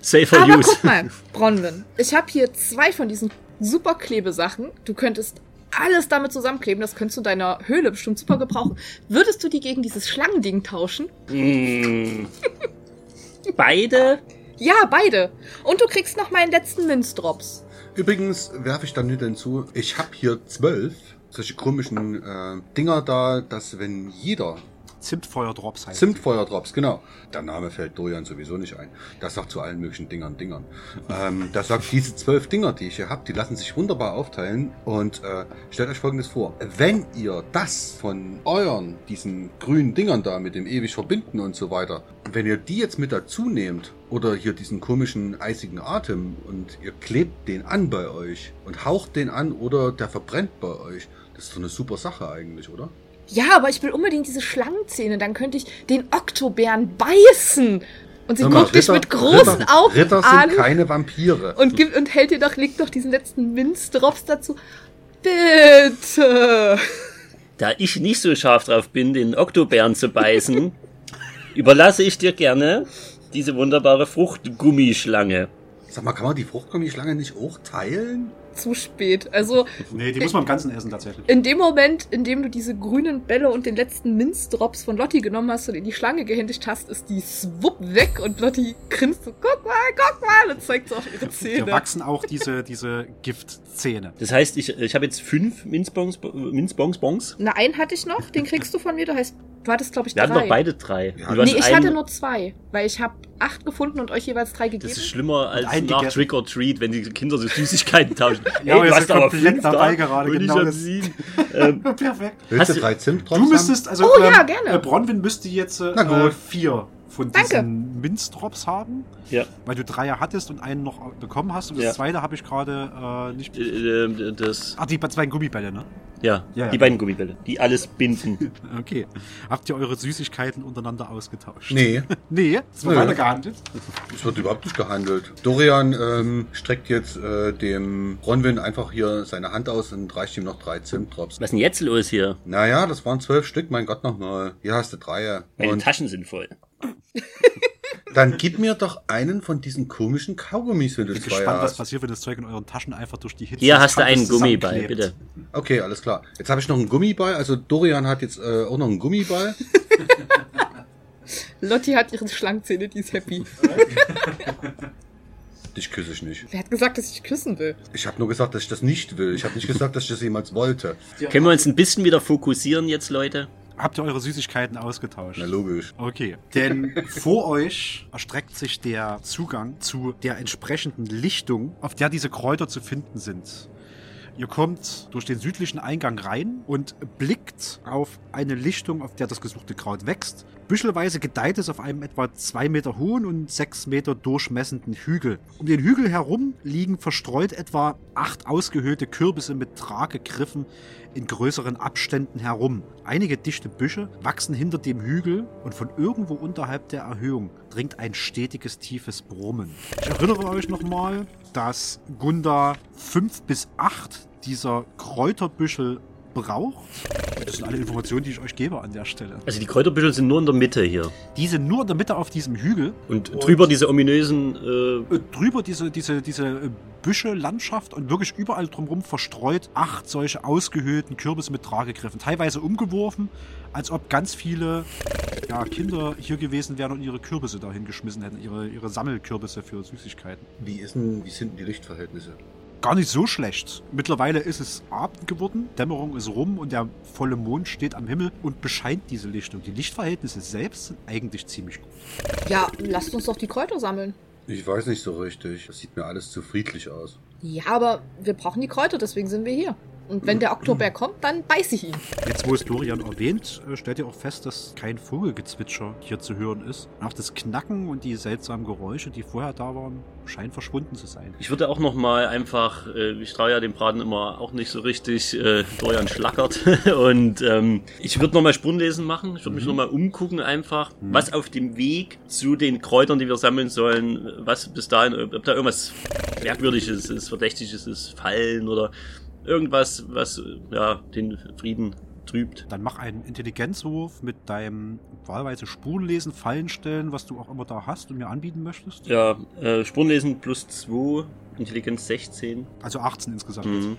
Safer Aber use. guck mal, Bronwyn, ich habe hier zwei von diesen super Klebesachen. Du könntest alles damit zusammenkleben, das könntest du in deiner Höhle bestimmt super gebrauchen. Würdest du die gegen dieses Schlangending tauschen? Mm. Beide? Ja, beide. Und du kriegst noch meinen letzten Münzdrops. Übrigens werfe ich dann hinzu, ich habe hier zwölf solche komischen äh, Dinger da, dass wenn jeder Zimtfeuerdrops heißt. Zimtfeuerdrops, genau. Der Name fällt Dorian sowieso nicht ein. Das sagt zu allen möglichen Dingern Dingern. Ähm, das sagt, diese zwölf Dinger, die ich hier habe, die lassen sich wunderbar aufteilen. Und äh, stellt euch folgendes vor. Wenn ihr das von euren, diesen grünen Dingern da mit dem ewig verbinden und so weiter, wenn ihr die jetzt mit dazu nehmt, oder hier diesen komischen eisigen Atem und ihr klebt den an bei euch und haucht den an oder der verbrennt bei euch, das ist doch eine super Sache eigentlich, oder? Ja, aber ich will unbedingt diese Schlangenzähne. Dann könnte ich den Oktobären beißen. Und sie mal, guckt dich mit großen Ritter, Augen Ritter sind an keine Vampire. und gibt und hält dir doch, legt doch diesen letzten Minzdrops dazu. Bitte. Da ich nicht so scharf drauf bin, den Oktobären zu beißen, überlasse ich dir gerne diese wunderbare Fruchtgummischlange. Sag mal, kann man die Fruchtgummischlange nicht auch teilen? Zu spät. Also Nee, die muss man im Ganzen essen tatsächlich. in dem Moment, in dem du diese grünen Bälle und den letzten Minzdrops von Lotti genommen hast und in die Schlange gehändigt hast, ist die swupp weg und Lotti grinst so, guck mal, guck mal, und zeigt so auf ihre Zähne. wachsen auch diese, diese Giftzähne. Das heißt, ich, ich habe jetzt fünf Minzbons, Minzbons, Bons. Na, einen hatte ich noch, den kriegst du von mir, du heißt, du hattest, glaube ich, Wir drei. hatten doch beide drei. Ja. Nee, ich einen- hatte nur zwei, weil ich habe acht gefunden und euch jeweils drei gegeben. Das ist schlimmer als nach gegessen. Trick or Treat, wenn die Kinder so Süßigkeiten tauschen. Ja, aber du hast aber komplett fünf dabei da gerade, genau ich das. sieben. ähm, Perfekt. Willst Hast du du- drei Zimt Du müsstest, also Oh, ja, gerne. Äh, Bronwyn müsste jetzt äh, Na gut. äh, vier von Danke. diesen Minzdrops haben, ja, weil du Dreier hattest und einen noch bekommen hast. Und das Ja. zweite habe ich gerade äh, nicht. äh, äh, das, Ach, die zwei Gummibälle, ne? ja, Ja, ja. die beiden Gummibälle, die alles binden. Okay. Habt ihr eure Süßigkeiten untereinander ausgetauscht? Nee, Nee, es wird weiter gehandelt. es wird überhaupt nicht gehandelt. Dorian ähm, streckt jetzt äh, dem Bronwyn einfach hier seine Hand aus und reicht ihm noch drei Zimtdrops. Was ist denn jetzt los hier? Naja, das waren zwölf Stück, mein Gott nochmal. Hier hast du Dreier. Meine Und Taschen sind voll. dann gib mir doch einen von diesen komischen Kaugummis, wenn du Ich bin zwei gespannt, was hast. passiert, wenn das Zeug in euren Taschen einfach durch die Hitze Hier des hast du Kampfes einen Gummiball, zusammenklebt. bitte. Okay, alles klar. Jetzt habe ich noch einen Gummiball. Also Dorian hat jetzt äh, auch noch einen Gummiball. Lotti hat ihre Schlangenzähne, die ist happy. Dich küsse ich nicht. Wer hat gesagt, dass ich küssen will? Ich habe nur gesagt, dass ich das nicht will. Ich habe nicht gesagt, dass ich das jemals wollte. Können wir uns ein bisschen wieder fokussieren jetzt, Leute? Habt ihr eure Süßigkeiten ausgetauscht? Na logisch. Okay. Denn vor euch erstreckt sich der Zugang zu der entsprechenden Lichtung, auf der diese Kräuter zu finden sind. Ihr kommt durch den südlichen Eingang rein und blickt auf eine Lichtung, auf der das gesuchte Kraut wächst. Büschelweise gedeiht es auf einem etwa zwei Meter hohen und sechs Meter durchmessenden Hügel. Um den Hügel herum liegen verstreut etwa acht ausgehöhlte Kürbisse mit Tragegriffen in größeren Abständen herum. Einige dichte Büsche wachsen hinter dem Hügel und von irgendwo unterhalb der Erhöhung dringt ein stetiges, tiefes Brummen. Ich erinnere euch nochmal, dass Gunda fünf bis acht dieser Kräuterbüschel braucht. Und das sind alle Informationen, die ich euch gebe an der Stelle. Also die Kräuterbüschel sind nur in der Mitte hier. Die sind nur in der Mitte auf diesem Hügel. Und, drüber diese ominösen, äh, Äh, drüber diese, diese, diese äh, Büsche, Landschaft und wirklich überall drumherum verstreut acht solche ausgehöhlten Kürbisse mit Tragegriffen. Teilweise umgeworfen, als ob ganz viele ja, Kinder hier gewesen wären und ihre Kürbisse dahin geschmissen hätten, ihre, ihre Sammelkürbisse für Süßigkeiten. Wie, ist denn, wie sind denn die Lichtverhältnisse? Gar nicht so schlecht. Mittlerweile ist es Abend geworden, Dämmerung ist rum und der volle Mond steht am Himmel und bescheint diese Lichtung. Die Lichtverhältnisse selbst sind eigentlich ziemlich gut. Ja, lasst uns doch die Kräuter sammeln. Ich weiß nicht so richtig. Das sieht mir alles zu friedlich aus. Ja, aber wir brauchen die Kräuter, deswegen sind wir hier. Und wenn der Oktober kommt, dann beiß ich ihn. Jetzt, wo es Dorian erwähnt, äh, stellt ihr auch fest, dass kein Vogelgezwitscher hier zu hören ist. Und auch das Knacken und die seltsamen Geräusche, die vorher da waren, scheinen verschwunden zu sein. ich würde auch noch mal einfach, äh, ich traue ja dem Braten immer auch nicht so richtig, äh, Dorian schlackert. Und ähm, ich würde noch mal Spurenlesen machen. Ich würde mich noch mal umgucken einfach, was auf dem Weg zu den Kräutern, die wir sammeln sollen, was bis dahin, ob da irgendwas Merkwürdiges ist, Verdächtiges ist, Fallen oder irgendwas, was ja den Frieden trübt. Dann mach einen Intelligenzwurf mit deinem wahlweise Spurenlesen, Fallen stellen, was du auch immer da hast und mir anbieten möchtest. Ja, äh, Spurenlesen plus 2, Intelligenz 16. Also 18 insgesamt. Mhm.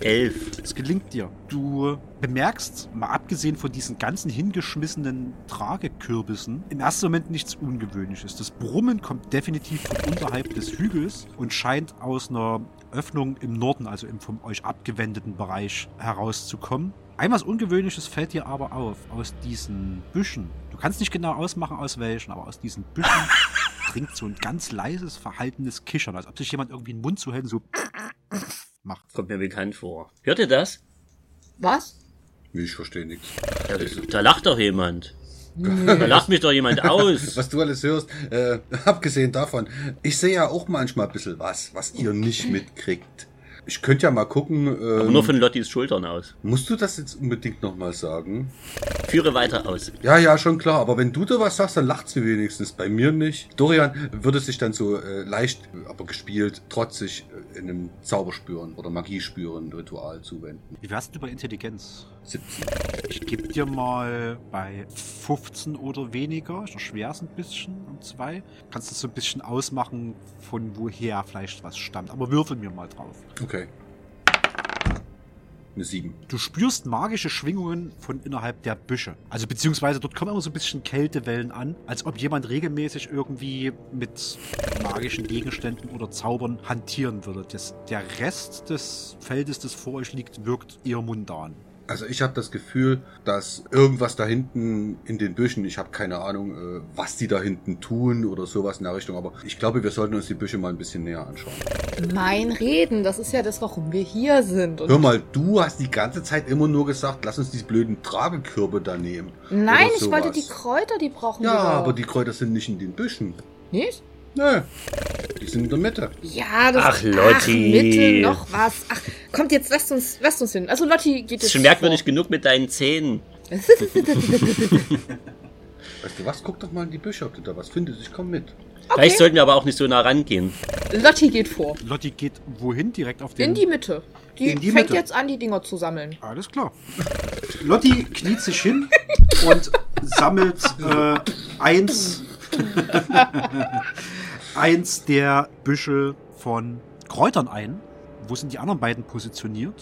11. Es gelingt dir. Du bemerkst, mal abgesehen von diesen ganzen hingeschmissenen Tragekürbissen, im ersten Moment nichts Ungewöhnliches. Das Brummen kommt definitiv von unterhalb des Hügels und scheint aus einer Öffnung im Norden, also im von euch abgewendeten Bereich, herauszukommen. Ein was Ungewöhnliches fällt dir aber auf. Aus diesen Büschen, du kannst nicht genau ausmachen, aus welchen, aber aus diesen Büschen dringt so ein ganz leises, verhaltenes Kichern, als ob sich jemand irgendwie den Mund zuhält und so macht. Kommt mir bekannt vor. Hört ihr das? Was? Ich verstehe nichts. Ja, da lacht doch jemand. Da lacht mich doch jemand aus. Was du alles hörst, äh, abgesehen davon, ich sehe ja auch manchmal ein bisschen was, was ihr nicht mitkriegt. Ich könnte ja mal gucken. Ähm, Aber nur von Lottis Schultern aus. musst du das jetzt unbedingt nochmal sagen? Führe weiter aus. Ja, ja, schon klar. Aber wenn du da was sagst, dann lacht sie wenigstens. Bei mir nicht. Dorian würde sich dann so äh, leicht, aber gespielt, trotzig äh, in einem Zauberspüren oder Magiespüren Ritual zuwenden. Wie wär's denn bei Intelligenz? 17. Ich gebe dir mal bei 15 oder weniger, ich erschwer es ein bisschen um zwei. Kannst du so ein bisschen ausmachen, von woher vielleicht was stammt. Aber würfel mir mal drauf. Okay. Eine 7. Du spürst magische Schwingungen von innerhalb der Büsche. Also beziehungsweise dort kommen immer so ein bisschen Kältewellen an, als ob jemand regelmäßig irgendwie mit magischen Gegenständen oder Zaubern hantieren würde. Das, der Rest des Feldes, das vor euch liegt, wirkt eher mundan. Also ich habe das Gefühl, dass irgendwas da hinten in den Büschen, ich habe keine Ahnung, äh, was die da hinten tun oder sowas in der Richtung, aber ich glaube, wir sollten uns die Büsche mal ein bisschen näher anschauen. Mein Reden, das ist ja das, warum wir hier sind. Und Hör mal, du hast die ganze Zeit immer nur gesagt, lass uns die blöden Tragekörbe da nehmen. Nein, ich wollte die Kräuter, die brauchen Ja, wir. doch. aber die Kräuter sind nicht in den Büschen. Nicht? Nö, die sind in der Mitte. Ja, das Ach, Ach, Lotti. Mitte noch was. Ach, kommt jetzt, lasst uns, lasst uns hin. Also Lotti geht Das jetzt. ist schon merkwürdig genug mit deinen Zähnen. Weißt du was? Guck doch mal in die Büsche, ob du da was findest. Ich komm mit. Vielleicht sollten wir aber auch nicht so nah rangehen. Lotti geht vor. Lotti geht wohin? Direkt auf den... In die Mitte. Die, die fängt Mitte. jetzt an, die Dinger zu sammeln. Alles klar. Lotti kniet sich hin und sammelt äh, eins, eins der Büschel von Kräutern ein. Wo sind die anderen beiden positioniert?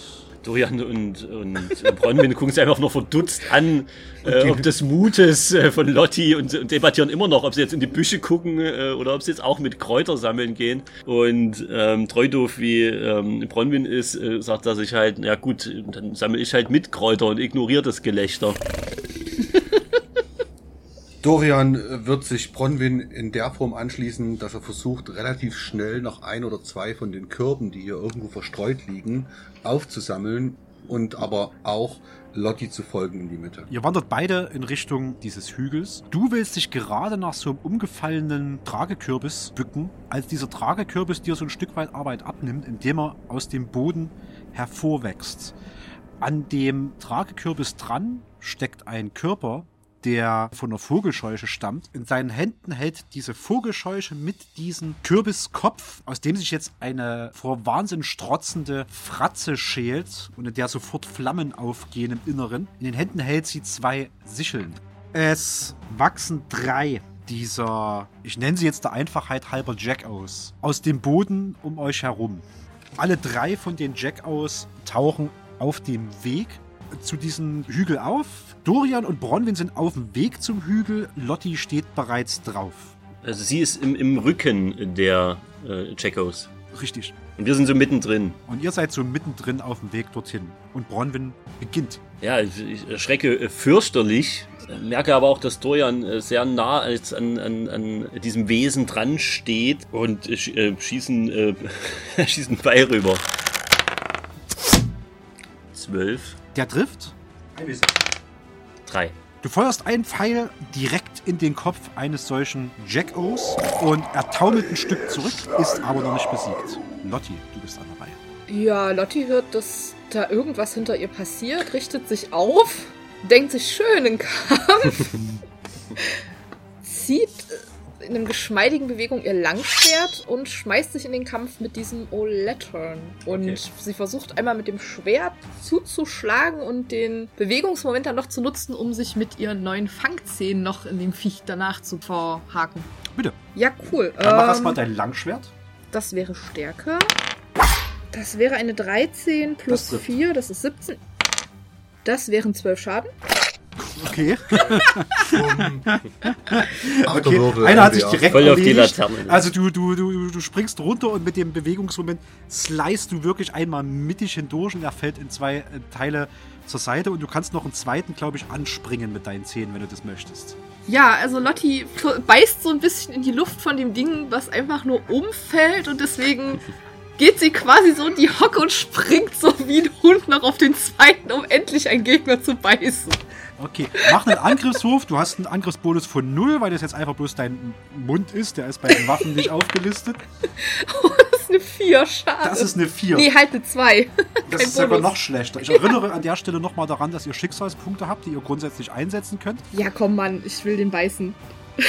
Dorian und, und Bronwyn gucken sich einfach noch verdutzt an, äh, ob des Mutes äh, von Lotti und, und debattieren immer noch, ob sie jetzt in die Büsche gucken äh, oder ob sie jetzt auch mit Kräuter sammeln gehen. Und ähm, treu doof wie ähm, Bronwyn ist, äh, sagt er sich halt, ja gut, dann sammle ich halt mit Kräuter und ignoriere das Gelächter. Dorian wird sich Bronwyn in der Form anschließen, dass er versucht, relativ schnell noch ein oder zwei von den Körben, die hier irgendwo verstreut liegen, aufzusammeln und aber auch Lotti zu folgen in die Mitte. Ihr wandert beide in Richtung dieses Hügels. Du willst dich gerade nach so einem umgefallenen Tragekürbis bücken, als dieser Tragekürbis dir so ein Stück weit Arbeit abnimmt, indem er aus dem Boden hervorwächst. An dem Tragekürbis dran steckt ein Körper, der von einer Vogelscheuche stammt. In seinen Händen hält diese Vogelscheuche mit diesem Kürbiskopf, aus dem sich jetzt eine vor Wahnsinn strotzende Fratze schält und in der sofort Flammen aufgehen im Inneren. In den Händen hält sie zwei Sicheln. Es wachsen drei dieser, ich nenne sie jetzt der Einfachheit halber Jack aus, dem Boden um euch herum. Alle drei von den Jack aus tauchen auf dem Weg zu diesem Hügel auf. Dorian und Bronwyn sind auf dem Weg zum Hügel. Lotti steht bereits drauf. Also sie ist im, im Rücken der äh, Jackos. Richtig. Und wir sind so mittendrin. Und ihr seid so mittendrin auf dem Weg dorthin. Und Bronwyn beginnt. Ja, ich erschrecke äh, fürchterlich, äh, merke aber auch, dass Dorian äh, sehr nah als an, an, an diesem Wesen dran steht und äh, sch- schießen, äh, schießen Ball rüber. Zwölf, Der trifft. drei. Du feuerst einen Pfeil direkt in den Kopf eines solchen Jack-O's und er taumelt ein Stück zurück, ist aber noch nicht besiegt. Lotti, du bist an der Reihe. Ja, Lotti hört, dass da irgendwas hinter ihr passiert, richtet sich auf, denkt sich schönen Kampf, zieht in einer geschmeidigen Bewegung ihr Langschwert und schmeißt sich in den Kampf mit diesem Olettern. Und Okay. sie versucht einmal mit dem Schwert zuzuschlagen und den Bewegungsmoment dann noch zu nutzen, um sich mit ihren neuen Fangzähnen noch in dem Viech danach zu verhaken. Bitte. Ja, cool. Dann mach Ähm, erstmal dein Langschwert. das wäre Stärke. Das wäre eine 13 Das plus trifft. 4, das ist 17. Das wären 12 Schaden. Okay. Okay. Einer hat sich direkt Voll auf die erledigt. Laterne. Also du, du, du, du springst runter und mit dem Bewegungsmoment slice du wirklich einmal mittig hindurch und er fällt in zwei äh, Teile zur Seite und du kannst noch einen zweiten, glaube ich, anspringen mit deinen Zähnen, wenn du das möchtest. Ja, also Lotti beißt so ein bisschen in die Luft von dem Ding, was einfach nur umfällt und deswegen geht sie quasi so in die Hocke und springt so wie ein Hund noch auf den zweiten, um endlich einen Gegner zu beißen. Okay, mach einen Angriffswurf. Du hast einen Angriffsbonus von 0, weil das jetzt einfach bloß dein Mund ist. Der ist bei den Waffen nicht aufgelistet. Das ist eine 4, schade. Das ist eine 4. Nee, halt eine 2. das ist sogar noch schlechter. Ich erinnere an der Stelle nochmal daran, dass ihr Schicksalspunkte habt, die ihr grundsätzlich einsetzen könnt. Ja, komm, Mann, ich will den beißen.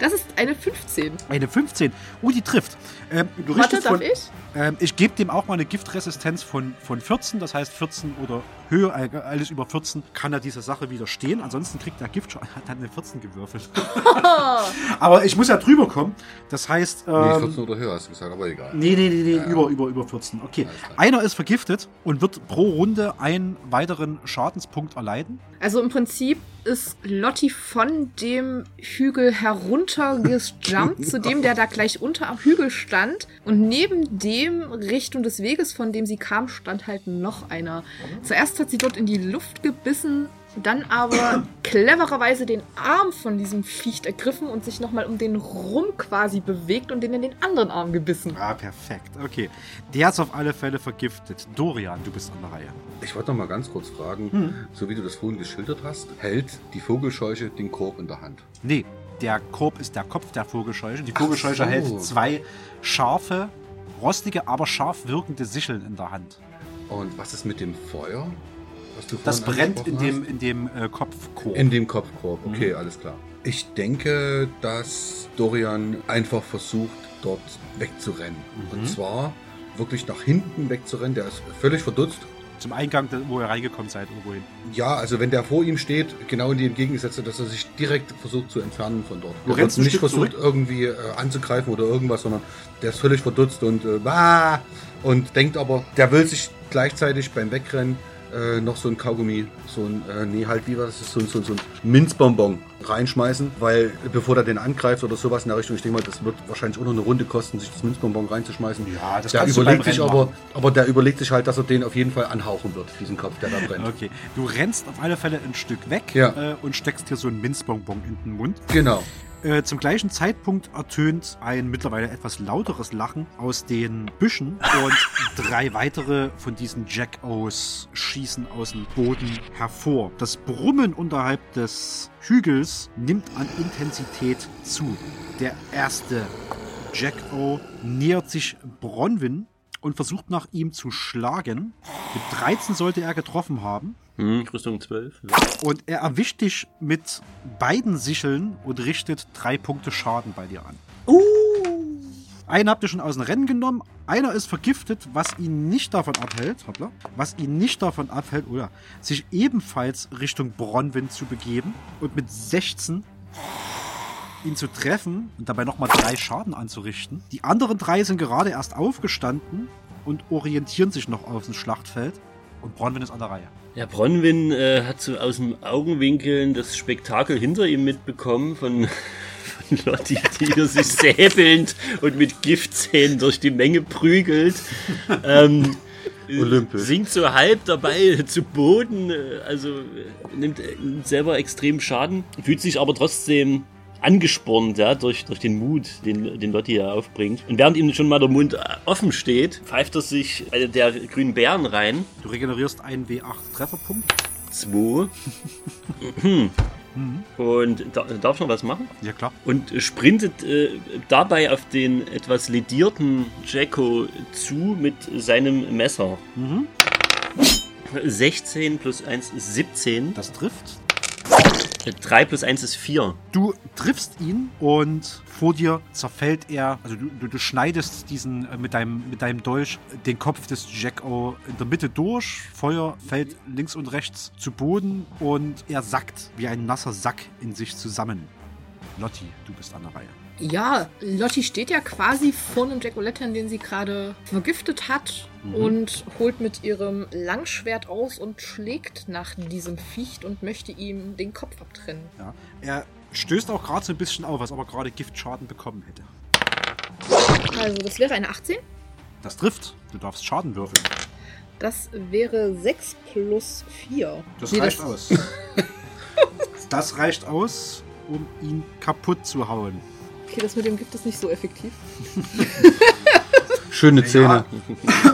Das ist eine 15. Eine 15. Oh, die trifft. Ähm, du Warte, richtest darf von, ich? Ähm, ich gebe dem auch mal eine Giftresistenz von, von 14, das heißt 14 oder höher, äh, alles über 14 kann er dieser Sache widerstehen. Ansonsten kriegt er Gift. Hat er eine 14 gewürfelt. aber ich muss ja drüber kommen. Das heißt. Ähm, Nee, 14 oder höher hast du gesagt, aber egal. Nee, nee, nee, nee, Ja, ja. über, über, über 14. Okay. Einer ist vergiftet und wird pro Runde einen weiteren Schadenspunkt erleiden. Also im Prinzip ist Lotti von dem Hügel heruntergejumpt, zu dem, der da gleich unter am Hügel stand. Und neben dem Richtung des Weges, von dem sie kam, stand halt noch einer. Zuerst hat sie dort in die Luft gebissen, dann aber clevererweise den Arm von diesem Viech ergriffen und sich nochmal um den rum quasi bewegt und den in den anderen Arm gebissen. Ah, perfekt. Okay. Der ist auf alle Fälle vergiftet. Dorian, du bist an der Reihe. Ich wollte noch mal ganz kurz fragen, Hm. so wie du das vorhin geschildert hast, hält die Vogelscheuche den Korb in der Hand? Nee, der Korb ist der Kopf der Vogelscheuche. Die Vogelscheuche so. hält zwei scharfe, rostige, aber scharf wirkende Sicheln in der Hand. Und was ist mit dem Feuer? Das brennt in dem, in dem äh, Kopfkorb. In dem Kopfkorb, okay, Mhm. alles klar. Ich denke, dass Dorian einfach versucht, dort wegzurennen. Mhm. Und zwar wirklich nach hinten wegzurennen. Der ist völlig verdutzt. Zum Eingang, wo ihr reingekommen seid, irgendwohin. Ja, also wenn der vor ihm steht, genau in die entgegengesetzte, dass er sich direkt versucht zu entfernen von dort. Du Er rennst nicht Stück versucht zurück? irgendwie äh, anzugreifen oder irgendwas, sondern der ist völlig verdutzt und äh, und denkt aber, der will sich gleichzeitig beim Wegrennen äh, noch so ein Kaugummi, so ein, äh, nee, halt lieber, das ist so, ein- so, ein- so ein Minzbonbon reinschmeißen, weil bevor der den angreift oder sowas in der Richtung, ich denke mal, das wird wahrscheinlich auch noch eine Runde kosten, sich das Minzbonbon reinzuschmeißen. Ja, das der überlegt sich aber, machen. aber der überlegt sich halt, dass er den auf jeden Fall anhauchen wird, diesen Kopf, der da brennt. Okay. Du rennst auf alle Fälle ein Stück weg Ja. äh, und steckst dir so einen Minzbonbon in den Mund. Genau. Äh, zum gleichen Zeitpunkt ertönt ein mittlerweile etwas lauteres Lachen aus den Büschen und drei weitere von diesen Jack-O's schießen aus dem Boden hervor. Das Brummen unterhalb des Hügels nimmt an Intensität zu. Der erste Jack-O nähert sich Bronwyn und versucht nach ihm zu schlagen. Mit 13 sollte er getroffen haben. Hm, Rüstung 12. Und er erwischt dich mit beiden Sicheln und richtet drei Punkte Schaden bei dir an. Einen habt ihr schon aus dem Rennen genommen. Einer ist vergiftet, was ihn nicht davon abhält, hoppla, was ihn nicht davon abhält, oder sich ebenfalls Richtung Bronwyn zu begeben und mit 16 ihn zu treffen und dabei nochmal drei Schaden anzurichten. Die anderen drei sind gerade erst aufgestanden und orientieren sich noch auf dem Schlachtfeld. Und Bronwyn ist an der Reihe. Ja, Bronwyn äh, hat so aus dem Augenwinkeln das Spektakel hinter ihm mitbekommen von, von Lotti, die hier sich säbelnd und mit Giftzähnen durch die Menge prügelt. ähm, Olympisch. Sinkt so halb dabei zu Boden, äh, also äh, nimmt, äh, nimmt selber extrem Schaden, fühlt sich aber trotzdem angespornt ja, durch, durch den Mut, den, den Lotti ja aufbringt. Und während ihm schon mal der Mund offen steht, pfeift er sich eine der grünen Beeren rein. Du regenerierst einen W8 Trefferpunkt. Zwei. Und da, darf noch was machen? Ja, klar. Und sprintet äh, dabei auf den etwas ledierten Jacko zu mit seinem Messer. 16 plus 1 ist 17. Das trifft. 3 plus 1 ist 4. Du triffst ihn und vor dir zerfällt er, also du, du, du schneidest diesen äh, mit deinem, mit deinem Dolch den Kopf des Jack-O in der Mitte durch. Feuer fällt links und rechts zu Boden und er sackt wie ein nasser Sack in sich zusammen. Lotti, du bist an der Reihe. Ja, Lotti steht ja quasi vor einem Jack O'Lantern, den sie gerade vergiftet hat und holt mit ihrem Langschwert aus und schlägt nach diesem Viech und möchte ihm den Kopf abtrennen. Ja. Er stößt auch gerade so ein bisschen auf, als ob er gerade Giftschaden bekommen hätte. Also, das wäre eine 18. Das trifft. Du darfst Schaden würfeln. Das wäre 6 plus 4. Das Nee, reicht aus. das reicht aus, um ihn kaputt zu hauen. Okay, das mit dem Gift ist nicht so effektiv. Schöne Zähne.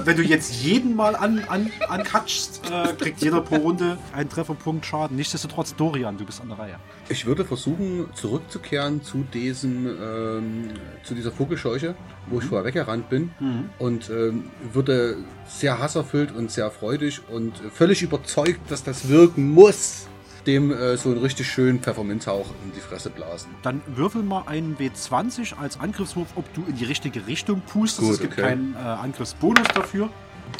Wenn du jetzt jeden Mal an, an, ankatschst, äh, kriegt jeder pro Runde einen Trefferpunkt Schaden. Nichtsdestotrotz, Dorian, du bist an der Reihe. Ich würde versuchen, zurückzukehren zu diesem, ähm, zu dieser Vogelscheuche, wo ich vorher weggerannt bin. Und ähm, würde sehr hasserfüllt und sehr freudig und völlig überzeugt, dass das wirken muss, dem äh, so einen richtig schönen Pfefferminzhauch in die Fresse blasen. Dann würfel mal einen W20 als Angriffswurf, ob du in die richtige Richtung pustest. Gut, es gibt okay. keinen äh, Angriffsbonus dafür.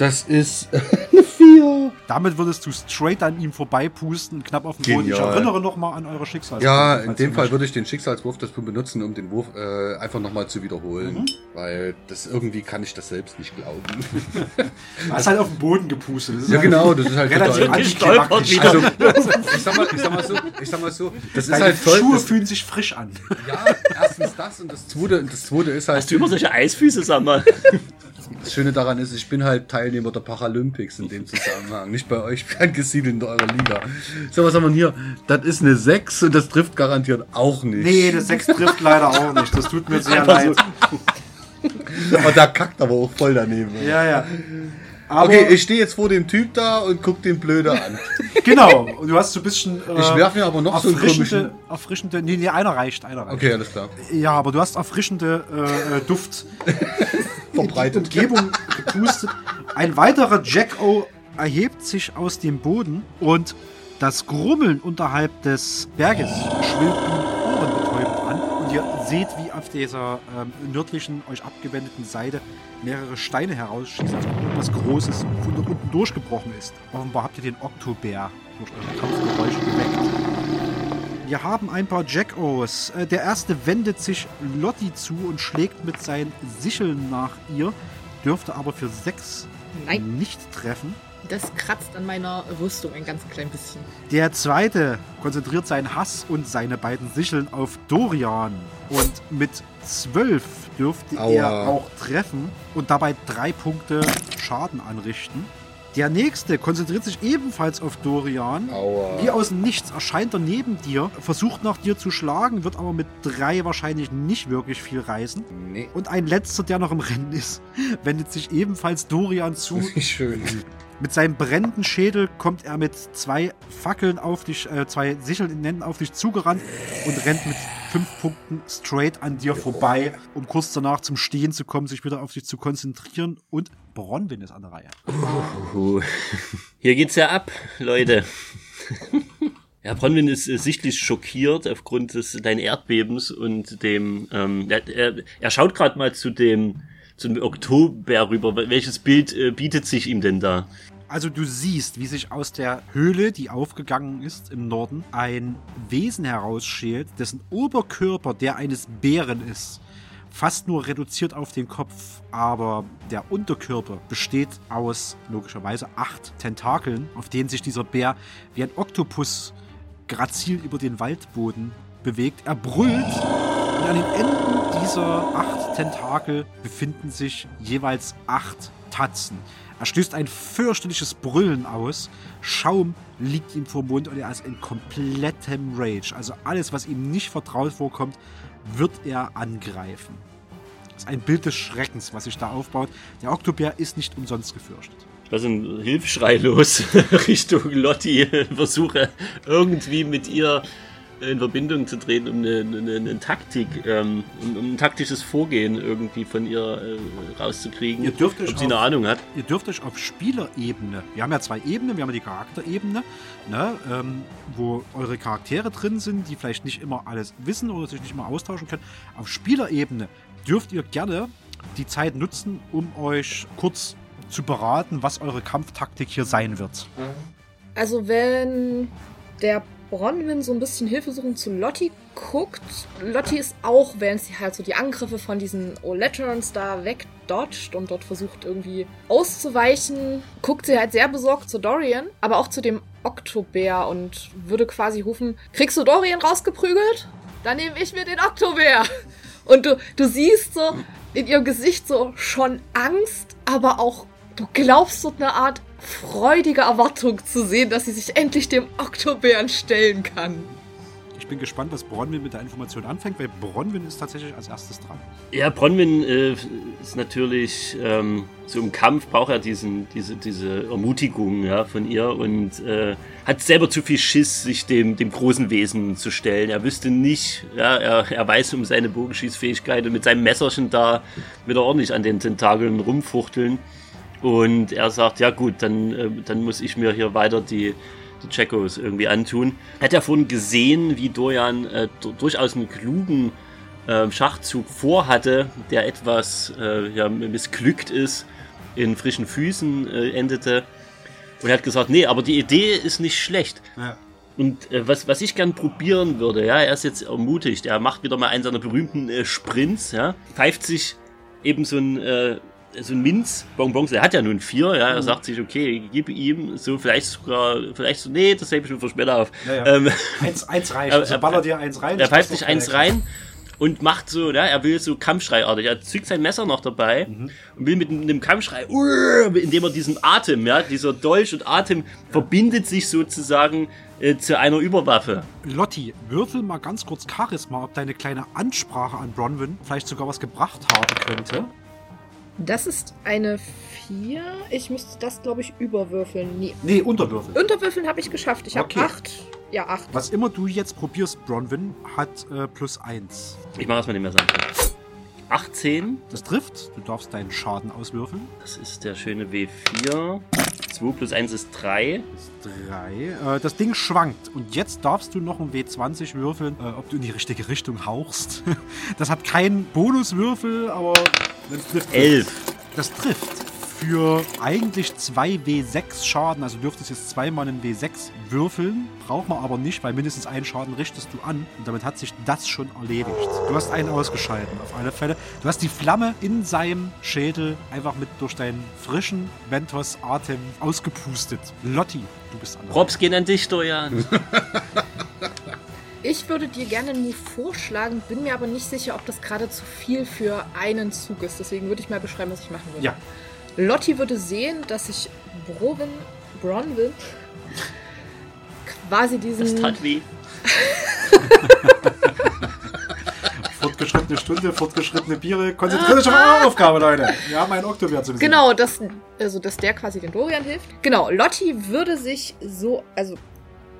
Das ist eine Vier. Damit würdest du straight an ihm vorbeipusten, knapp auf den Boden. Ich erinnere noch mal an eure Schicksals. Ja, in dem Fall würde ich den Schicksalswurf dazu benutzen, um den Wurf äh, einfach nochmal zu wiederholen. Weil das irgendwie kann ich das selbst nicht glauben. Du hast halt auf den Boden gepustet. Ist ja, halt genau, das ist halt Relativ total. gestolpert antiklimaktisch. wieder. Also, ich sag, mal, ich, sag mal so, ich sag mal so, das ist Deine halt voll. Schuhe Das, fühlen sich frisch an. ja, erstens das und das zweite, das zweite ist halt. Hast du immer solche Eisfüße, sag mal? Das Schöne daran ist, ich bin halt Teilnehmer der Paralympics in dem Zusammenhang. Nicht bei euch angesiedelt in eurer Liga. So, was haben wir hier? Das ist eine 6 und das trifft garantiert auch nicht. Nee, das 6 trifft leider auch nicht. Das tut mir sehr Einfach so. leid. Und da kackt aber auch voll daneben. Ja, ja. Aber, Okay, ich stehe jetzt vor dem Typ da und guck den blöde an. genau. Und du hast so ein bisschen. Äh, Ich werf mir aber noch so einen komischen. erfrischende. Nee, nee, einer reicht, einer reicht. Okay, alles klar. Ja, aber du hast erfrischende äh, äh, Duft Verbreitet. Umgebung gepustet. Ein weiterer Jack-O erhebt sich aus dem Boden und das Grummeln unterhalb des Berges schwillt ihm ohrenbetäubend an. Und ihr seht, wie auf dieser ähm, nördlichen, euch abgewendeten Seite mehrere Steine herausschießen, als ob irgendwas Großes von dort unten durchgebrochen ist. Offenbar habt ihr den Oktobär durch eure Kampfgeräusche geweckt. Wir haben ein paar Jack-O's. Äh, Der erste wendet sich Lotti zu und schlägt mit seinen Sicheln nach ihr, dürfte aber für sechs Nein, nicht treffen. Das kratzt an meiner Rüstung ein ganz klein bisschen. Der zweite konzentriert seinen Hass und seine beiden Sicheln auf Dorian. Und mit zwölf dürfte er Aua. auch treffen und dabei drei Punkte Schaden anrichten. Der nächste konzentriert sich ebenfalls auf Dorian. Aua. Wie aus dem Nichts erscheint er neben dir, versucht nach dir zu schlagen, wird aber mit drei wahrscheinlich nicht wirklich viel reißen. Nee. Und ein letzter, der noch im Rennen ist, wendet sich ebenfalls Dorian zu. Wie schön. Mit seinem brennenden Schädel kommt er mit zwei Fackeln auf dich, äh, zwei Sicheln in Händen auf dich zugerannt und rennt mit fünf Punkten straight an dir vorbei, um kurz danach zum Stehen zu kommen, sich wieder auf dich zu konzentrieren. Und Bronwyn ist an der Reihe. Puh. Hier geht's ja ab, Leute. Ja, Bronwyn ist äh, sichtlich schockiert aufgrund des deinen Erdbebens und dem. Ähm, er, er, er schaut gerade mal zu dem zum Oktober rüber. Welches Bild äh, bietet sich ihm denn da? Also du siehst, wie sich aus der Höhle, die aufgegangen ist im Norden, ein Wesen herausschält, dessen Oberkörper der eines Bären ist. Fast nur reduziert auf den Kopf, aber der Unterkörper besteht aus logischerweise acht Tentakeln, auf denen sich dieser Bär wie ein Oktopus grazil über den Waldboden bewegt. Er brüllt und an den Enden dieser acht Tentakel befinden sich jeweils acht Tatzen. Er stößt ein fürchterliches Brüllen aus. Schaum liegt ihm vor Mund und er ist in komplettem Rage. Also alles, was ihm nicht vertraut vorkommt, wird er angreifen. Das ist ein Bild des Schreckens, was sich da aufbaut. Der Oktobär ist nicht umsonst gefürchtet. Ich lasse einen Hilfsschrei los Richtung Lotti. Versuche irgendwie mit ihr in Verbindung zu treten, um eine, eine, eine Taktik, ähm, um, um ein taktisches Vorgehen irgendwie von ihr äh, rauszukriegen. Ihr dürft euch ob sie eine auf- Ahnung hat. Ihr dürft euch auf Spielerebene, wir haben ja zwei Ebenen, wir haben ja die Charakterebene, ne, ähm, wo eure Charaktere drin sind, die vielleicht nicht immer alles wissen oder sich nicht immer austauschen können. Auf Spielerebene dürft ihr gerne die Zeit nutzen, um euch kurz zu beraten, was eure Kampftaktik hier sein wird. Also wenn der Bronwyn so ein bisschen Hilfesuchend zu Lottie guckt. Lottie ist auch, während sie halt so die Angriffe von diesen O'Letterns da wegdodgt und dort versucht irgendwie auszuweichen, guckt sie halt sehr besorgt zu Dorian, aber auch zu dem Oktobär und würde quasi rufen, kriegst du Dorian rausgeprügelt? Dann nehme ich mir den Oktobär. Und du, du siehst so in ihrem Gesicht so schon Angst, aber auch du glaubst so eine Art freudige Erwartung zu sehen, dass sie sich endlich dem Oktobären stellen kann. Ich bin gespannt, was Bronwyn mit der Information anfängt, weil Bronwyn ist tatsächlich als erstes dran. Ja, Bronwyn äh, ist natürlich, ähm, so im Kampf braucht er diesen, diese, diese Ermutigung ja, von ihr und äh, hat selber zu viel Schiss, sich dem, dem großen Wesen zu stellen. Er wüsste nicht, ja, er, er weiß um seine Bogenschießfähigkeit und mit seinem Messerchen da wieder ordentlich an den Tentakeln rumfuchteln. Und er sagt, ja gut, dann, äh, dann muss ich mir hier weiter die, die Checos irgendwie antun. Hat er vorhin gesehen, wie Dorian äh, durchaus einen klugen äh, Schachzug vorhatte, der etwas äh, ja, missglückt ist, in frischen Füßen äh, endete. Und er hat gesagt, nee, aber die Idee ist nicht schlecht. Ja. Und äh, was, was ich gern probieren würde, ja, er ist jetzt ermutigt, er macht wieder mal einen seiner berühmten äh, Sprints, ja, pfeift sich eben so ein, äh, so ein Minzbonbons, er hat ja nun vier, ja, er sagt sich, okay, gib ihm so vielleicht sogar, vielleicht so, nee, das hebe ich mir für später auf. Ja, ja. Ähm, Eins, eins reicht. Also er- baller dir eins rein. er pfeift sich eins rein und macht so, ja, er will so Kampfschreiartig. Er zückt sein Messer noch dabei Mhm. und will mit einem Kampfschrei, indem er diesen Atem, ja, dieser Dolch und Atem verbindet sich sozusagen äh, zu einer Überwaffe. Lotti, würfel mal ganz kurz Charisma, ob deine kleine Ansprache an Bronwyn vielleicht sogar was gebracht haben könnte. Das ist eine 4. Ich müsste das, glaube ich, überwürfeln. Nee. Nee, Unterwürfel. Unterwürfeln habe ich geschafft. Ich habe Okay. 8. Ja, 8. Was immer du jetzt probierst, Bronwyn, hat äh, plus eins. Ich mache erstmal den Messer. 18, Das trifft. Du darfst deinen Schaden auswürfeln. das ist der schöne W4. 2 plus 1 ist 3. Das ist drei. Äh, das Ding schwankt. Und jetzt darfst du noch einen W20 würfeln, äh, ob du in die richtige Richtung hauchst. Das hat keinen Bonuswürfel, aber das trifft. 11. Das trifft. Für eigentlich zwei W6 Schaden, also dürftest jetzt zweimal einen W6 würfeln, braucht man aber nicht, weil mindestens einen Schaden richtest du an und damit hat sich das schon erledigt. Du hast einen ausgeschalten, auf alle Fälle. Du hast die Flamme in seinem Schädel einfach mit durch deinen frischen Ventos-Atem ausgepustet. Lotti, du bist an der Props gehen an dich, Dorian. Ich würde dir gerne einen Move vorschlagen, bin mir aber nicht sicher, ob das gerade zu viel für einen Zug ist. Deswegen würde ich mal beschreiben, was ich machen würde. Ja, Lotti würde sehen, dass ich Brovin, Bronwyn quasi Das diesen. tat weh. fortgeschrittene Stunde, fortgeschrittene Biere. Konzentriert euch auf eure Aufgabe, Leute. Wir haben einen Oktober zu besiegen. Genau, dass, also, dass der quasi den Dorian hilft. Genau, Lotti würde sich so, also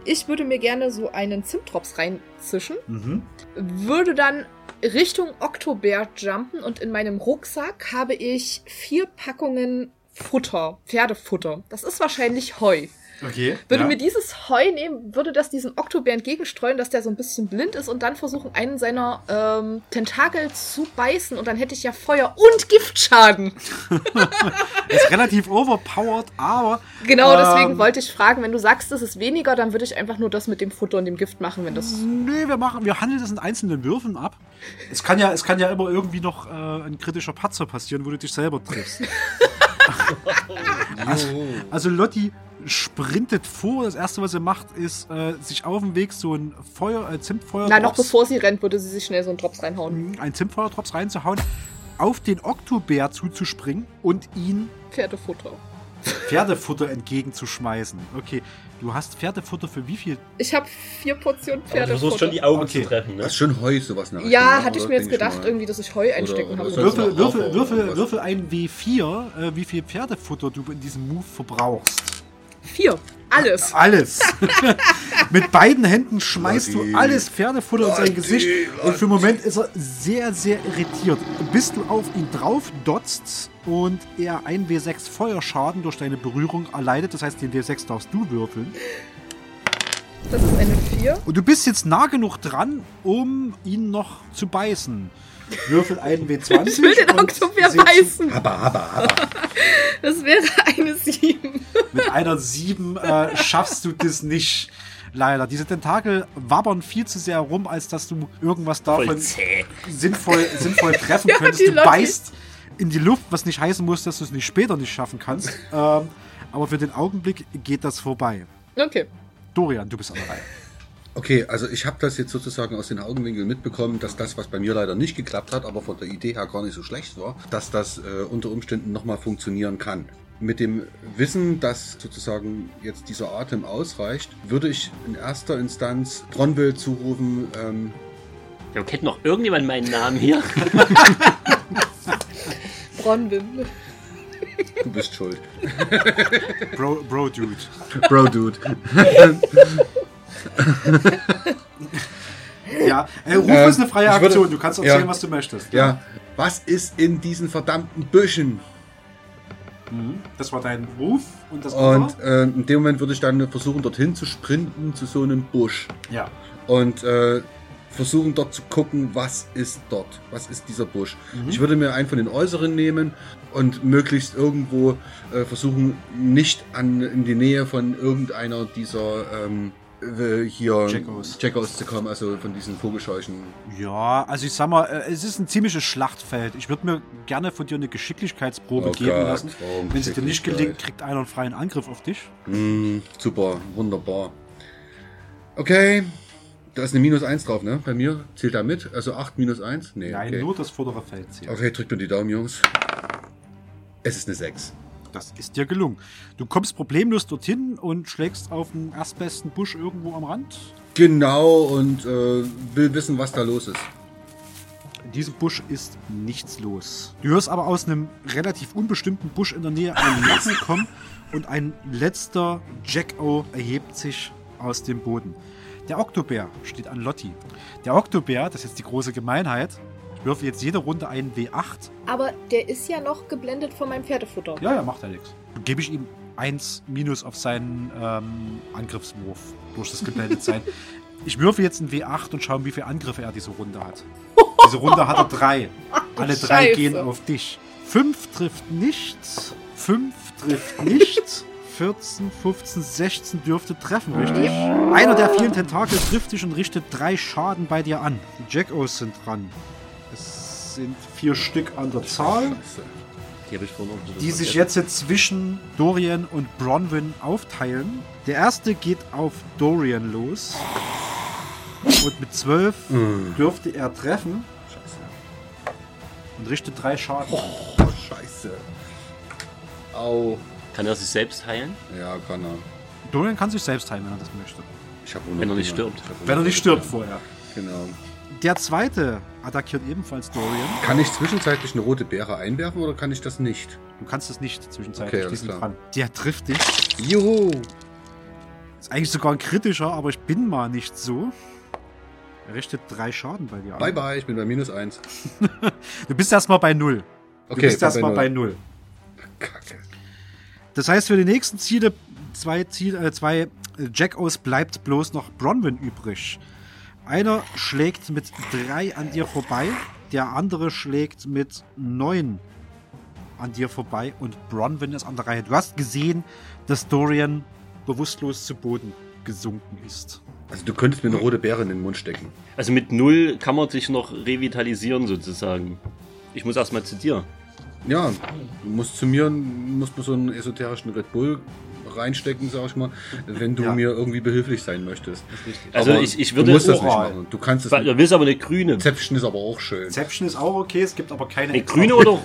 ich würde mir gerne so einen Zimtdrops reinzischen, Mhm. würde dann Richtung Oktobär jumpen und in meinem Rucksack habe ich vier Packungen Futter, Pferdefutter. Das ist wahrscheinlich Heu. Okay. Würde ja. mir dieses Heu nehmen, würde das diesem Oktobär entgegenstreuen, dass der so ein bisschen blind ist und dann versuchen, einen seiner ähm, Tentakel zu beißen und dann hätte ich ja Feuer und Giftschaden. ist relativ overpowered, aber Genau, deswegen Ähm. wollte ich fragen, wenn du sagst, das ist weniger, dann würde ich einfach nur das mit dem Futter und dem Gift machen, wenn das. nee, wir machen, wir handeln das in einzelnen Würfen ab. Es kann ja, es kann ja immer irgendwie noch äh, ein kritischer Patzer passieren, wo du dich selber triffst. also, also Lotti sprintet vor. Das erste, was er macht, ist äh, sich auf dem Weg so ein Feuer, äh, Zimtfeuer, Nein, noch bevor sie rennt, würde sie sich schnell so einen Drops reinhauen. ein Zimtfeuertrops reinzuhauen, auf den Oktobär zuzuspringen und ihn Pferdefutter. Pferdefutter entgegenzuschmeißen. Okay, du hast Pferdefutter für wie viel? Ich habe vier Portionen Aber du versuchst Pferdefutter. schon die Augen Okay. zu treffen, ne? Das ist schon Heu, sowas nach ja, hatte ich mir jetzt gedacht, irgendwie, dass ich Heu einstecken habe. Würfel, würfel, würfel, würfel ein W4, äh, wie viel Pferdefutter du in diesem Move verbrauchst. Vier. Alles. Alles. Mit beiden Händen schmeißt Lotti. du alles Pferdefutter in sein Gesicht. Und für den Moment ist er sehr, sehr irritiert. Bis du auf ihn drauf dotzt und er ein W6 Feuerschaden durch deine Berührung erleidet. Das heißt, den W6 darfst du würfeln. Das ist eine vier. Und du bist jetzt nah genug dran, um ihn noch zu beißen. Würfel einen W20. Ich will den zu- beißen. Aber, aber, aber. Das wäre eine sieben. Mit einer 7 äh, schaffst du das nicht. Leider. Diese Tentakel wabbern viel zu sehr rum, als dass du irgendwas davon sinnvoll, sinnvoll treffen Ja, könntest. Du Lotti. beißt in die Luft, was nicht heißen muss, dass du es nicht später nicht schaffen kannst. ähm, aber für den Augenblick geht das vorbei. Okay. Dorian, du bist an der Reihe. Okay, also ich habe das jetzt sozusagen aus den Augenwinkeln mitbekommen, dass das, was bei mir leider nicht geklappt hat, aber von der Idee her gar nicht so schlecht war, dass das äh, unter Umständen nochmal funktionieren kann. Mit dem Wissen, dass sozusagen jetzt dieser Atem ausreicht, würde ich in erster Instanz Bronwell zurufen, ähm, Ja, kennt noch irgendjemand meinen Namen hier? Bronwyn. du bist schuld. Bro, Bro Dude. Bro, Dude. Ja, äh, Ruf Ähm, ist eine freie ich würde- Aktion. Du kannst erzählen, ja. was du möchtest. Ja, was ist in diesen verdammten Büschen? Das war dein Ruf und das Und äh, in dem Moment würde ich dann versuchen, dorthin zu sprinten zu so einem Busch. Ja. und äh, versuchen dort zu gucken, was ist dort, was ist dieser Busch. Ich würde mir einen von den äußeren nehmen und möglichst irgendwo äh, versuchen, nicht an, in die Nähe von irgendeiner dieser ähm, äh, hier Jackos. Jackos zu kommen, also von diesen Vogelscheuchen. Ja, also ich sag mal, äh, es ist ein ziemliches Schlachtfeld. Ich würde mir gerne von dir eine Oh Geschicklichkeitsprobe geben Gott, lassen. Wenn es dir nicht gelingt, kriegt einer einen freien Angriff auf dich. Mm, super, wunderbar. Okay, da ist eine Minus 1 drauf, ne? Bei mir zählt da mit, also 8 minus 1? Nee, Nein, okay. nur das vordere Feld zählt. Okay, drückt mir die Daumen, Jungs. Es ist eine 6. Das ist dir gelungen. Du kommst problemlos dorthin und schlägst auf den erstbesten Busch irgendwo am Rand. Genau, und äh, will wissen, was da los ist. In diesem Busch ist nichts los. Du hörst aber aus einem relativ unbestimmten Busch in der Nähe einen Lachen kommen und ein letzter Jack-O erhebt sich aus dem Boden. Der Oktobär steht an Lotti. Der Oktobär, das ist jetzt die große Gemeinheit, ich würfe jetzt jede Runde einen W8. Aber der ist ja noch geblendet von meinem Pferdefutter. Ja, ja, macht ja nichts. Dann gebe ich ihm 1 Minus auf seinen ähm, Angriffswurf durch das geblendet sein. Ich würfe jetzt einen W8 und schaue, wie viele Angriffe er diese Runde hat. Diese Runde hat er drei. Alle drei Scheiße. gehen auf dich. 5 trifft nicht. 5 trifft nicht. 14, 15, 16 dürfte treffen, richtig? Einer der vielen Tentakel trifft dich und richtet drei Schaden bei dir an. Die Jack-O's sind dran. Es sind vier Stück an der Zahl. Die habe ich vorhin auch die sich jetzt zwischen Dorian und Bronwyn aufteilen. Der erste geht auf Dorian los. Und mit 12 Mm, dürfte er treffen Scheiße. und richtet drei Schaden. Oh, scheiße. Au. Kann er sich selbst heilen? Ja, kann er. Dorian kann sich selbst heilen, wenn er das möchte. Ich hab Wenn er nicht stirbt. Wenn er nicht stirbt vorher. Genau. Der zweite attackiert ebenfalls Dorian. Kann ich zwischenzeitlich eine rote Beere einwerfen oder kann ich das nicht? Du kannst es nicht zwischenzeitlich, Okay, die sind dran. Der trifft dich. Juhu. Ist eigentlich sogar ein kritischer, aber ich bin mal nicht so. Er richtet drei Schaden bei dir an. Bye bye, ich bin bei minus 1. Du bist erstmal bei null. Du Okay, bist bin erstmal bei null. null. Kacke. Das heißt, für die nächsten Ziele, zwei, Ziel, äh, zwei äh, Jack-O's bleibt bloß noch Bronwyn übrig. Einer schlägt mit drei an dir vorbei, der andere schlägt mit neun an dir vorbei und Bronwyn ist an der Reihe. Du hast gesehen, dass Dorian bewusstlos zu Boden gesunken ist. Also du könntest mir eine rote Beere in den Mund stecken. Also mit null kann man sich noch revitalisieren sozusagen. Ich muss erstmal zu dir. Ja, du musst zu mir, musst mir so einen esoterischen Red Bull reinstecken, sag ich mal, wenn du Ja. mir irgendwie behilflich sein möchtest. Also Aber ich, ich du würde. musst das nicht machen. Du kannst es Du willst aber eine grüne. Zäpfchen ist aber auch schön. Zäpfchen ist auch okay, es gibt aber keine. Eine grüne oder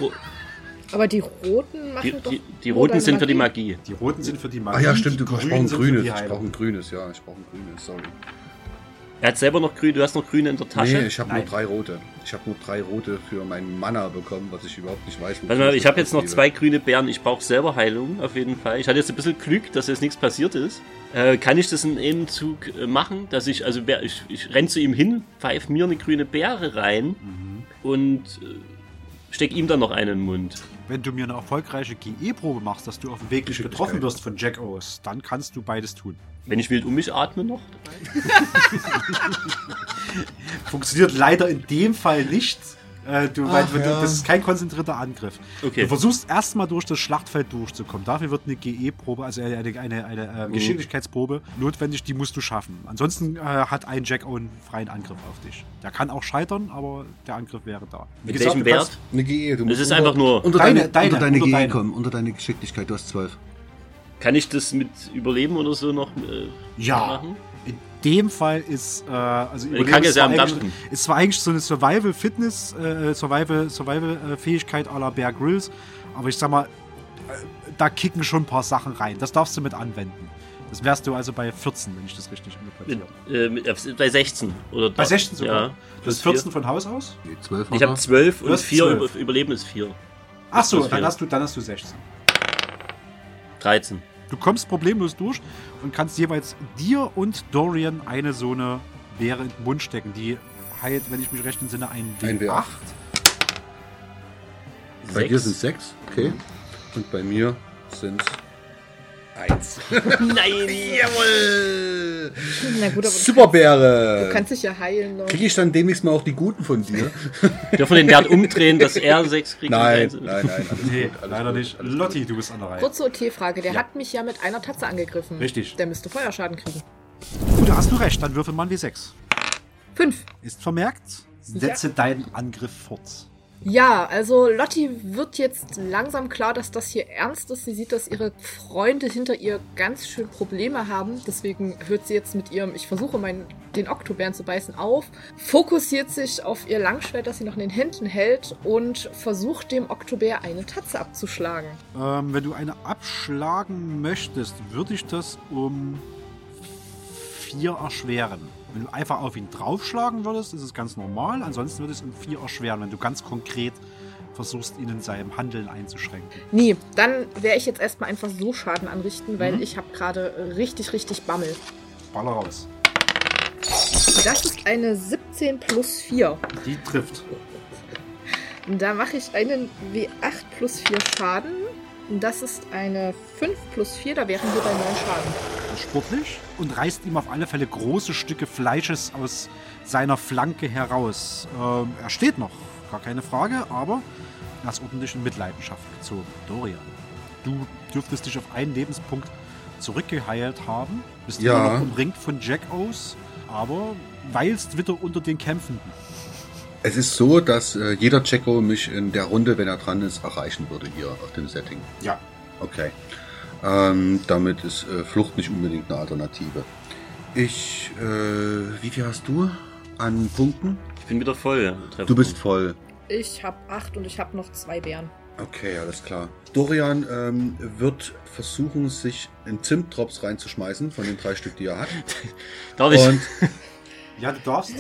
Aber die roten machen die, doch. die, roten sind für die Magie. Die roten sind für die Magie. Ah ja, stimmt, du die ich brauche grünen ein grünes. Ich brauche ein grünes, ja, ich brauche ein grünes, sorry. Er hat selber noch grün, du hast noch grüne in der Tasche. Nee, ich habe nur drei rote. Ich habe nur drei rote für meinen Mana bekommen, was ich überhaupt nicht weiß. Warte mal, ich habe jetzt noch zwei grüne Beeren. Ich brauche selber Heilung, auf jeden Fall. Ich hatte jetzt ein bisschen Glück, dass jetzt nichts passiert ist. Äh, kann ich das in einem Zug äh, machen? Dass ich, also wer- ich, ich renn zu ihm hin, pfeif mir eine grüne Beere rein und äh, steck ihm dann noch einen in den Mund. Wenn du mir eine erfolgreiche GE-Probe machst, dass du auf dem Weg nicht getroffen wirst von Jack O's, dann kannst du beides tun. Wenn ich wild um mich atme noch. Funktioniert leider in dem Fall nicht. Äh, du, weil, Ach, du, ja. Das ist kein konzentrierter Angriff. Okay. Du versuchst erstmal durch das Schlachtfeld durchzukommen. Dafür wird eine GE-Probe, also eine, eine, eine, eine äh, Geschicklichkeitsprobe notwendig, die musst du schaffen. Ansonsten äh, hat ein Jack auch einen freien Angriff auf dich. Der kann auch scheitern, aber der Angriff wäre da. Wie Mit gesagt, welchem Wert? Eine GE. Du Das musst ist unter, einfach nur- unter Deine- deine, deine, unter deine unter GE deine. kommen, unter deine Geschicklichkeit. Du hast 12. Kann ich das mit Überleben oder so noch äh, Ja. machen? In dem Fall ist, äh, also Überleben Kacke ist ist ja zwar ist zwar eigentlich so eine Survival-Fitness, äh, Survival, Survival-Fähigkeit à la Bear Grylls, aber ich sag mal, äh, da kicken schon ein paar Sachen rein. Das darfst du mit anwenden. Das wärst du also bei 14, wenn ich das richtig interpretiere. äh, mit, bei 16. Oder Bei 16 sogar. Ja. du hast Plus 14 von Haus aus? Nee, 12 Ich habe 12 Du und hast 4 12. über, Überleben ist 4. Ach so, dann hast, du, dann hast du 16. 13. Du kommst problemlos durch und kannst jeweils dir und Dorian eine so eine Beere in den Mund stecken. Die heilt, wenn ich mich recht entsinne, ein W8. Ein W8. Bei dir sind 6, okay. Und bei mir sind 1. Nein! Jawohl! Na gut, aber Superbeere! du kannst dich ja heilen. Noch. Kriege ich dann demnächst mal auch die guten von dir? Dürfen wir den Wert umdrehen, dass er 6 kriegt? und nein, eins- nein, nein, Nee, gut, leider gut, nicht. Lotti, du bist an der Reihe. Kurze OT-Frage. Der Ja. hat mich ja mit einer Tatze angegriffen. Richtig. Der müsste Feuerschaden kriegen. Gut, da hast du recht. Dann würfel man W6. Fünf. Ist vermerkt. Setze deinen Angriff fort. Ja, also Lotti wird jetzt langsam klar, dass das hier ernst ist. Sie sieht, dass ihre Freunde hinter ihr ganz schön Probleme haben. Deswegen hört sie jetzt mit ihrem, ich versuche meinen, den Oktobären zu beißen, auf, fokussiert sich auf ihr Langschwert, das sie noch in den Händen hält und versucht dem Oktobär eine Tatze abzuschlagen. Ähm, wenn du eine abschlagen möchtest, würde ich das um vier erschweren. Wenn du einfach auf ihn draufschlagen würdest, ist es ganz normal. Ansonsten würde ich es um vier erschweren, wenn du ganz konkret versuchst, ihn in seinem Handeln einzuschränken. Nee, dann werde ich jetzt erstmal einfach so Schaden anrichten, weil ich habe gerade richtig, richtig Bammel. Baller raus. Das ist eine 17 plus 4. Die trifft. Da mache ich einen W8 plus 4 Schaden. Und Das ist eine 5 plus 4, da wären wir bei 9 Schaden. Ist sportlich und reißt ihm auf alle Fälle große Stücke Fleisches aus seiner Flanke heraus. Ähm, er steht noch, gar keine Frage, aber er ist ordentlich in Mitleidenschaft gezogen. Dorian, du dürftest dich auf einen Lebenspunkt zurückgeheilt haben, bist Ja. immer noch umringt von Jack O's, aber weilst wieder unter den Kämpfenden. Es ist so, dass äh, jeder Jacko mich in der Runde, wenn er dran ist, erreichen würde hier auf dem Setting. Ja. Okay. Ähm, damit ist äh, Flucht nicht unbedingt eine Alternative. Ich, äh, wie viel hast du an Punkten? Ich bin wieder voll. Du bist voll. Ich habe 8 und ich habe noch zwei Bären. Okay, alles klar. Dorian ähm, wird versuchen, sich in Zimtdrops reinzuschmeißen von den drei Stück, die er hat. Darf ich? Und Ja, du darfst.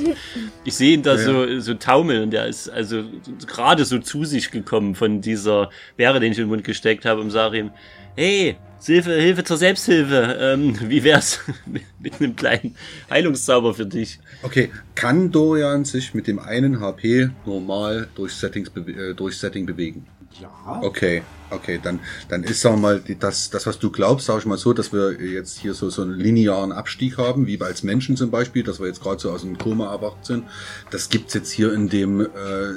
Ich sehe ihn da Ja. so, so taumeln und der ist also gerade so zu sich gekommen von dieser Beere, den ich in den Mund gesteckt habe und sage ihm, hey, Hilfe, Hilfe zur Selbsthilfe, ähm, wie wär's mit, einem kleinen Heilungszauber für dich? okay, kann Dorian sich mit dem einen HP normal durch, Settings äh, durch Setting bewegen? Ja. Okay, okay, dann, dann ist, wir mal, das, das, was du glaubst, sag ich mal so, dass wir jetzt hier so, so einen linearen Abstieg haben, wie als Menschen zum Beispiel, dass wir jetzt gerade so aus dem Koma erwacht sind. Das gibt's jetzt hier in dem äh,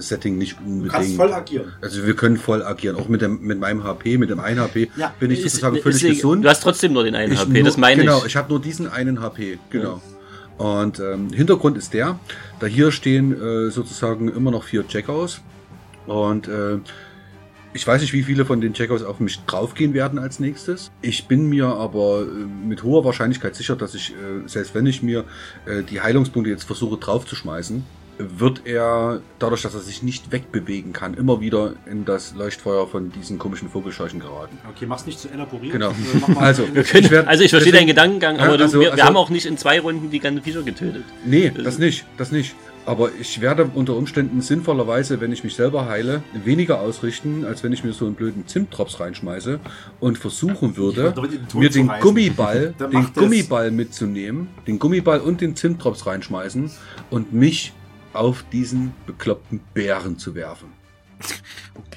Setting nicht Du unbedingt. kannst voll agieren. Also wir können voll agieren, auch mit dem mit meinem HP, mit dem 1 HP Ja, bin ich Ist- sozusagen völlig ist- gesund. Du hast trotzdem nur den einen Ich HP, nur, das meine genau, ich. ich habe nur diesen einen HP, genau. Und ähm, Hintergrund ist der, da hier stehen äh, sozusagen immer noch vier Checkouts und äh, ich weiß nicht, wie viele von den Checkouts auf mich draufgehen werden als nächstes. Ich bin mir aber äh, mit hoher Wahrscheinlichkeit sicher, dass ich, äh, selbst wenn ich mir äh, die Heilungspunkte jetzt versuche draufzuschmeißen, wird er, dadurch, dass er sich nicht wegbewegen kann, immer wieder in das Leuchtfeuer von diesen komischen Vogelscheuchen geraten. Okay, mach's nicht zu elaboriert. Genau. Also, Wir können, Ich werd- also ich verstehe deswegen- deinen Gedankengang, Ja, aber du, also- wir, wir also- haben auch nicht in zwei Runden die ganzen Viecher getötet. Nee, das nicht, das nicht. Aber ich werde unter Umständen sinnvollerweise, wenn ich mich selber heile, weniger ausrichten, als wenn ich mir so einen blöden Zimtdrops reinschmeiße und versuchen würde, den mir den. Gummiball, den. Gummiball mitzunehmen, den Gummiball und den Zimtdrops reinschmeißen und mich auf diesen bekloppten Bären zu werfen.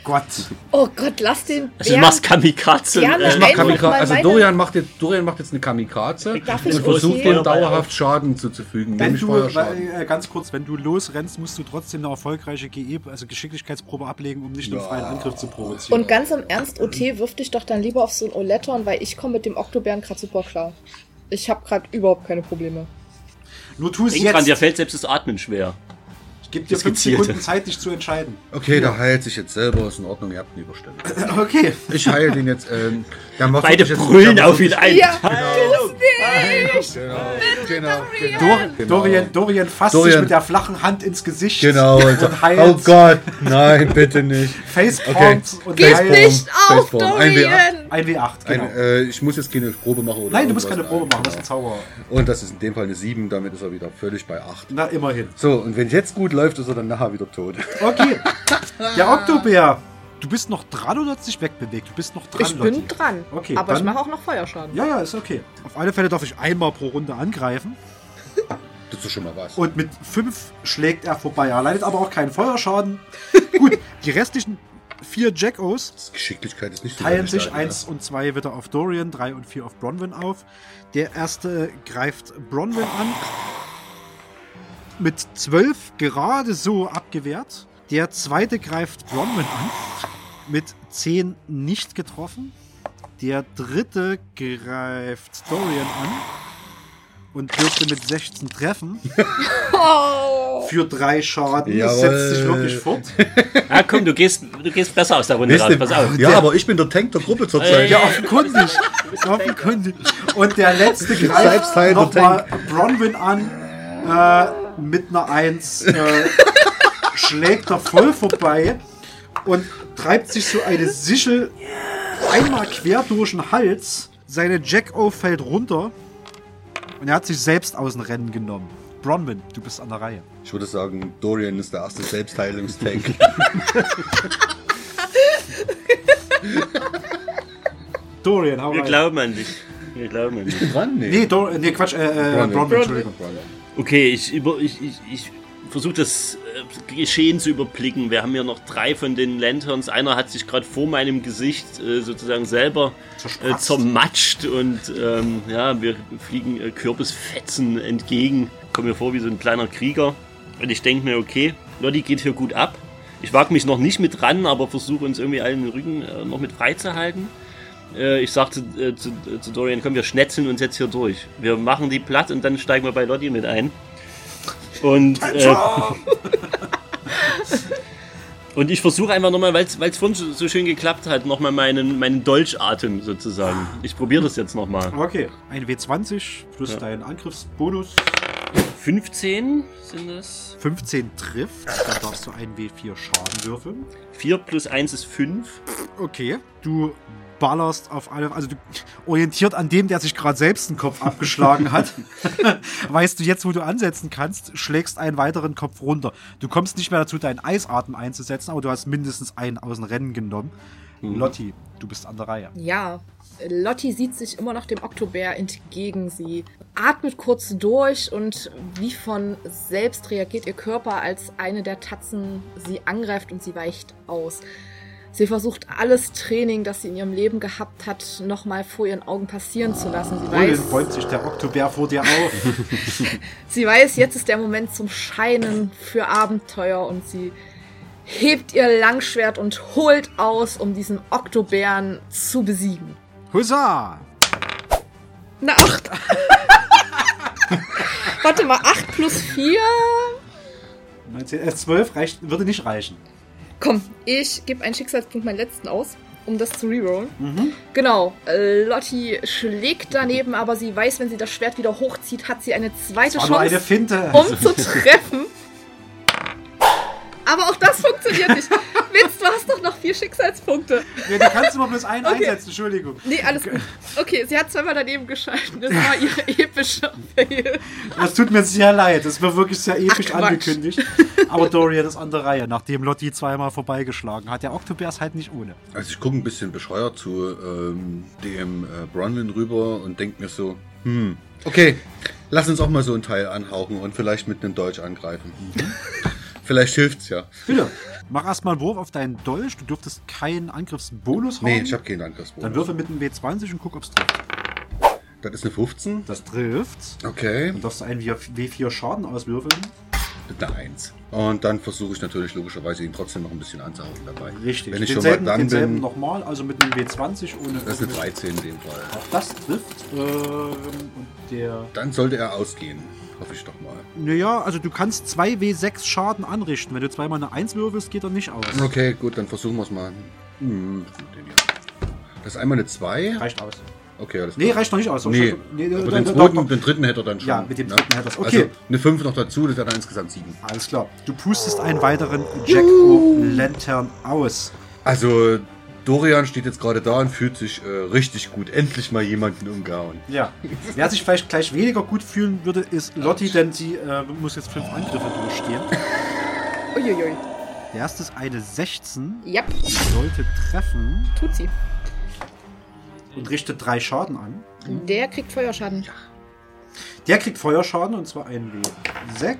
Gott. Oh Gott, lass den Also du machst Kamikaze. Ich Mach Einfach Kamika mal also Dorian macht, jetzt, Dorian macht jetzt eine Kamikaze Darf und versucht dem dauerhaft Schaden zuzufügen. Wenn nämlich du, Feuerschaden. äh, ganz kurz, wenn du losrennst, musst du trotzdem eine erfolgreiche GE, also Geschicklichkeitsprobe ablegen, um nicht einen Ja. freien Angriff zu provozieren. Und ganz im Ernst, OT, wirf dich doch dann lieber auf so ein Oleton, weil ich komme mit dem Oktobären gerade super klar. Ich habe gerade überhaupt keine Probleme. Nur tu es Denk dran, jetzt. dir fällt selbst das Atmen schwer. Gebe dir fünf Gezielte. Sekunden Zeit, dich zu entscheiden. Okay, der heilt sich jetzt selber, ist in Ordnung, ihr habt ihn überstellt. Okay. Ich heile den jetzt. Ähm, macht Beide brüllen auf ihn ein. Ja, Genau, genau, genau. Dor Genau. Dorian, Dorian fasst Dorian. sich mit der flachen Hand ins Gesicht Genau, und und heilt. oh Gott, nein, bitte nicht. Facepalm und Gib heilt. nicht auf, Facepalm. Ein W8. Dorian! Ein W8, genau. Ein, äh, ich muss jetzt keine Probe machen. Oder Nein, du musst keine. Probe machen, das ist ein Zauber. Und das ist in dem Fall eine 7, damit ist er wieder völlig bei 8. Na, immerhin. So, und wenn jetzt gut läuft, ist er dann nachher wieder tot. Okay. Der Oktobär. Du bist noch dran oder hat sich wegbewegt? Du bist noch dran, Ich bin Lotti. dran. Okay, aber ich dann- mache auch noch Feuerschaden. Ja, ja, ist okay. Auf alle Fälle darf ich einmal pro Runde angreifen. Das ist doch schon mal was. Und mit fünf schlägt er vorbei. Er leidet aber auch keinen Feuerschaden. Gut, die restlichen vier Jackos Das Geschicklichkeit ist nicht so teilen deine sich Stärke, eins und zwei wieder auf Dorian, drei und vier auf Bronwyn auf. Der erste greift Bronwyn an. Mit zwölf gerade so abgewehrt. Der zweite greift Bronwyn an. Mit zehn nicht getroffen. Der dritte greift Dorian an. Und dürfte mit 16 treffen. Oh. Für drei Schaden. Jawohl. Setzt sich wirklich fort. Ah, komm, du gehst, du gehst besser aus der Runde Wisst raus. ihr- Pass auf. Ja, aber ich bin der Tank der Gruppe zurzeit. Ja, offenkundig. offenkundig. Und der letzte greift nochmal Bronwyn an äh, mit einer 1. Äh, schlägt er voll vorbei und treibt sich so eine Sichel einmal quer durch den Hals. Seine Jack-O fällt runter und er hat sich selbst aus dem Rennen genommen. Bronwyn, du bist an der Reihe. Ich würde sagen, Dorian ist der erste Selbstheilungstank. Dorian, hau Wir rein. glauben an dich. Wir glauben an dich. dran? Nee, Dor nee, Quatsch, äh, äh, Bronwyn. Bronwyn, Entschuldigung. Okay, ich, über, ich, ich, ich versuche das äh, Geschehen zu überblicken. Wir haben hier noch drei von den Lanterns. Einer hat sich gerade vor meinem Gesicht äh, sozusagen selber äh, zermatscht und ähm, ja, wir fliegen äh, Kürbisfetzen entgegen. Kommen mir vor wie so ein kleiner Krieger. Und ich denke mir, okay, Lotti geht hier gut ab. Ich wage mich noch nicht mit ran, aber versuche uns irgendwie allen den Rücken äh, noch mit freizuhalten. Äh, ich sagte zu, äh, zu Dorian, komm, wir schnetzeln uns jetzt hier durch. Wir machen die platt und dann steigen wir bei Lotti mit ein. Und, äh, und ich versuche einfach nochmal, weil es vorhin so, so schön geklappt hat, nochmal meinen, meinen Dolchatem sozusagen. Ich probiere das jetzt nochmal. Okay, ein W20 plus Ja. dein Angriffsbonus. 15 sind das. 15 trifft, dann darfst du einen W4 Schaden würfeln. 4 plus 1 ist 5. Okay, du ballerst auf alle, also du orientiert an dem, der sich gerade selbst den Kopf abgeschlagen hat, weißt du jetzt, wo du ansetzen kannst, schlägst einen weiteren Kopf runter. Du kommst nicht mehr dazu, deinen Eisatmen einzusetzen, aber du hast mindestens einen aus dem Rennen genommen. Lotti, du bist an der Reihe. Ja, Lotti sieht sich immer noch dem Oktobär entgegen. Sie atmet kurz durch und wie von selbst reagiert ihr Körper, als eine der Tatzen sie angreift und sie weicht aus. Sie versucht alles Training, das sie in ihrem Leben gehabt hat, nochmal vor ihren Augen passieren zu lassen. Sie weiß, bäumt sich der Oktobär vor dir auf? sie weiß, jetzt ist der Moment zum Scheinen für Abenteuer und sie hebt ihr Langschwert und holt aus, um diesen Oktobären zu besiegen. Hussa! Eine 8. Warte mal, 8 plus 4? 19, äh, 12 reicht, würde nicht reichen. Komm, ich gebe einen Schicksalspunkt meinen letzten aus, um das zu rerollen. Genau, äh, Lotti schlägt daneben, aber sie weiß, wenn sie das Schwert wieder hochzieht, hat sie eine zweite nur eine Chance, Finte. um zu treffen. Aber auch das funktioniert nicht. Witz, du hast doch noch vier Schicksalspunkte. Ja, du kannst immer bloß einen Okay. einsetzen, Entschuldigung. Nee, alles gut. Okay, sie hat zweimal daneben geschalten. Das war ihre epische Fail. Das tut mir sehr leid. Das war wirklich sehr episch Ach, angekündigt. Aber Dorian ist an der Reihe, nachdem Lotti zweimal vorbeigeschlagen hat. Der Oktobär ist halt nicht ohne. Also ich gucke ein bisschen bescheuert zu ähm, dem äh, Bronwyn rüber und denke mir so, hm, okay, lass uns auch mal so ein Teil anhauchen und vielleicht mit einem Deutsch angreifen. Vielleicht hilft's ja. Bitte, mach erstmal einen Wurf auf deinen Dolch. Du dürftest keinen Angriffsbonus haben. Nee, ich habe keinen Angriffsbonus. Dann würfel mit einem W20 und guck, ob's trifft. Das ist eine 15. Das trifft. Okay. Dann darfst du einen W4 Schaden auswürfeln. Einer 1. Und dann versuche ich natürlich logischerweise ihn trotzdem noch ein bisschen anzuhauen dabei. Richtig. Wenn ich denselben, schon mal dann denselben bin, nochmal, also mit einem W20 ohne. das ist eine 13 in dem Fall. Auch das trifft. Ähm, und der. Dann sollte er ausgehen. Hoffe ich doch mal. Naja, also du kannst 2 W6 Schaden anrichten. Wenn du zweimal eine 1 würfelst, geht er nicht aus. Okay, gut, dann versuchen wir es mal. Hm. Das ist einmal eine 2. Reicht aus. Okay, alles Nee, klar. reicht noch nicht aus. Nee, nee aber da- den, zweiten, da- den dritten hätte er dann schon. Ja, mit dem ne? dritten hätte er's. Okay. Also eine 5 noch dazu, das wäre dann insgesamt 7. Alles klar. Du pustest einen weiteren Jack-O-Lantern aus. Also, Dorian steht jetzt gerade da und fühlt sich äh, richtig gut. Endlich mal jemanden umgehauen. Ja. Wer sich vielleicht gleich weniger gut fühlen würde, ist Lotti, denn sie äh, muss jetzt fünf Angriffe durchstehen. Uiuiui. Der erste ist eine 16, Ja, sollte treffen tut sie. und richtet drei Schaden an. Der kriegt Feuerschaden. Der kriegt Feuerschaden und zwar ein W6,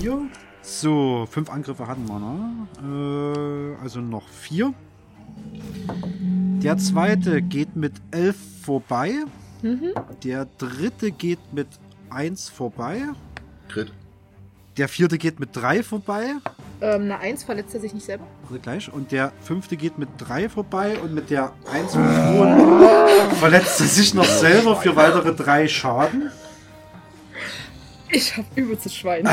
4. So, fünf Angriffe hatten wir, ne? Äh, also noch vier. Der zweite geht mit 11 vorbei. Mhm. Der dritte geht mit 1 vorbei. Crit. Der vierte geht mit 3 vorbei. Ähm, eine 1 verletzt er sich nicht selber. Also gleich. Und der fünfte geht mit 3 vorbei. Und mit der 1 von Thron verletzt er sich noch selber für weitere 3 Schaden. Ich hab übelstes Schwein.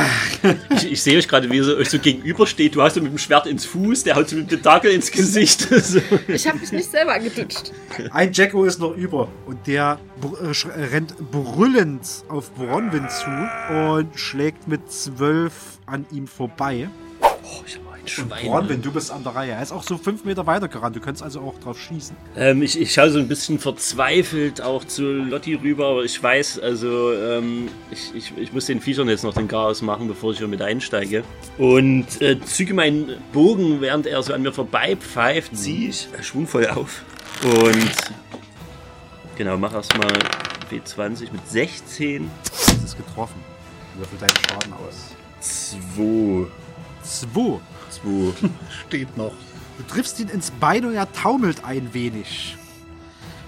Ich, ich sehe euch gerade, wie ihr euch so gegenübersteht. Du hast so mit dem Schwert ins Fuß, der haut so mit dem Tentakel ins Gesicht. So. Ich hab mich nicht selber angedutscht. Ein Jacko ist noch über und der br- äh, äh, rennt brüllend auf Bronwyn zu und schlägt mit 12 an ihm vorbei. Oh, ich hab Schwein. Bronwyn, du bist an der Reihe. Er ist auch so 5 Meter weiter gerannt. Du könntest also auch drauf schießen. Ähm, ich, ich schaue so ein bisschen verzweifelt auch zu Lotti rüber, aber ich weiß, also ähm, ich, ich, ich muss den Viechern jetzt noch den Chaos machen, bevor ich hier mit einsteige. Und äh, züge meinen Bogen, während er so an mir vorbei pfeift, ziehe ich schwungvoll auf. Und genau, mach erstmal W20 mit 16. Das ist getroffen. Würfel deinen Schaden aus. 2. 2. 2. Steht noch. Du triffst ihn ins Bein und er taumelt ein wenig.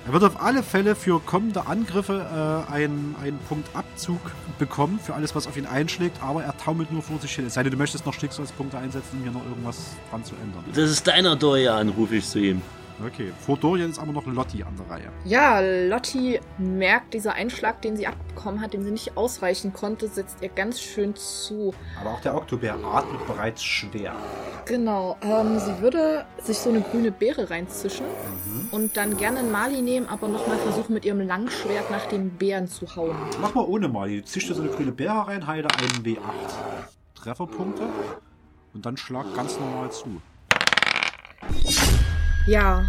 Er wird auf alle Fälle für kommende Angriffe äh, einen, einen Punkt Abzug bekommen, für alles, was auf ihn einschlägt, aber er taumelt nur vor sich hin. Es sei denn, du möchtest noch Schicksalspunkte einsetzen, um hier noch irgendwas dran zu ändern. Das ist deiner Dorian, rufe ich zu ihm. Okay, vor Dorian ist aber noch Lotti an der Reihe. Ja, Lotti merkt, dieser Einschlag, den sie abbekommen hat, dem sie nicht ausreichen konnte, setzt ihr ganz schön zu. Aber auch der Oktobär atmet bereits schwer. Genau, ähm, sie würde sich so eine grüne Beere reinzischen Mhm. und dann gerne einen Mali nehmen, aber nochmal versuchen, mit ihrem Langschwert nach dem Bären zu hauen. Mach mal ohne mal. Du zischst dir so eine grüne Beere rein, heile einen W8 Trefferpunkte und dann schlag ganz normal zu. Ja,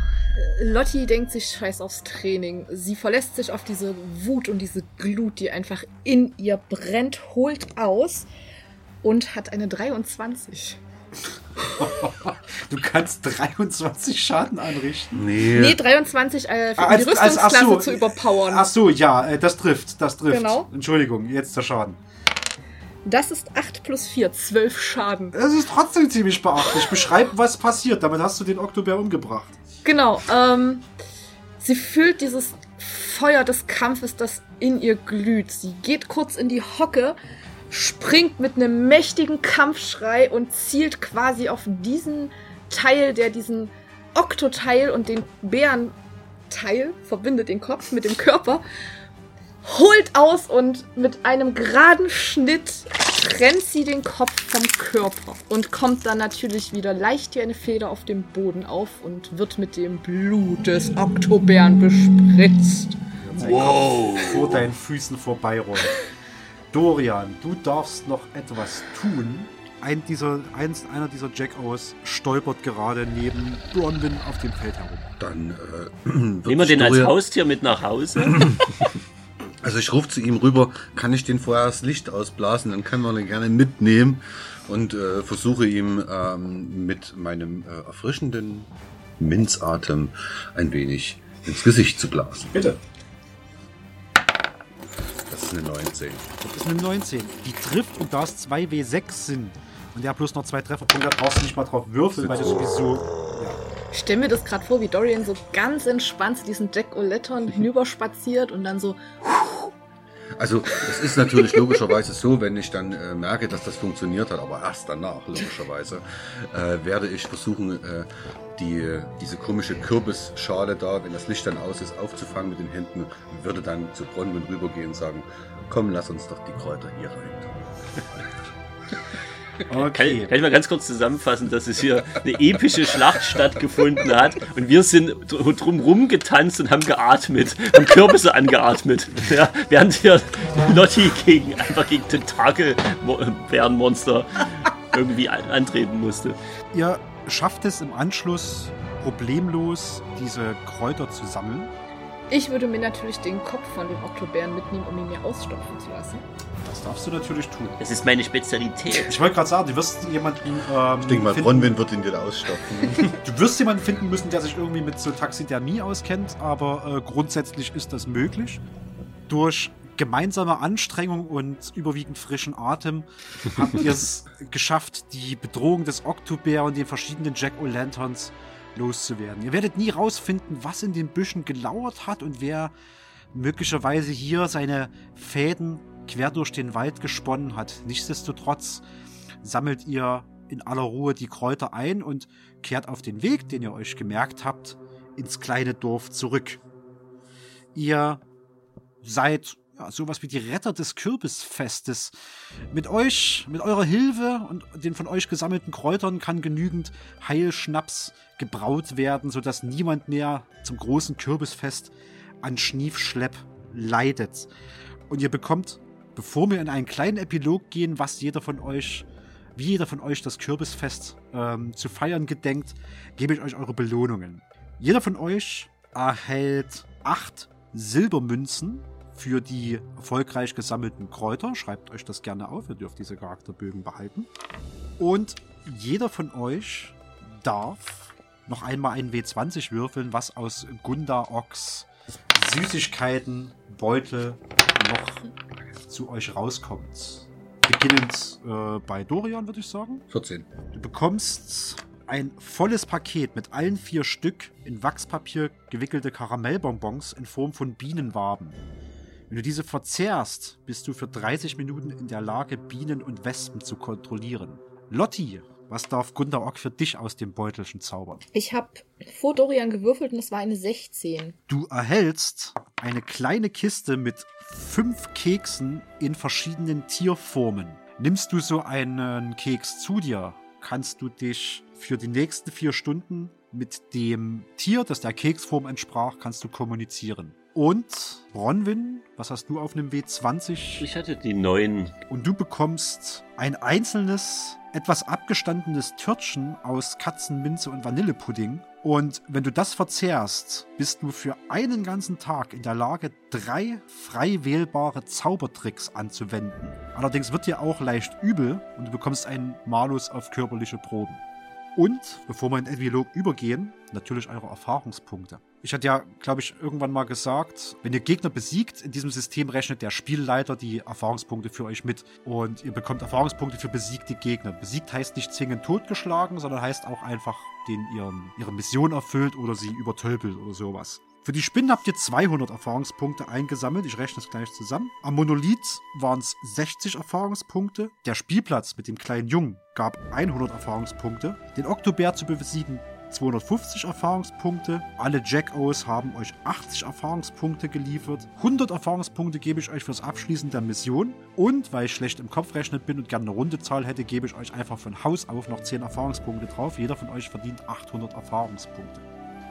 Lotti denkt sich scheiß aufs Training. Sie verlässt sich auf diese Wut und diese Glut, die einfach in ihr brennt, holt aus und hat eine 23. Du kannst 23 Schaden anrichten. Nee. Nee, 23 äh, für Ah, die als- als- ach Rüstungsklasse so. zu überpowern. Ach so, ja, äh, das trifft, das trifft. Genau. Entschuldigung, jetzt der Schaden. Das ist 8 plus 4, 12 Schaden. Es ist trotzdem ziemlich beachtlich. Beschreib, was passiert. Damit hast du den Oktobär umgebracht. Genau, ähm, sie fühlt dieses Feuer des Kampfes, das in ihr glüht. Sie geht kurz in die Hocke, springt mit einem mächtigen Kampfschrei und zielt quasi auf diesen Teil, der diesen Oktoteil und den Bärenteil verbindet, den Kopf mit dem Körper, holt aus und mit einem geraden Schnitt trennt sie den Kopf vom Körper und kommt dann natürlich wieder leicht wie eine Feder auf dem Boden auf und wird mit dem Blut des Oktobären bespritzt. Wow. Vor deinen Füßen vorbeirollt. Dorian, du darfst noch etwas tun. Ein dieser, eins, einer dieser Jackos stolpert gerade neben Bronwyn auf dem Feld herum. Dann äh, Nehmen wir den als Haustier mit nach Hause? Also ich rufe zu ihm rüber, kann ich den vorher das Licht ausblasen, dann kann man den gerne mitnehmen und äh, versuche ihm ähm, mit meinem äh, erfrischenden Minzatem ein wenig ins Gesicht zu blasen. Bitte. Das ist eine 19. Das ist eine 19. Die trifft und da es 2W6 sind, Und der hat bloß noch zwei Trefferpunkte, da brauchst du nicht mal drauf würfeln, weil du sowieso. Ich stelle mir das gerade vor, wie Dorian so ganz entspannt zu diesen Jack O'Lantern hinüberspaziert und dann so, Also es ist natürlich logischerweise so, wenn ich dann äh, merke, dass das funktioniert hat, aber erst danach logischerweise, äh, werde ich versuchen, äh, die, diese komische Kürbisschale da, wenn das Licht dann aus ist, aufzufangen mit den Händen, würde dann zu Bronwyn rübergehen und sagen, komm, lass uns doch die Kräuter hier rein. Kann, ich- kann ich mal ganz kurz zusammenfassen, dass es hier eine epische Schlacht stattgefunden hat und wir sind dr- drumrum getanzt und haben geatmet, haben Kürbisse angeatmet, ja, während hier Lotti gegen, einfach gegen Tentakel-Bärenmonster irgendwie an, antreten musste. Ihr schafft es im Anschluss problemlos, diese Kräuter zu sammeln. Ich würde mir natürlich den Kopf von dem Oktobären mitnehmen, um ihn mir ausstopfen zu lassen. Das darfst du natürlich tun. Das ist meine Spezialität. Ich wollte gerade sagen, du wirst jemanden. Ähm, Ich denke mal, finden- Bronwyn wird ihn wieder ausstopfen. Du wirst jemanden finden müssen, der sich irgendwie mit so Taxidermie auskennt, aber äh, grundsätzlich ist das möglich. Durch gemeinsame Anstrengung und überwiegend frischen Atem habt ihr es geschafft, die Bedrohung des Oktobär und den verschiedenen Jack-O'-Lanterns loszuwerden. Ihr werdet nie rausfinden, was in den Büschen gelauert hat und wer möglicherweise hier seine Fäden quer durch den Wald gesponnen hat. Nichtsdestotrotz sammelt ihr in aller Ruhe die Kräuter ein und kehrt auf den Weg, den ihr euch gemerkt habt, ins kleine Dorf zurück. Ihr seid ja, sowas wie die Retter des Kürbisfestes. Mit euch, mit eurer Hilfe und den von euch gesammelten Kräutern kann genügend Heilschnaps gebraut werden, sodass niemand mehr zum großen Kürbisfest an Schniefschlepp leidet. Und ihr bekommt, bevor wir in einen kleinen Epilog gehen, was jeder von euch, wie jeder von euch das Kürbisfest ähm, zu feiern gedenkt, gebe ich euch eure Belohnungen. Jeder von euch erhält acht Silbermünzen für die erfolgreich gesammelten Kräuter. Schreibt euch das gerne auf, ihr dürft diese Charakterbögen behalten. Und jeder von euch darf noch einmal einen W20 würfeln, was aus Gunda Ox Süßigkeiten, Beutel noch zu euch rauskommt. Beginnend äh, bei Dorian, würde ich sagen. 14. Du bekommst ein volles Paket mit allen vier Stück in Wachspapier gewickelte Karamellbonbons in Form von Bienenwaben. Wenn du diese verzehrst, bist du für 30 Minuten in der Lage, Bienen und Wespen zu kontrollieren. Lotti, was darf Gunda Ock für dich aus dem Beutelchen zaubern? Ich habe vor Dorian gewürfelt und es war eine 16. Du erhältst eine kleine Kiste mit fünf Keksen in verschiedenen Tierformen. Nimmst du so einen Keks zu dir, kannst du dich für die nächsten vier Stunden mit dem Tier, das der Keksform entsprach, kannst du kommunizieren. Und Bronwyn, was hast du auf einem W20? Ich hatte die neuen. Und du bekommst ein einzelnes, etwas abgestandenes Törtchen aus Katzenminze und Vanillepudding. Und wenn du das verzehrst, bist du für einen ganzen Tag in der Lage, drei frei wählbare Zaubertricks anzuwenden. Allerdings wird dir auch leicht übel und du bekommst einen Malus auf körperliche Proben. Und, bevor wir in den Epilog übergehen, natürlich eure Erfahrungspunkte. Ich hatte ja, glaube ich, irgendwann mal gesagt, wenn ihr Gegner besiegt, in diesem System rechnet der Spielleiter die Erfahrungspunkte für euch mit. Und ihr bekommt Erfahrungspunkte für besiegte Gegner. Besiegt heißt nicht zwingend totgeschlagen, sondern heißt auch einfach, den ihren, ihre Mission erfüllt oder sie übertölpelt oder sowas. Für die Spinnen habt ihr 200 Erfahrungspunkte eingesammelt. Ich rechne es gleich zusammen. Am Monolith waren es 60 Erfahrungspunkte. Der Spielplatz mit dem kleinen Jungen gab 100 Erfahrungspunkte. Den Oktobär zu besiegen 250 Erfahrungspunkte. Alle Jack-O's haben euch 80 Erfahrungspunkte geliefert. 100 Erfahrungspunkte gebe ich euch fürs Abschließen der Mission. Und weil ich schlecht im Kopf rechnen bin und gerne eine runde Zahl hätte, gebe ich euch einfach von Haus auf noch 10 Erfahrungspunkte drauf. Jeder von euch verdient 800 Erfahrungspunkte.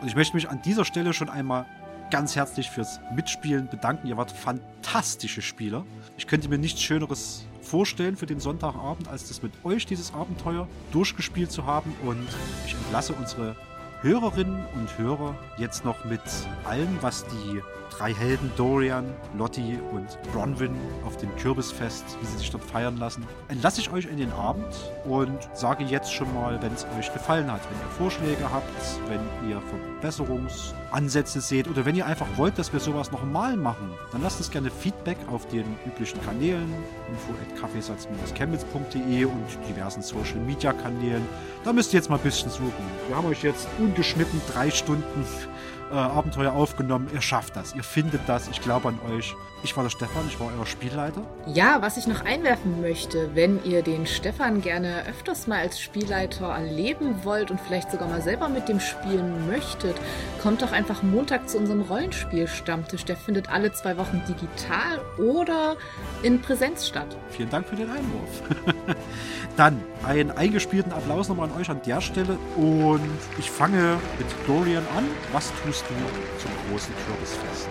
Und ich möchte mich an dieser Stelle schon einmal ganz herzlich fürs Mitspielen bedanken. Ihr wart fantastische Spieler. Ich könnte mir nichts Schöneres vorstellen für den Sonntagabend, als das mit euch dieses Abenteuer durchgespielt zu haben. Und ich entlasse unsere Hörerinnen und Hörer jetzt noch mit allem, was die drei Helden Dorian, Lottie und Bronwyn auf dem Kürbisfest, wie sie sich dort feiern lassen, entlasse ich euch in den Abend und sage jetzt schon mal, wenn es euch gefallen hat, wenn ihr Vorschläge habt, wenn ihr Verbesserungsansätze seht oder wenn ihr einfach wollt, dass wir sowas nochmal machen, dann lasst uns gerne Feedback auf den üblichen Kanälen, info.kaffeesatz-chemnitz.de und diversen Social Media Kanälen. Da müsst ihr jetzt mal ein bisschen suchen. Wir haben euch jetzt ungeschnitten drei Stunden äh, Abenteuer aufgenommen. Ihr schafft das, ihr findet das. Ich glaube an euch. Ich war der Stefan, ich war euer Spielleiter. Ja, was ich noch einwerfen möchte, wenn ihr den Stefan gerne öfters mal als Spielleiter erleben wollt und vielleicht sogar mal selber mit dem spielen möchtet, kommt doch einfach Montag zu unserem Rollenspiel-Stammtisch. Der findet alle zwei Wochen digital oder in Präsenz statt. Vielen Dank für den Einwurf. Dann einen eingespielten Applaus nochmal an euch an der Stelle und ich fange mit Dorian an. Was tust du zum großen Kürbisfest?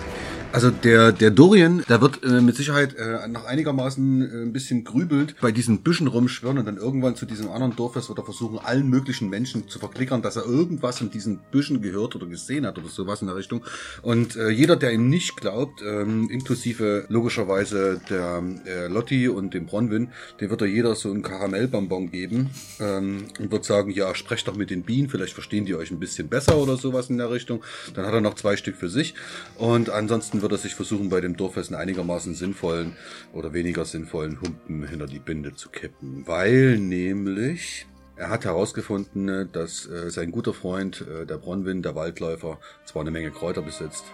Also der, der Dorian, der wird äh, mit Sicherheit äh, nach einigermaßen äh, ein bisschen grübelt bei diesen Büschen rumschwirren und dann irgendwann zu diesem anderen Dorffest wird er versuchen, allen möglichen Menschen zu verklickern, dass er irgendwas in diesen Büschen gehört oder gesehen hat oder sowas in der Richtung. Und äh, jeder, der ihm nicht glaubt, ähm, inklusive logischerweise der äh, Lotti und dem Bronwyn, dem wird er jeder so einen Karamellbonbon geben ähm, und wird sagen, ja, sprecht doch mit den Bienen, vielleicht verstehen die euch ein bisschen besser oder sowas in der Richtung. Dann hat er noch zwei Stück für sich und ansonsten wird er sich versuchen, bei dem Dorffest einen einigermaßen sinnvollen oder weniger sinnvollen Humpen hinter die Binde zu kippen. Weil nämlich er hat herausgefunden, dass äh, sein guter Freund, äh, der Bronwyn, der Waldläufer, zwar eine Menge Kräuter besitzt,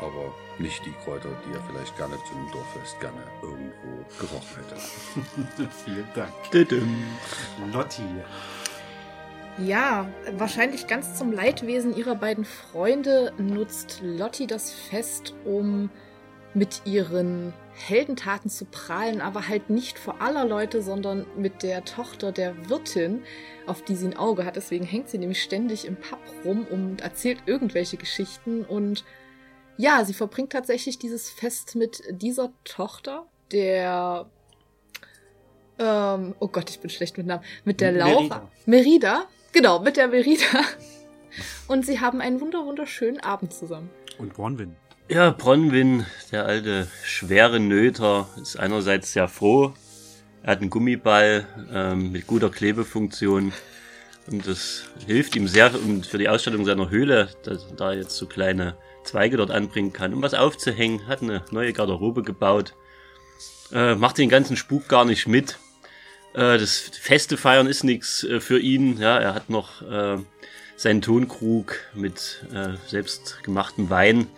aber nicht die Kräuter, die er vielleicht gerne zu einem Dorffest gerne irgendwo gerochen hätte. Vielen Dank. Düdüm. Lotti. Ja, wahrscheinlich ganz zum Leidwesen ihrer beiden Freunde nutzt Lotti das Fest, um mit ihren Heldentaten zu prahlen, aber halt nicht vor aller Leute, sondern mit der Tochter der Wirtin, auf die sie ein Auge hat. Deswegen hängt sie nämlich ständig im Pub rum und erzählt irgendwelche Geschichten. Und ja, sie verbringt tatsächlich dieses Fest mit dieser Tochter, der ähm, oh Gott, ich bin schlecht mit Namen. Mit der Laura. Merida. Merida. Genau, mit der Merida. Und sie haben einen wunder wunderschönen Abend zusammen. Und Bronwyn. Ja, Bronwyn, der alte schwere Nöter, ist einerseits sehr froh. Er hat einen Gummiball ähm, mit guter Klebefunktion und das hilft ihm sehr und für die Ausstattung seiner Höhle, dass er da jetzt so kleine Zweige dort anbringen kann, um was aufzuhängen. Hat eine neue Garderobe gebaut, äh, macht den ganzen Spuk gar nicht mit. Äh, das feste Feiern ist nichts äh, für ihn. Ja, er hat noch äh, seinen Tonkrug mit selbstgemachtem Wein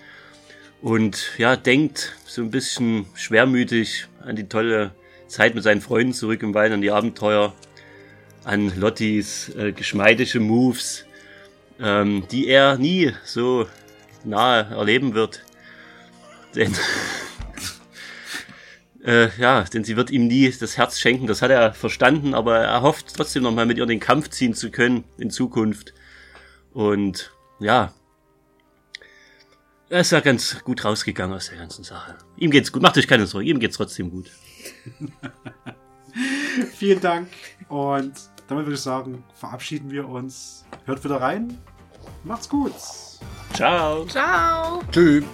und ja, denkt so ein bisschen schwermütig an die tolle Zeit mit seinen Freunden zurück im Wald, an die Abenteuer, an Lottis geschmeidische Moves, ähm, die er nie so nahe erleben wird. Denn, äh, ja, denn sie wird ihm nie das Herz schenken, das hat er verstanden, aber er hofft trotzdem nochmal mit ihr den Kampf ziehen zu können in Zukunft. Und ja, er ist ja ganz gut rausgegangen aus der ganzen Sache. Ihm geht's gut. Macht euch keine Sorge, ihm geht's trotzdem gut. Vielen Dank. Und damit würde ich sagen, verabschieden wir uns. Hört wieder rein. Macht's gut. Ciao. Ciao! Tschüss.